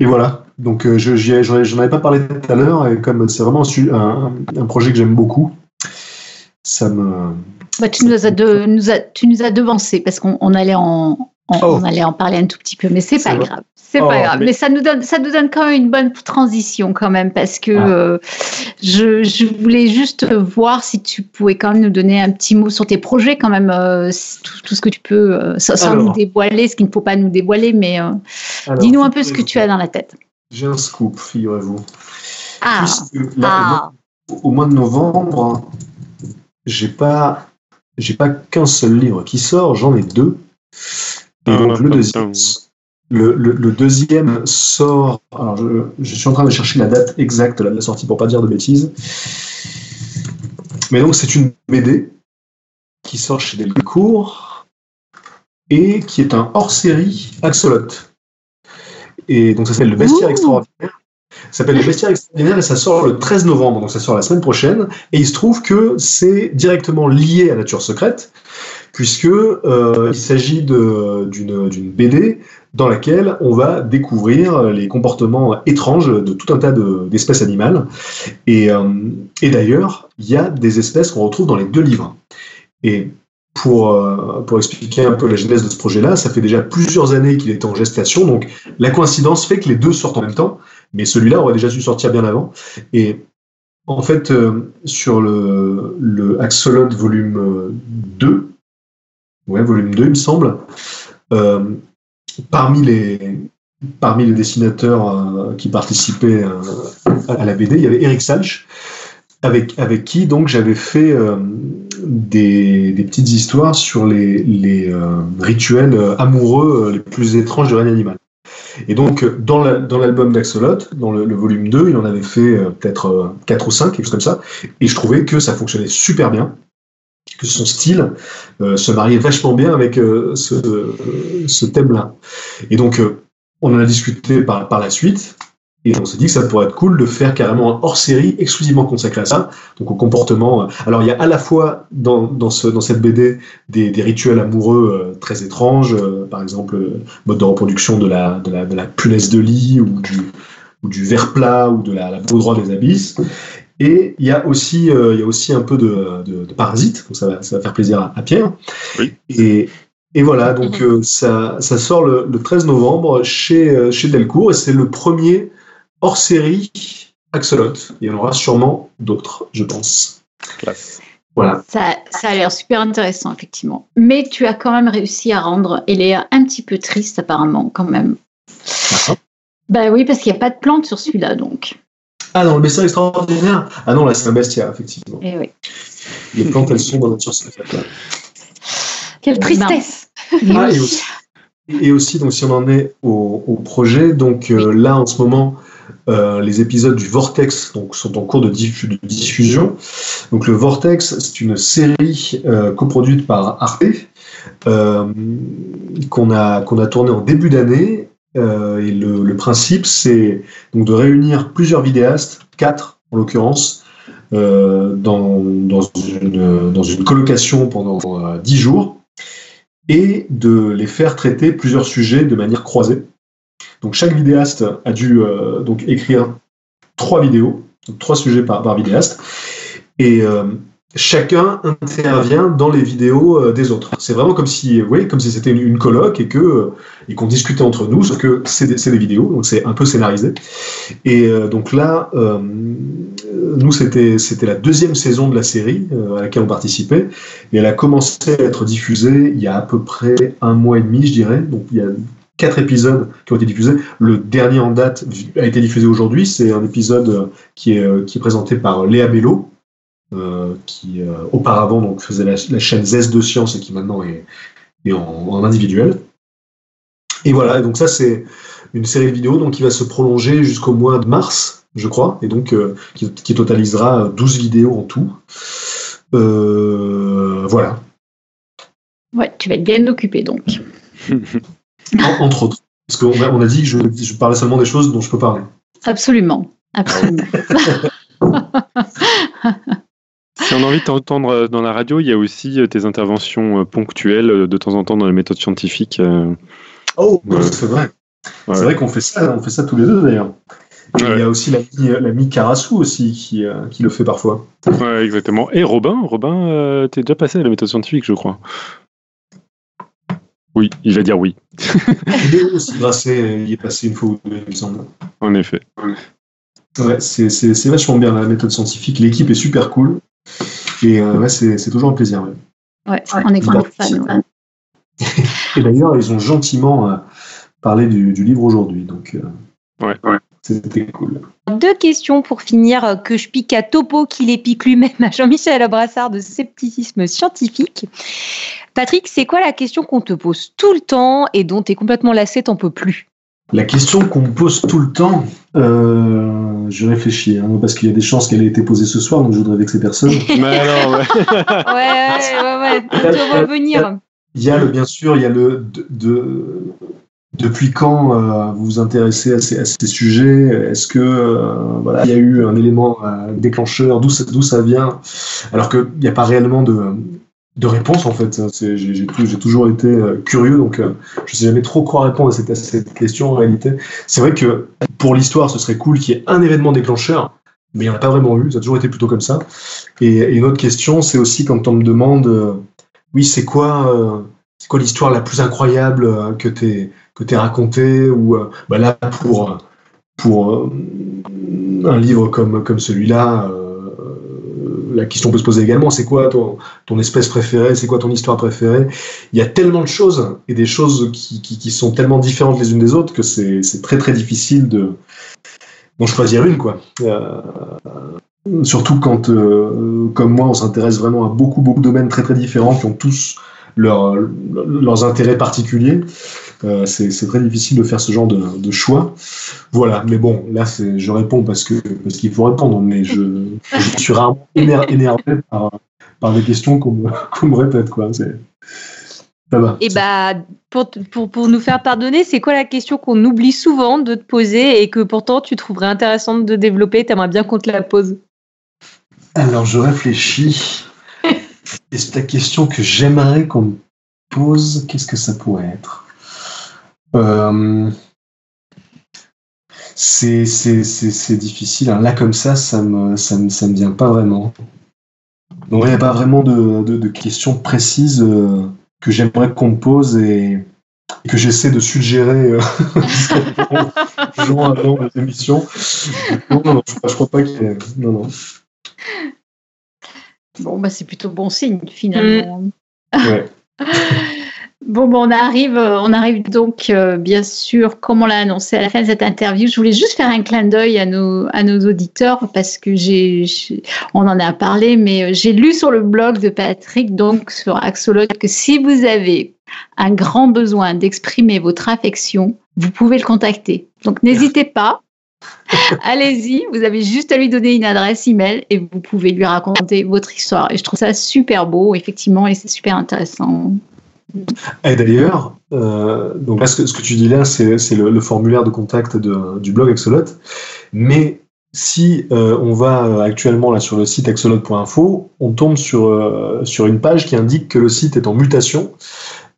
et voilà, donc, euh, je j'en avais pas parlé tout à l'heure, et comme c'est vraiment un, un, projet que j'aime beaucoup, ça me. Bah, tu, nous as de, nous tu nous as devancé parce qu'on allait en, on, oh. allait en parler un tout petit peu, mais c'est pas grave. C'est pas oh, grave, mais... ça nous donne, ça nous donne quand même une bonne transition quand même parce que ah. euh, je, je, voulais juste voir si tu pouvais quand même nous donner un petit mot sur tes projets quand même, euh, tout, tout, ce que tu peux, euh, sans, nous dévoiler, ce qu'il ne faut pas nous dévoiler, mais dis-nous un peu ce que tu as dans la tête. J'ai un scoop, figurez-vous. Ah. ah. Au mois de novembre, j'ai pas, j'ai pas qu'un seul livre qui sort, j'en ai deux. Et donc le deuxième, le, le, deuxième sort. Alors je, je, suis en train de chercher la date exacte de la sortie pour pas dire de bêtises. Mais donc c'est une BD qui sort chez Delcourt et qui est un hors-série Axolot. Et donc ça s'appelle Le Bestiaire Extraordinaire. Ça s'appelle Le Bestiaire Extraordinaire et ça sort le 13 novembre, donc ça sort la semaine prochaine. Et il se trouve que c'est directement lié à Nature Secrète, puisque euh, il s'agit d'une BD dans laquelle on va découvrir les comportements étranges de tout un tas d'espèces animales. Et, euh, et d'ailleurs, il y a des espèces qu'on retrouve dans les deux livres. Et pour, euh, pour expliquer un peu la genèse de ce projet-là, ça fait déjà plusieurs années qu'il est en gestation, donc la coïncidence fait que les deux sortent en même temps, mais celui-là aurait déjà dû sortir bien avant. Et en fait, sur le, le Axolot volume 2, ouais, volume 2, il me semble, euh, parmi, les, parmi les dessinateurs qui participaient à la BD, il y avait Eric Salch, avec, avec qui donc j'avais fait euh, des, des, petites histoires sur les, les euh, rituels euh, amoureux les plus étranges du règne animal. Et donc, dans l'album d'Axolot, dans le, volume 2, il en avait fait peut-être 4 ou 5, quelque chose comme ça. Et je trouvais que ça fonctionnait super bien, que son style se mariait vachement bien avec ce, ce thème-là. Et donc, on en a discuté par, par la suite. Et on s'est dit que ça pourrait être cool de faire carrément un hors-série exclusivement consacré à ça, donc au comportement. Euh, alors il y a à la fois dans, dans, ce, dans cette BD des, rituels amoureux euh, très étranges, euh, par exemple le mode de reproduction de la, de la, punaise de lit ou du, ou du verre plat ou de la, la droit des abysses. Et il y a aussi, il y a aussi un peu de, de, de parasites, donc ça va, ça va faire plaisir à, Pierre. Oui. Et, et voilà, donc ça, ça sort le, le 13 novembre chez, chez Delcourt et c'est le premier hors série Axolot. Il y en aura sûrement d'autres, je pense. Classe. Voilà. Ça, ça a l'air super intéressant, effectivement. Mais tu as quand même réussi à rendre Eléa un petit peu triste, apparemment, quand même. Bah oui, parce qu'il n'y a pas de plantes sur celui-là, donc. Ah non, le bestiaire extraordinaire Ah non, là, c'est un bestiaire, effectivement. Et eh oui. Les plantes, elles sont dans la nature Quelle tristesse ah, et, aussi, et, aussi, donc, si on en est au, projet, donc euh, là, en ce moment, euh, les épisodes du Vortex donc, sont en cours de, diffusion. Donc le Vortex, c'est une série euh, coproduite par Arte euh, qu'on a, qu'on a tournée en début d'année. Et le, principe, c'est donc de réunir plusieurs vidéastes, quatre en l'occurrence, dans, dans, une, dans une colocation pendant dix jours et de les faire traiter plusieurs sujets de manière croisée. Donc chaque vidéaste a dû euh, donc écrire trois vidéos, trois sujets par, vidéaste. Et, euh, chacun intervient dans les vidéos euh, des autres. C'est vraiment comme si, oui, comme si c'était une, colloque et que euh, et qu'on discutait entre nous, sauf que c'est des, des vidéos, donc c'est un peu scénarisé. Et euh, donc là, nous c'était la deuxième saison de la série à laquelle on participait, et elle a commencé à être diffusée il y a à peu près un mois et demi, je dirais. Donc il y a quatre épisodes qui ont été diffusés. Le dernier en date a été diffusé aujourd'hui. C'est un épisode qui est, qui est présenté par Léa Bello, qui euh, auparavant donc, faisait la, la chaîne ZES de Science et qui maintenant est, est en, en individuel. Et voilà, et donc ça c'est une série de vidéos donc, qui va se prolonger jusqu'au mois de mars, je crois, et donc euh, qui, qui totalisera 12 vidéos en tout. Euh, voilà, Ouais, tu vas être bien occupé donc. En- entre autres. Parce qu'on a, on a dit que je, je parlais seulement des choses dont je peux parler. Absolument. Absolument. On a envie de t'entendre euh, dans la radio, il y a aussi euh, tes interventions euh, ponctuelles de temps en temps dans les méthodes scientifiques. Oh, Ouais. c'est vrai. Ouais. C'est vrai qu'on fait ça, on fait ça tous les deux d'ailleurs. Et Ouais. Il y a aussi l'ami Karasu aussi qui, euh, qui le fait parfois. Ouais, exactement. Et Robin, Robin, euh, t'es déjà passé à la méthode scientifique, je crois. Oui, il va dire oui, Il est aussi passé, il est passé une fois ou deux, il me semble. en effet. Ouais, c'est vachement bien la méthode scientifique. L'équipe est super cool. Et euh, ouais, c'est c'est toujours un plaisir. ouais. Ouais, on est grand fan. Et d'ailleurs, ils ont gentiment euh, parlé du, du livre aujourd'hui. Donc, euh, Ouais. c'était cool. Deux questions pour finir que je pique à Topo qui les pique lui-même à Jean-Michel Abrassard de scepticisme scientifique. Patrick, c'est quoi la question qu'on te pose tout le temps et dont tu es complètement lassé, t'en peux plus? La question qu'on me pose tout le temps, euh, je réfléchis, hein, parce qu'il y a des chances qu'elle ait été posée ce soir, donc je voudrais vexer personne. Mais alors, ouais. Ouais, ouais, ouais, on te voit venir. Il y a le, bien sûr, il y a le de, de- depuis quand euh, vous vous intéressez à ces, à ces sujets? Est-ce que euh, voilà, il y a eu un élément euh, déclencheur? D'où ça, d'où ça vient? Alors qu'il n'y a pas réellement de, de réponse en fait. J'ai j'ai tou- j'ai toujours été euh, curieux, donc euh, je sais jamais trop quoi répondre à cette, question en réalité. C'est vrai que pour l'histoire, ce serait cool qu'il y ait un événement déclencheur, mais il n'y en a pas vraiment eu. Ça a toujours été plutôt comme ça. Et, une autre question, c'est aussi quand on me demande, euh, oui, c'est quoi, l'histoire la plus incroyable que t'es que t'aies racontée ou bah là pour pour un livre comme comme celui-là. La question peut se poser également, c'est quoi ton, espèce préférée, c'est quoi ton histoire préférée? Il y a tellement de choses et des choses qui, sont tellement différentes les unes des autres que c'est très très difficile de d'en choisir une quoi. Euh, surtout quand, euh, comme moi, on s'intéresse vraiment à beaucoup, beaucoup de domaines très, très différents qui ont tous leur- leurs intérêts particuliers. Euh, c'est c'est très difficile de faire ce genre de, de choix. Voilà, mais bon, là, c'est- je réponds parce que parce qu'il faut répondre, mais je, je suis rarement éner- énervé par, par des questions qu'on me, qu'on me répète, quoi. C'est- Ça va. Et bah, pour, te- pour, pour nous faire pardonner, c'est quoi la question qu'on oublie souvent de te poser et que pourtant tu trouverais intéressante de développer? T'aimerais bien qu'on te la pose Alors, je réfléchis. Et c'est la question que j'aimerais qu'on me pose. Qu'est-ce que ça pourrait être? C'est c'est- c'est- c'est difficile. hein. Là, comme ça, ça me, ça me, ça me vient pas vraiment. Donc, il n'y a pas vraiment de, de, de questions précises euh, que j'aimerais qu'on me pose et, et que j'essaie de suggérer euh, toujours avant les émissions. Non, non, non, je, je crois pas qu'il y ait... Non, non. Bon, bah, c'est plutôt bon signe finalement. Ouais. Bon, bon, on arrive, euh, on arrive donc, euh, bien sûr, comme on l'a annoncé à la fin de cette interview. Je voulais juste faire un clin d'œil à nos, à nos auditeurs parce que j'ai, j'ai- on en a parlé, mais euh, j'ai lu sur le blog de Patrick, donc sur Axolot, que si vous avez un grand besoin d'exprimer votre affection, vous pouvez le contacter. Donc, n'hésitez pas. Allez-y, vous avez juste à lui donner une adresse email et vous pouvez lui raconter votre histoire. Et je trouve ça super beau, effectivement, et c'est super intéressant. Et d'ailleurs, euh, donc ce que, tu dis là, c'est le, formulaire de contact du blog Axolot. Mais si euh, on va euh, actuellement là sur le site axolot.info, on tombe sur, sur une page qui indique que le site est en mutation.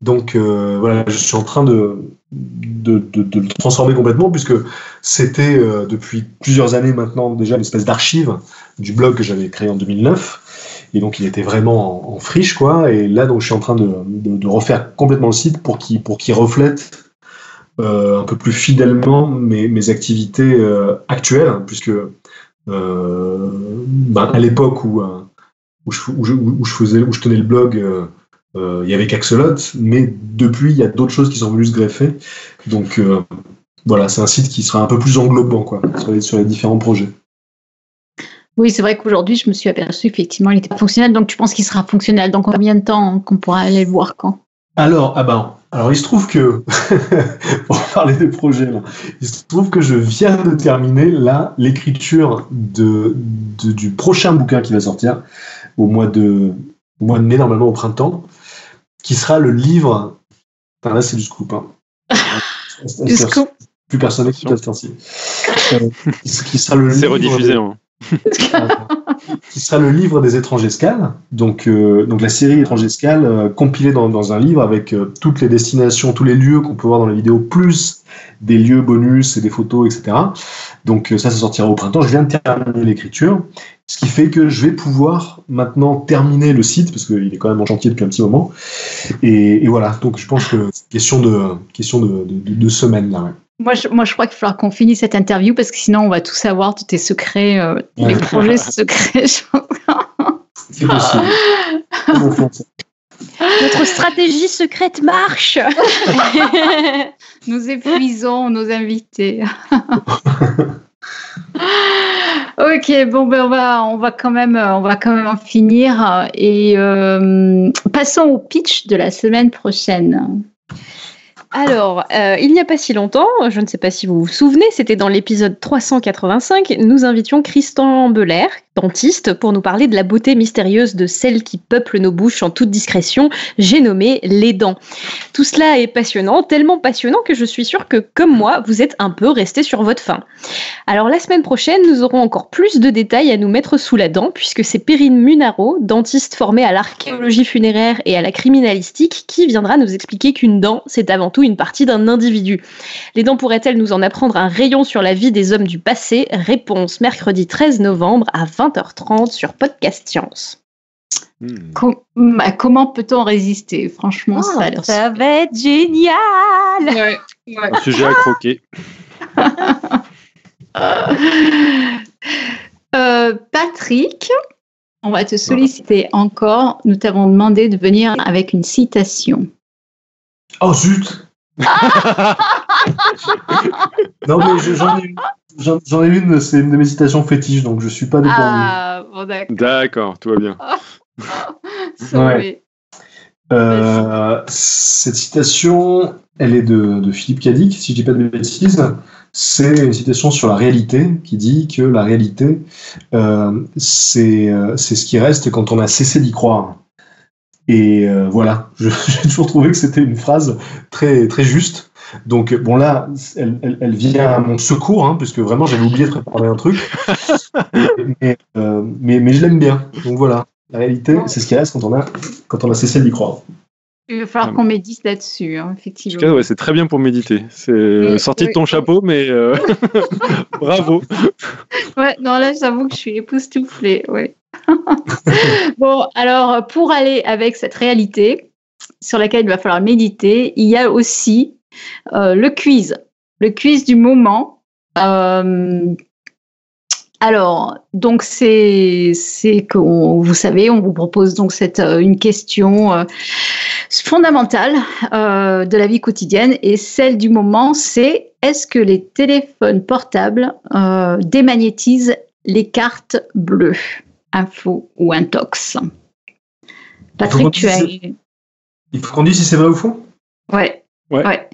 Donc voilà, je suis en train de, de, de- de le transformer complètement puisque c'était depuis plusieurs années maintenant déjà une espèce d'archive du blog que j'avais créé en 2009. Et donc il était vraiment en, friche, quoi. Et là, donc je suis en train de, refaire complètement le site pour qu'il reflète euh, un peu plus fidèlement mes, activités euh, actuelles, puisque euh, ben, à l'époque où, je, tenais le blog, il y avait qu'Axolot, mais depuis il y a d'autres choses qui sont venues se greffer. Donc voilà, c'est un site qui sera un peu plus englobant quoi, sur les différents projets. Oui, c'est vrai qu'aujourd'hui, je me suis aperçu effectivement, il était pas fonctionnel. Donc, tu penses qu'il sera fonctionnel dans combien de temps qu'on pourra aller le voir quand? Alors, ah ben, alors il se trouve que pour parler des projets, là, il se trouve que je viens de terminer là l'écriture de, du prochain bouquin qui va sortir au mois de au mois de mai normalement au printemps, qui sera le livre. Enfin là, c'est du scoop. Hein. du scoop. Plus personne n'écoute à ce euh, qui sera le. C'est rediffusé. Hein. Qui sera le livre des étranges escales. Donc, euh, donc la série étranges escales euh, compilée dans, dans, un livre avec euh, toutes les destinations, tous les lieux qu'on peut voir dans la vidéo, plus des lieux bonus et des photos, etc. Donc ça, ça sortira au printemps. Je viens de terminer l'écriture, ce qui fait que je vais pouvoir maintenant terminer le site parce qu'il est quand même en chantier depuis un petit moment. Et, voilà. Donc je pense que question de question de, de, de là. Ouais. Moi je, moi, je crois qu'il va falloir qu'on finisse cette interview parce que sinon, on va tout savoir, tous tes secrets, euh, les projets secrets. C'est possible. Notre stratégie secrète marche. Nous épuisons nos invités. ok, bon ben on va on va quand même on va quand même en finir et euh, passons au pitch de la semaine prochaine. Alors, euh, il n'y a pas si longtemps, je ne sais pas si vous vous souvenez, c'était dans l'épisode 385, nous invitions Christian Belair, dentiste, pour nous parler de la beauté mystérieuse de celle qui peuple nos bouches en toute discrétion, j'ai nommé les dents. Tout cela est passionnant, tellement passionnant que je suis sûre que, comme moi, vous êtes un peu resté sur votre faim. Alors la semaine prochaine, nous aurons encore plus de détails à nous mettre sous la dent, puisque c'est Perrine Munaro, dentiste formée à l'archéologie funéraire et à la criminalistique, qui viendra nous expliquer qu'une dent, c'est avant tout une partie d'un individu. Les dents pourraient-elles nous en apprendre un rayon sur la vie des hommes du passé? Réponse mercredi 13 novembre à 20h30 sur Podcast Science. Hmm. Bah, comment peut-on résister? Franchement, ça, oh, ça va être génial. Un sujet à croquer. Euh, Patrick, on va te solliciter encore. Nous t'avons demandé de venir avec une citation. Oh zut non, mais j'en ai, j'en ai une, c'est une de mes citations fétiches, donc je suis pas dépourvu. Ah, bon, d'accord. tout va bien. Euh, cette citation, elle est de, de Philippe Cadic, si je dis pas de bêtises. C'est une citation sur la réalité qui dit que la réalité, euh, euh, c'est ce qui reste quand on a cessé d'y croire. Et euh, voilà, j'ai toujours trouvé que c'était une phrase très, très juste. Donc, bon, là, elle, elle, vient à mon secours, hein, puisque vraiment, j'avais oublié de préparer un truc. Euh, mais, mais, je l'aime bien. Donc, voilà, la réalité, c'est ce qui reste quand on a, quand on a cessé d'y croire. Il va falloir qu'on médite là-dessus, hein, effectivement. ouais, c'est très bien pour méditer. C'est sorti de ton chapeau, mais euh, bravo. Ouais, non, là, j'avoue que je suis époustouflée. Ouais. bon, alors pour aller avec cette réalité sur laquelle il va falloir méditer, il y a aussi euh, le quiz, le quiz du moment. Euh, alors, donc c'est c'est que vous savez, on vous propose donc cette euh, une question fondamentale de la vie quotidienne et celle du moment, c'est est-ce que les téléphones portables démagnétisent les cartes bleues? Info ou intox? Patrick, tu as. Il faut qu'on dise si c'est vrai ou faux? Ouais. Ouais.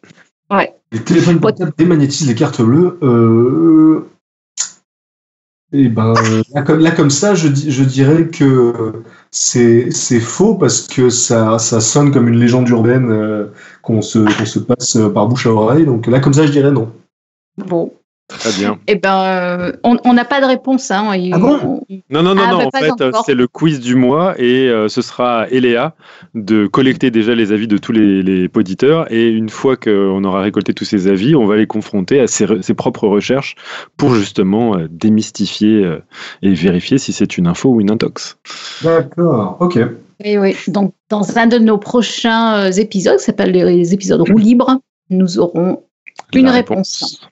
ouais. Les téléphones portables démagnétisent les cartes bleues. Euh... Et eh ben, là comme, là, comme ça, je, je dirais que c'est faux parce que ça, ça sonne comme une légende urbaine euh, qu'on se, se passe par bouche à oreille. Donc là, comme ça, je dirais non. Bon, Très bien. Eh ben, euh, on n'a pas de réponse. Hein, ah bon Non, non, non, ah, non. Bah, en fait, c'est le quiz du mois et euh, ce sera à Eléa de collecter déjà les avis de tous les, les poditeurs. Et une fois qu'on aura récolté tous ces avis, on va les confronter à ses, ses propres recherches pour justement euh, démystifier et vérifier si c'est une info ou une intox. D'accord, ok. Et oui, donc dans un de nos prochains épisodes, qui s'appelle les épisodes roue libre, nous aurons une réponse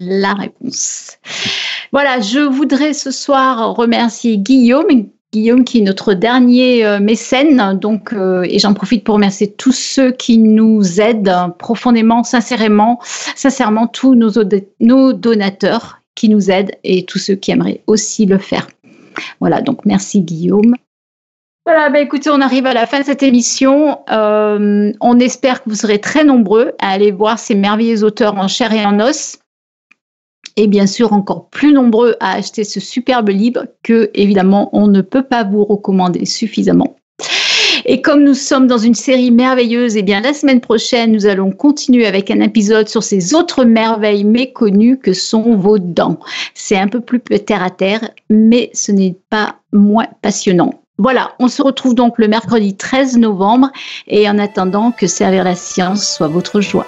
la réponse. Voilà, je voudrais ce soir remercier Guillaume. Guillaume qui est notre dernier euh, mécène, donc euh, et j'en profite pour remercier tous ceux qui nous aident profondément, sincèrement, sincèrement tous nos, nos donateurs qui nous aident et tous ceux qui aimeraient aussi le faire. Voilà, donc merci Guillaume. Voilà, bah écoutez, on arrive à la fin de cette émission. Euh, on espère que vous serez très nombreux à aller voir ces merveilleux auteurs en chair et en os et bien sûr encore plus nombreux à acheter ce superbe livre que évidemment on ne peut pas vous recommander suffisamment. Et comme nous sommes dans une série merveilleuse, et eh bien la semaine prochaine, nous allons continuer avec un épisode sur ces autres merveilles méconnues que sont vos dents. C'est un peu plus terre à terre, mais ce n'est pas moins passionnant. Voilà, on se retrouve donc le mercredi 13 novembre et en attendant que servir la science soit votre joie.